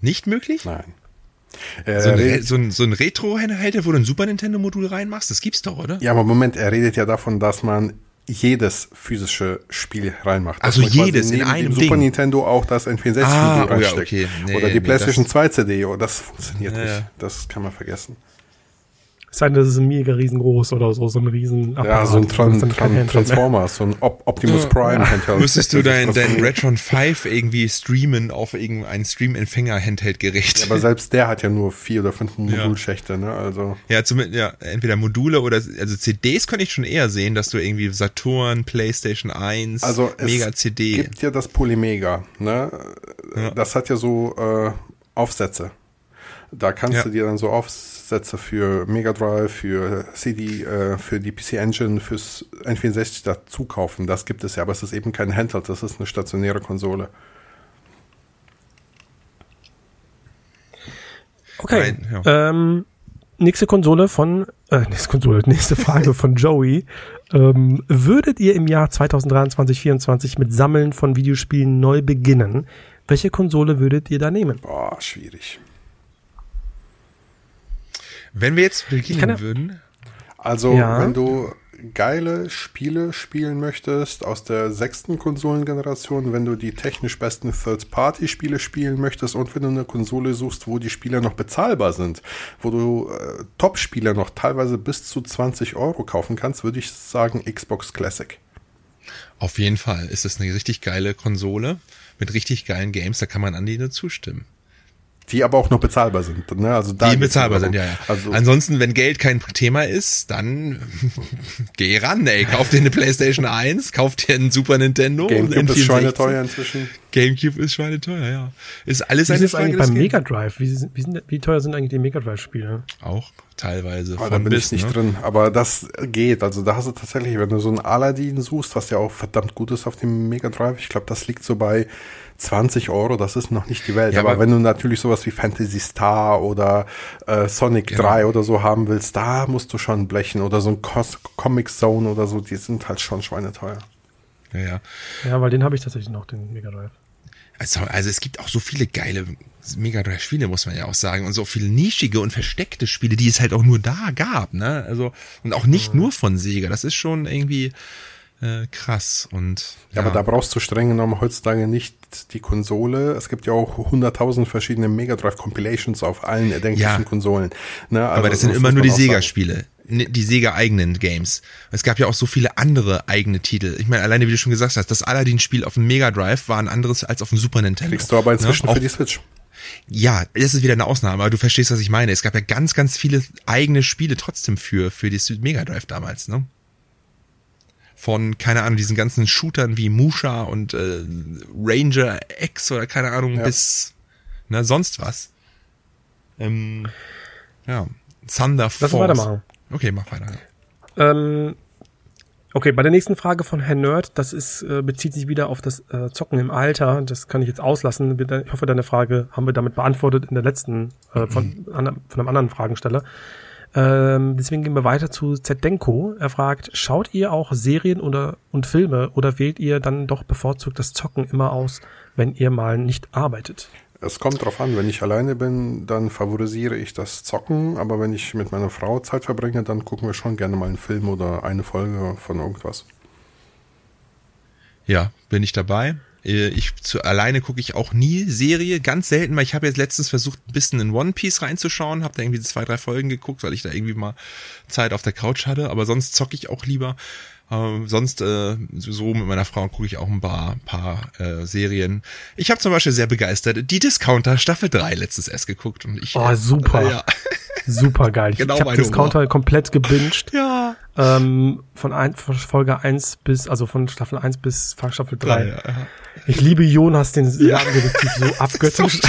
nicht möglich? Nein. Äh, so, ein, so ein, so ein Retro-Handheld, wo du ein Super Nintendo-Modul reinmachst, das gibt's doch, oder? Ja, aber Moment, er redet ja davon, dass man jedes physische Spiel reinmacht. Also jedes in einem Super Ding. Nintendo auch das N64 ah, oh ja, okay. nee, oder die nee, PlayStation 2 CD. Das funktioniert ja, nicht. Das kann man vergessen. Es sei denn, das ist mega riesengroß oder so, so ein riesen Apparat, Ja, so ein Tran Tran Transformer, so ein Op Optimus ja. Prime Handheld. Müsstest du dein, dein Retron 5 irgendwie streamen auf irgendein Stream-Empfänger-Handheld-Gerät. Ja, aber selbst der hat ja nur vier oder fünf Modulschächte, ja. ne, also. Ja, zumindest, ja, entweder Module oder, also CDs kann ich schon eher sehen, dass du irgendwie Saturn, Playstation 1, also Mega CD. Es gibt ja das Polymega, ne, ja. das hat ja so, äh, Aufsätze. Da kannst du dir dann so aufsetzen Aufsätze für Mega Drive, für CD, äh, für die PC Engine, fürs N64 dazu kaufen. Das gibt es ja, aber es ist eben kein Handheld, das ist eine stationäre Konsole. Okay. Nein, ja. ähm, nächste Konsole von, äh, [laughs] nächste Konsole, nächste Frage von Joey. Ähm, würdet ihr im Jahr 2023, 2024 mit Sammeln von Videospielen neu beginnen? Welche Konsole würdet ihr da nehmen? Boah, schwierig. Wenn wir jetzt beginnen ja, würden. Also, ja. wenn du geile Spiele spielen möchtest aus der sechsten Konsolengeneration, wenn du die technisch besten Third-Party-Spiele spielen möchtest und wenn du eine Konsole suchst, wo die Spiele noch bezahlbar sind, wo du äh, Top-Spiele noch teilweise bis zu 20 Euro kaufen kannst, würde ich sagen Xbox Classic. Auf jeden Fall ist es eine richtig geile Konsole mit richtig geilen Games, da kann man an die nur zustimmen. Die aber auch noch bezahlbar sind. Ne? Also da die bezahlbar sind, ja, ja. Also Ansonsten, wenn Geld kein Thema ist, dann [laughs] geh ran, ey. Kauf dir eine Playstation 1, kauf dir einen Super Nintendo. Gamecube ist schweineteuer inzwischen. Gamecube ist schweineteuer, ja. Ist alles wie eine Frage eigentlich beim Mega Drive? Wie, wie, sind, wie teuer sind eigentlich die Mega Drive-Spiele? Auch teilweise. Aber ah, da bin bis, ich nicht ne? drin. Aber das geht. Also da hast du tatsächlich, wenn du so einen Aladdin suchst, was ja auch verdammt gut ist auf dem Mega Drive, ich glaube, das liegt so bei 20 Euro, das ist noch nicht die Welt. Ja, aber, aber, wenn du natürlich sowas wie Fantasy Star oder äh, Sonic genau. 3 oder so haben willst, da musst du schon blechen. Oder so ein Cos Comic Zone oder so, die sind halt schon schweineteuer. Ja, ja. Ja, weil den habe ich tatsächlich noch, den Mega Drive. Also, also es gibt auch so viele geile Mega Drive Spiele, muss man ja auch sagen. Und so viele nischige und versteckte Spiele, die es halt auch nur da gab, ne? Also, und auch nicht mhm. nur von Sega. Das ist schon irgendwie, äh, krass und ja. ja. aber da brauchst du streng genommen heutzutage nicht die Konsole. Es gibt ja auch hunderttausend verschiedene Mega Drive Compilations auf allen erdenklichen ja. Konsolen. Ne? Also, aber das sind immer nur die Sega-Spiele, die Sega-eigenen Games. Es gab ja auch so viele andere eigene Titel. Ich meine, alleine wie du schon gesagt hast, das Aladdin-Spiel auf dem Mega Drive war ein anderes als auf dem Super Nintendo. Kriegst du aber inzwischen ne? für die Switch. Ja, das ist wieder eine Ausnahme, aber du verstehst, was ich meine. Es gab ja ganz, ganz viele eigene Spiele trotzdem für, für die Mega Drive damals, ne? Von, keine Ahnung, diesen ganzen Shootern wie Musha und äh, Ranger X oder keine Ahnung, ja. bis na, sonst was. Ähm, ja, Thunder Force. Lass uns weitermachen. Okay, mach weiter. Ähm, okay, bei der nächsten Frage von Herrn Nerd, das ist, äh, bezieht sich wieder auf das äh, Zocken im Alter. Das kann ich jetzt auslassen. Ich hoffe, deine Frage haben wir damit beantwortet in der letzten, äh, von, mhm. an, von einem anderen Fragensteller. Ähm, deswegen gehen wir weiter zu Zedenko. Er fragt, schaut ihr auch Serien oder, und Filme oder wählt ihr dann doch bevorzugt das Zocken immer aus, wenn ihr mal nicht arbeitet? Es kommt drauf an, wenn ich alleine bin, dann favorisiere ich das Zocken, aber wenn ich mit meiner Frau Zeit verbringe, dann gucken wir schon gerne mal einen Film oder eine Folge von irgendwas. Ja, bin ich dabei. Äh, ich zu alleine gucke ich auch nie Serie, ganz selten mal. Ich habe jetzt letztens versucht, ein bisschen in One Piece reinzuschauen, habe da irgendwie zwei, drei Folgen geguckt, weil ich da irgendwie mal Zeit auf der Couch hatte. Aber sonst zocke ich auch lieber. Ähm, sonst äh, so mit meiner Frau gucke ich auch ein paar, paar äh, Serien. Ich habe zum Beispiel sehr begeistert die Discounter Staffel 3 letztes erst geguckt und ich. Oh, super. Äh, ja. Super geil. Genau ich habe Discounter Humor. komplett gebinged. Ja. Ähm, von, ein, von Folge 1 bis, also von Staffel 1 bis Staffel 3. Ja, ja. Ich liebe Jonas, den Ladendetektiv, so [laughs] abgöttisch.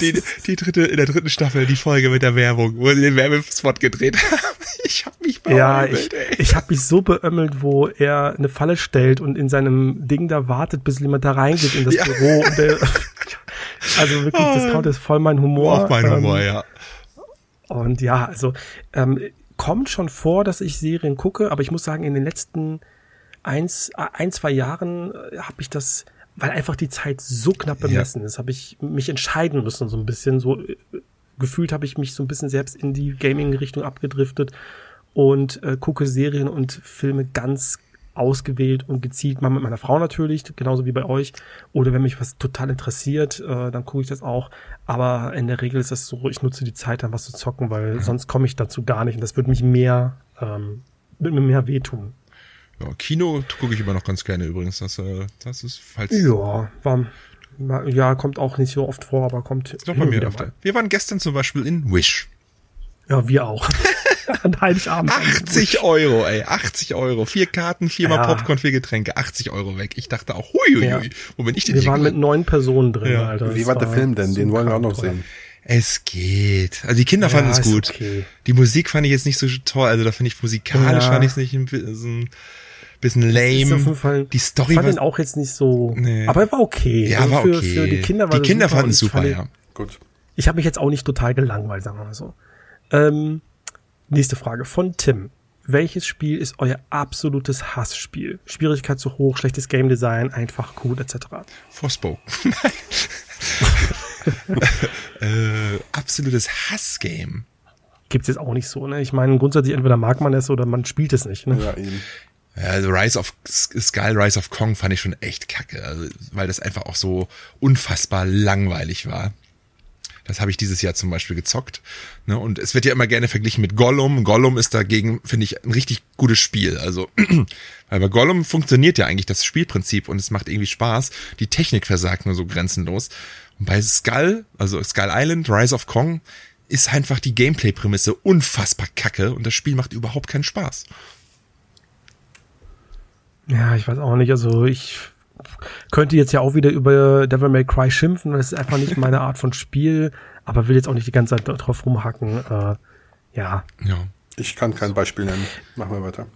die, die dritte, in der dritten Staffel, die Folge mit der Werbung, wo sie den Werbespot gedreht haben. [laughs] Ich hab mich beömmelt, Ja, ich, ey. ich hab mich so beömmelt, wo er eine Falle stellt und in seinem Ding da wartet, bis jemand da reingeht in das. Büro. Der, [laughs] also wirklich, das Count ist voll mein Humor. Auch mein Humor, ähm, ja. Und ja, also ähm, kommt schon vor, dass ich Serien gucke, aber ich muss sagen, in den letzten eins, ein, zwei Jahren äh, habe ich das, weil einfach die Zeit so knapp bemessen ja. ist, habe ich mich entscheiden müssen, so ein bisschen. So äh, gefühlt habe ich mich so ein bisschen selbst in die Gaming-Richtung abgedriftet und äh, gucke Serien und Filme ganz ausgewählt und gezielt, mal mit meiner Frau natürlich, genauso wie bei euch. Oder wenn mich was total interessiert, äh, dann gucke ich das auch. Aber in der Regel ist das so, ich nutze die Zeit dann was zu zocken, weil mhm. sonst komme ich dazu gar nicht. Und das würde mich mehr, ähm, würde mir mehr wehtun. Ja, Kino gucke ich immer noch ganz gerne übrigens. Das, äh, das ist falls. Ja, war, ja, kommt auch nicht so oft vor, aber kommt. Doch bei mir öfter. Wir waren gestern zum Beispiel in Wish. Ja, wir auch. [laughs] An Heiligabend. 80 Euro, ey, 80 Euro. Vier Karten, viermal ja. Popcorn, vier Getränke, 80 Euro weg. Ich dachte auch, hui, hui, ja. wo bin ich denn Wir waren mit neun Personen drin, ja. Alter. Wie war der Film denn? Den wollen wir auch noch sehen. Es geht. Also die Kinder ja, fanden es gut. Okay. Die Musik fand ich jetzt nicht so toll. Also da finde ich musikalisch ja. fand ich es nicht ein bisschen, bisschen lame. die Story war auch jetzt nicht so. Nee. Aber er war okay. Ja, also war für, okay. Für die Kinder war Die Kinder fanden es super, ja. Gut. Ich habe mich jetzt auch nicht total gelangweilt, sagen wir mal so. Ähm, nächste Frage von Tim. Welches Spiel ist euer absolutes Hassspiel? Schwierigkeit zu hoch, schlechtes Game Design, einfach gut, etc. Forspoken. äh, absolutes Hassgame. Gibt's jetzt auch nicht so, ne? Ich meine, grundsätzlich entweder mag man es oder man spielt es nicht, ne? Ja, eben. Also Rise of Skull, Rise of Kong fand ich schon echt kacke, also, weil das einfach auch so unfassbar langweilig war. Das habe ich dieses Jahr zum Beispiel gezockt. Ne? Und es wird ja immer gerne verglichen mit Gollum. Gollum ist dagegen, finde ich, ein richtig gutes Spiel. Also, [clears throat] weil bei Gollum funktioniert ja eigentlich das Spielprinzip und es macht irgendwie Spaß. Die Technik versagt nur so grenzenlos. Und bei Skull, also Skull Island, Rise of Kong, ist einfach die Gameplay-Prämisse unfassbar kacke und das Spiel macht überhaupt keinen Spaß. Ja, ich weiß auch nicht. Also ich könnte jetzt ja auch wieder über Devil May Cry schimpfen. Das ist einfach nicht meine Art von Spiel, aber will jetzt auch nicht die ganze Zeit drauf rumhacken. Äh, ja. Ja. Ich kann kein Beispiel nennen. Machen wir weiter.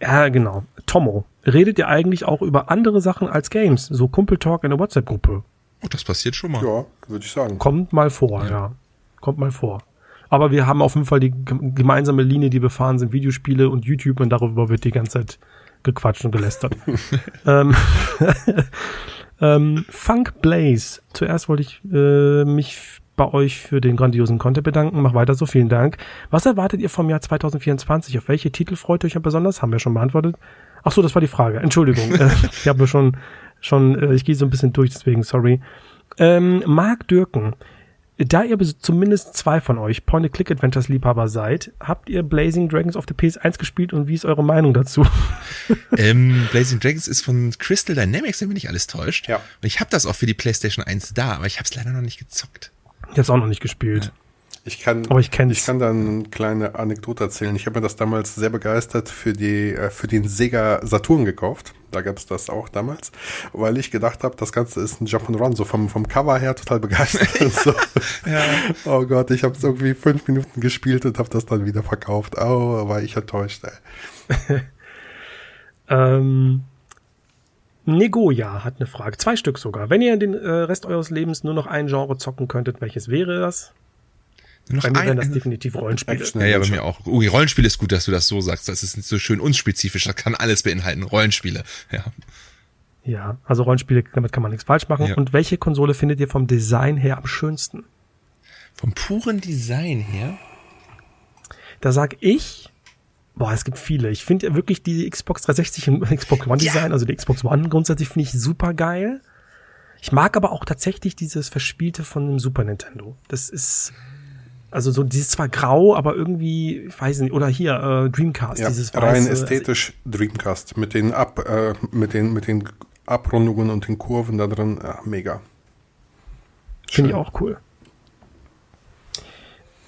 Ja, genau. Tomo, redet ihr eigentlich auch über andere Sachen als Games? So Kumpeltalk in der WhatsApp-Gruppe? Oh, das passiert schon mal. Ja, würde ich sagen. Kommt mal vor, ja. ja. Kommt mal vor. Aber wir haben auf jeden Fall die gemeinsame Linie, die wir fahren, sind Videospiele und YouTube und darüber wird die ganze Zeit gequatscht und gelästert. [laughs] ähm, [laughs] ähm, Funk Blaze. Zuerst wollte ich äh, mich bei euch für den grandiosen Content bedanken. Mach weiter so, vielen Dank. Was erwartet ihr vom Jahr 2024? Auf welche Titel freut ihr euch besonders? Haben wir schon beantwortet. Ach so, das war die Frage. Entschuldigung. [laughs] äh, ich habe schon, schon, äh, ich gehe so ein bisschen durch, deswegen sorry. Ähm, Marc Dürken. Da ihr zumindest zwei von euch Point-and-Click-Adventures-Liebhaber seid, habt ihr Blazing Dragons auf der PS1 gespielt und wie ist eure Meinung dazu? [laughs] ähm, [laughs] Blazing Dragons ist von Crystal Dynamics, wenn mich nicht alles täuscht. Ja. Und ich habe das auch für die PlayStation 1 da, aber ich habe es leider noch nicht gezockt. Ich habe es auch noch nicht gespielt. Ja. Ich kann, aber ich, kenn's. ich kann da eine kleine Anekdote erzählen. Ich habe mir das damals sehr begeistert für die äh, für den Sega Saturn gekauft. Da gab es das auch damals, weil ich gedacht habe, das Ganze ist ein Jump and Run, so vom vom Cover her total begeistert. [laughs] so. ja. Oh Gott, ich habe es irgendwie fünf Minuten gespielt und habe das dann wieder verkauft. Oh, war ich enttäuscht. Ey. [laughs] ähm, Negoja hat eine Frage, zwei Stück sogar. Wenn ihr den äh, Rest eures Lebens nur noch ein Genre zocken könntet, welches wäre das? Noch bei mir wären das definitiv Rollenspiele. Ja, ja, bei mir auch. Ui, Rollenspiel ist gut, dass du das so sagst. Das ist nicht so schön unspezifisch. Das kann alles beinhalten. Rollenspiele, ja. Ja, also Rollenspiele, damit kann man nichts falsch machen. Ja. Und welche Konsole findet ihr vom Design her am schönsten? Vom puren Design her? Da sag ich, boah, es gibt viele. Ich finde wirklich die Xbox 360 und [laughs] Xbox One Design, ja. also die Xbox One grundsätzlich finde ich super geil. Ich mag aber auch tatsächlich dieses Verspielte von dem Super Nintendo. Das ist, also so, die ist zwar grau, aber irgendwie, ich weiß nicht, oder hier, äh, Dreamcast, ja, dieses weiße, rein ästhetisch also, Dreamcast, mit den Ab, äh, mit den, mit den Abrundungen und den Kurven da drin, ja, mega. Finde ich auch cool.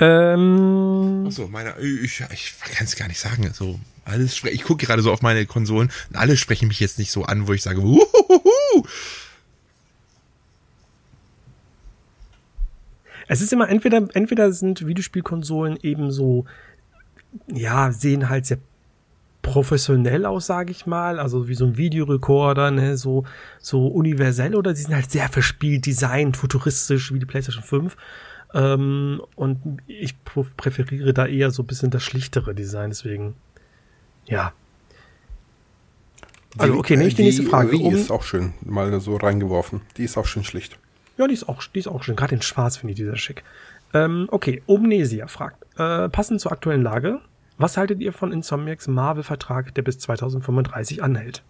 Ähm, Achso, meine, ich, ich kann es gar nicht sagen. So, alles, ich gucke gerade so auf meine Konsolen und alle sprechen mich jetzt nicht so an, wo ich sage, Wuhuhuhu. Es ist immer entweder, entweder sind Videospielkonsolen eben so, ja, sehen halt sehr professionell aus, sage ich mal, also wie so ein Videorekorder, ne, so, so universell oder sie sind halt sehr verspielt, designt, futuristisch wie die PlayStation 5. Ähm, und ich präferiere da eher so ein bisschen das schlichtere Design, deswegen, ja. Also, okay, nehme ich die, nächste Frage. Die um. ist auch schön, mal so reingeworfen. Die ist auch schön schlicht. Ja, die ist auch, die ist auch schön. Gerade in Schwarz finde ich die sehr schick. Ähm, okay, Omnesia fragt, äh, passend zur aktuellen Lage, was haltet ihr von Insomniacs Marvel-Vertrag, der bis 2035 anhält?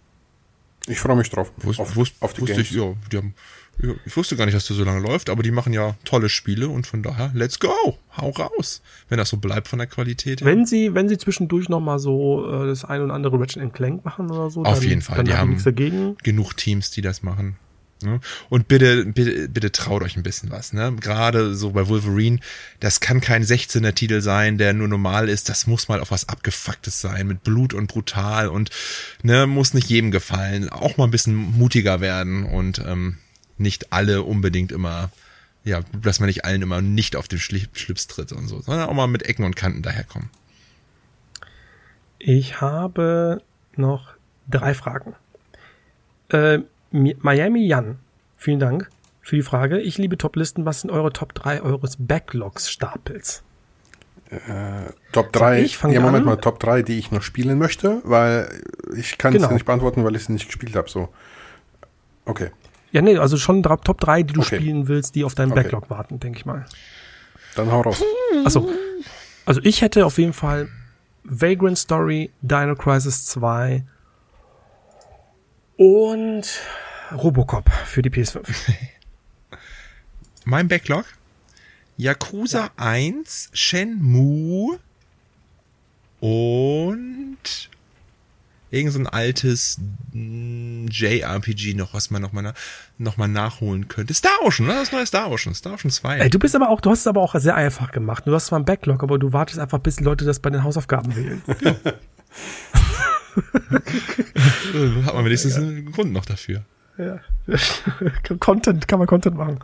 Ich freue mich drauf. Wus, auf, wus, auf die wusste Games. ich, ja, die haben, ich wusste gar nicht, dass der so lange läuft, aber die machen ja tolle Spiele und von daher, let's go, hau raus, wenn das so bleibt von der Qualität. Wenn sie, wenn sie zwischendurch noch mal so äh, das ein und andere Ratchet Clank machen oder so, auf dann, jeden Fall, die haben genug Teams, die das machen. Ne? Und bitte, bitte, bitte traut euch ein bisschen was. Ne? Gerade so bei Wolverine, das kann kein 16er Titel sein, der nur normal ist. Das muss mal auf was Abgefucktes sein, mit Blut und brutal und ne, muss nicht jedem gefallen. Auch mal ein bisschen mutiger werden und ähm, nicht alle unbedingt immer, ja, dass man nicht allen immer nicht auf den Schlips tritt und so, sondern auch mal mit Ecken und Kanten daherkommen. Ich habe noch drei Fragen. Äh, Miami Jan, vielen Dank für die Frage. Ich liebe Toplisten. Was sind eure Top 3 eures Backlogs-Stapels? Äh, Top 3, ich ja, Moment an. mal, Top 3, die ich noch spielen möchte, weil ich kann genau. es nicht beantworten, weil ich es nicht gespielt habe. So. Okay. Ja, nee, also schon Top 3, die du okay. spielen willst, die auf deinen okay. Backlog warten, denke ich mal. Dann hau raus. Achso. Also ich hätte auf jeden Fall Vagrant Story, Dino Crisis 2 und Robocop für die PS5. [laughs] mein Backlog? Yakuza ja. 1, Shenmue und irgend so ein altes mm, JRPG noch, was man noch mal, noch mal nachholen könnte. Star Ocean, ne? Das neue Star Ocean, Star Ocean 2. Ey, du bist aber auch, du hast es aber auch sehr einfach gemacht. Du hast zwar ein Backlog, aber du wartest einfach, bis Leute das bei den Hausaufgaben wählen. [laughs] Hat man wenigstens einen Grund noch dafür. Ja. [laughs] Content, kann man Content machen.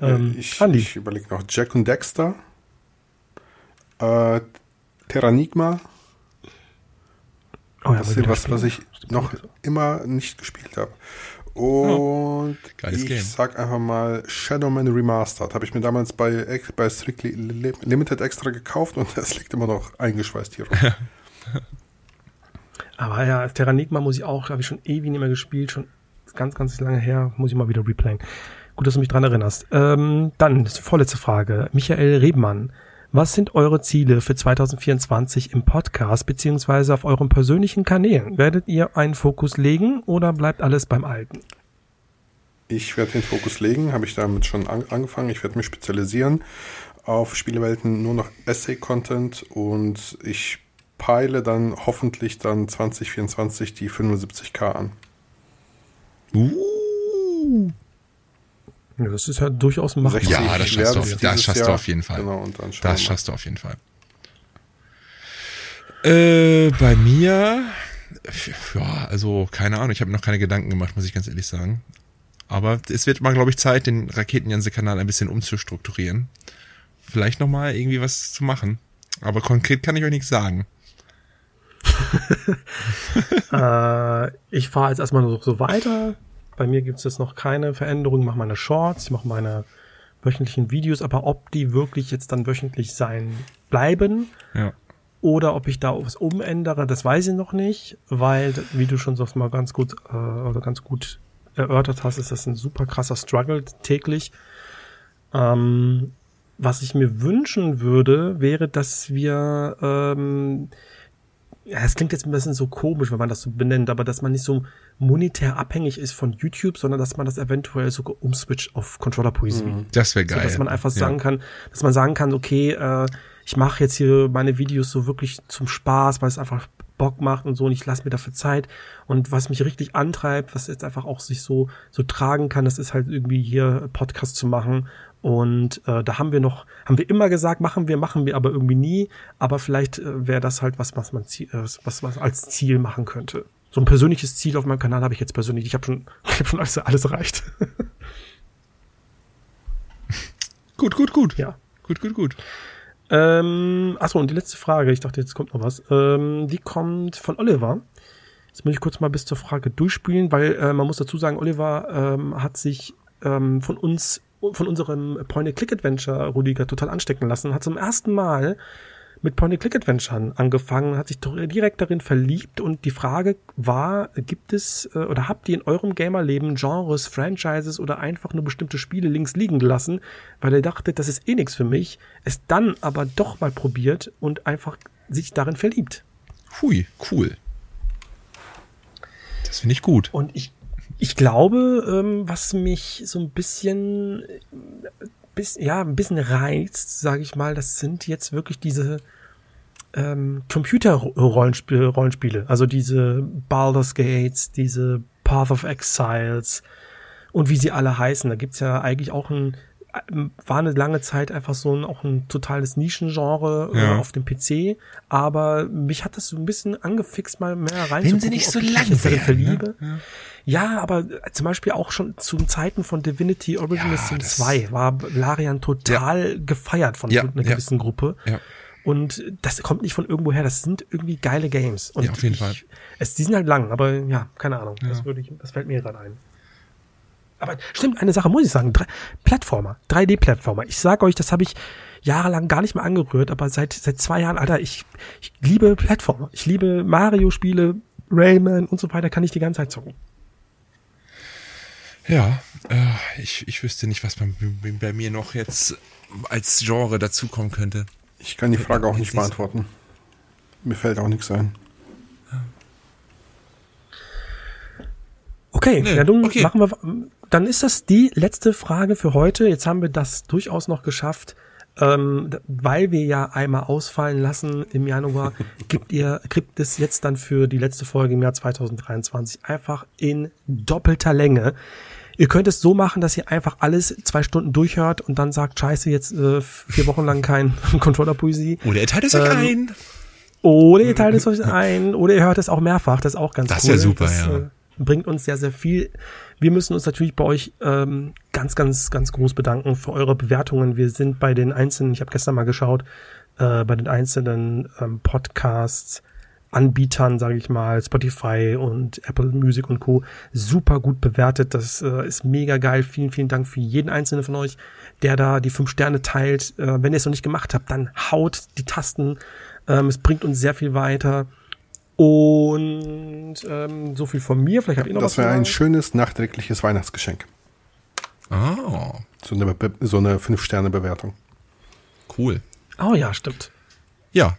Ähm, ich, ich überlege noch Jack und Dexter, äh, Terranigma. Oh ja, das ist was, was ich noch immer nicht gespielt habe. Und oh, ich Game. sag einfach mal Shadowman Remastered. Habe ich mir damals bei, bei Strictly Limited extra gekauft und [laughs] das liegt immer noch eingeschweißt hier rum. [laughs] Aber ja, Terranigma muss ich auch, habe ich schon ewig nicht mehr gespielt, schon ganz, ganz lange her, muss ich mal wieder replayen. Gut, dass du mich dran erinnerst. Ähm, dann, das vorletzte Frage. Michael Rebmann. Was sind eure Ziele für 2024 im Podcast beziehungsweise auf euren persönlichen Kanälen? Werdet ihr einen Fokus legen oder bleibt alles beim Alten? Ich werde den Fokus legen, habe ich damit schon an angefangen. Ich werde mich spezialisieren auf Spielewelten, nur noch Essay-Content und ich peile dann hoffentlich dann 2024 die 75k an. Uh. Ja, das ist ja durchaus machbar. Ja, das schaffst, du auf, das schaffst du auf jeden Fall. Genau, und dann das schaffst du auf jeden Fall. Äh, bei mir, ja, also keine Ahnung, ich habe noch keine Gedanken gemacht, muss ich ganz ehrlich sagen. Aber es wird mal, glaube ich, Zeit, den Raketenjanse-Kanal ein bisschen umzustrukturieren. Vielleicht nochmal irgendwie was zu machen. Aber konkret kann ich euch nichts sagen. [laughs] äh, ich fahre jetzt erstmal so, so weiter. Bei mir gibt es jetzt noch keine Veränderung. Ich mache meine Shorts, ich mache meine wöchentlichen Videos, aber ob die wirklich jetzt dann wöchentlich sein bleiben ja. oder ob ich da was umändere, das weiß ich noch nicht, weil, wie du schon so mal ganz gut äh, oder ganz gut erörtert hast, ist das ein super krasser Struggle täglich. Ähm, was ich mir wünschen würde, wäre, dass wir ähm, ja, es klingt jetzt ein bisschen so komisch, wenn man das so benennt, aber dass man nicht so monetär abhängig ist von YouTube, sondern dass man das eventuell sogar umswitcht auf Controller-Poesie. Mhm. Das wäre geil. So, dass man einfach sagen ja. kann, dass man sagen kann, okay, äh, ich mache jetzt hier meine Videos so wirklich zum Spaß, weil es einfach Bock macht und so und ich lasse mir dafür Zeit und was mich richtig antreibt, was jetzt einfach auch sich so so tragen kann, das ist halt irgendwie hier Podcast zu machen und äh, da haben wir noch haben wir immer gesagt, machen wir, machen wir aber irgendwie nie, aber vielleicht äh, wäre das halt was was man äh, was was als Ziel machen könnte. So ein persönliches Ziel auf meinem Kanal habe ich jetzt persönlich, ich habe schon [laughs] ich habe schon alles alles erreicht. [laughs] gut, gut, gut. Ja. Gut, gut, gut. Ähm, achso, und die letzte Frage, ich dachte, jetzt kommt noch was. Ähm, die kommt von Oliver. Jetzt muss ich kurz mal bis zur Frage durchspielen, weil äh, man muss dazu sagen, Oliver ähm, hat sich ähm, von uns, von unserem Point-and-Click-Adventure, Rudiger, total anstecken lassen, hat zum ersten Mal mit Point-and-Click-Adventuren angefangen, hat sich direkt darin verliebt und die Frage war, gibt es äh, oder habt ihr in eurem Gamerleben Genres, Franchises oder einfach nur bestimmte Spiele links liegen gelassen, weil ihr dachtet, das ist eh nichts für mich, es dann aber doch mal probiert und einfach sich darin verliebt? Hui, cool. Das finde ich gut. Und ich, ich glaube, ähm, was mich so ein bisschen bis, ja, ein bisschen reizt, sage ich mal, das sind jetzt wirklich diese ähm, Computer-Rollenspiele, also diese Baldur's Gates, diese Path of Exiles und wie sie alle heißen. Da gibt's ja eigentlich auch ein, war eine lange Zeit einfach so ein, auch ein totales Nischengenre äh, ja. äh, auf dem PC, aber mich hat das so ein bisschen angefixt, mal mehr rein Wenn sie nicht so lang werden, verliebe. Ne? Ja. Ja, aber zum Beispiel auch schon zu Zeiten von Divinity Original ja, Sin 2 war Larian total gefeiert von einer gewissen Gruppe. Ja. Und das kommt nicht von irgendwo her, das sind irgendwie geile Games. Und ja, auf jeden ich, Fall. Es, die sind halt lang, aber ja, keine Ahnung. Das, würde ich, das fällt mir gerade ein. Aber stimmt, eine Sache muss ich sagen. Drei, Plattformer, 3D-Plattformer. Ich sag euch, das habe ich jahrelang gar nicht mehr angerührt, aber seit, seit zwei Jahren, Alter, ich, ich liebe Plattformer. Ich liebe Mario-Spiele, Rayman und so weiter, kann ich die ganze Zeit zocken. Ja, äh, ich, ich wüsste nicht, was bei, bei mir noch jetzt als Genre dazukommen könnte. Ich kann die Frage auch nicht beantworten. Mir fällt auch nichts ein. Okay, nee, ja, dann okay. machen wir. Dann ist das die letzte Frage für heute. Jetzt haben wir das durchaus noch geschafft, ähm, weil wir ja einmal ausfallen lassen im Januar. [laughs] gibt ihr kriegt es jetzt dann für die letzte Folge im Jahr 2023 einfach in doppelter Länge. Ihr könnt es so machen, dass ihr einfach alles zwei Stunden durchhört und dann sagt, scheiße, jetzt äh, vier Wochen lang kein [laughs] Controller-Poesie. Oder ihr teilt es euch ähm, ein. Oder ihr teilt es euch ein. Oder ihr hört es auch mehrfach. Das ist auch ganz das cool. Das wäre super, das, ja. Äh, bringt uns sehr, sehr viel. Wir müssen uns natürlich bei euch ähm, ganz, ganz, ganz groß bedanken für eure Bewertungen. Wir sind bei den einzelnen, ich habe gestern mal geschaut, äh, bei den einzelnen ähm, Podcasts Anbietern, sage ich mal, Spotify und Apple Music und Co. super gut bewertet. Das äh, ist mega geil. Vielen, vielen Dank für jeden einzelnen von euch, der da die fünf Sterne teilt. Äh, wenn ihr es noch nicht gemacht habt, dann haut die Tasten. Ähm, es bringt uns sehr viel weiter. Und ähm, so viel von mir. Vielleicht habt ihr noch das was. Das wäre ein schönes nachträgliches Weihnachtsgeschenk. Oh. So eine, so eine Fünf-Sterne-Bewertung. Cool. Oh ja, stimmt. Ja,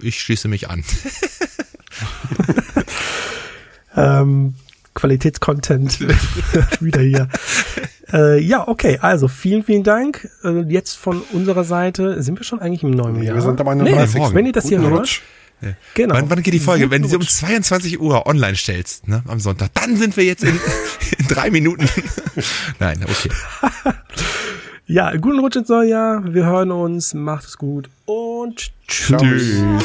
ich schließe mich an. [laughs] ähm, Qualitätscontent [laughs] wieder hier. Äh, ja, okay, also vielen, vielen Dank. Äh, jetzt von unserer Seite sind wir schon eigentlich im neuen Jahr. Wir sind am 31. Nee, wenn ihr das Guten hier hört. Ja. Genau. Wann, wann geht die Folge? Wenn du sie um 22 Uhr online stellst, ne, am Sonntag, dann sind wir jetzt in, [laughs] in drei Minuten. Nein, okay. Ja, guten Rutsch ins neue Jahr. Wir hören uns. Macht es gut und tschüss. tschüss.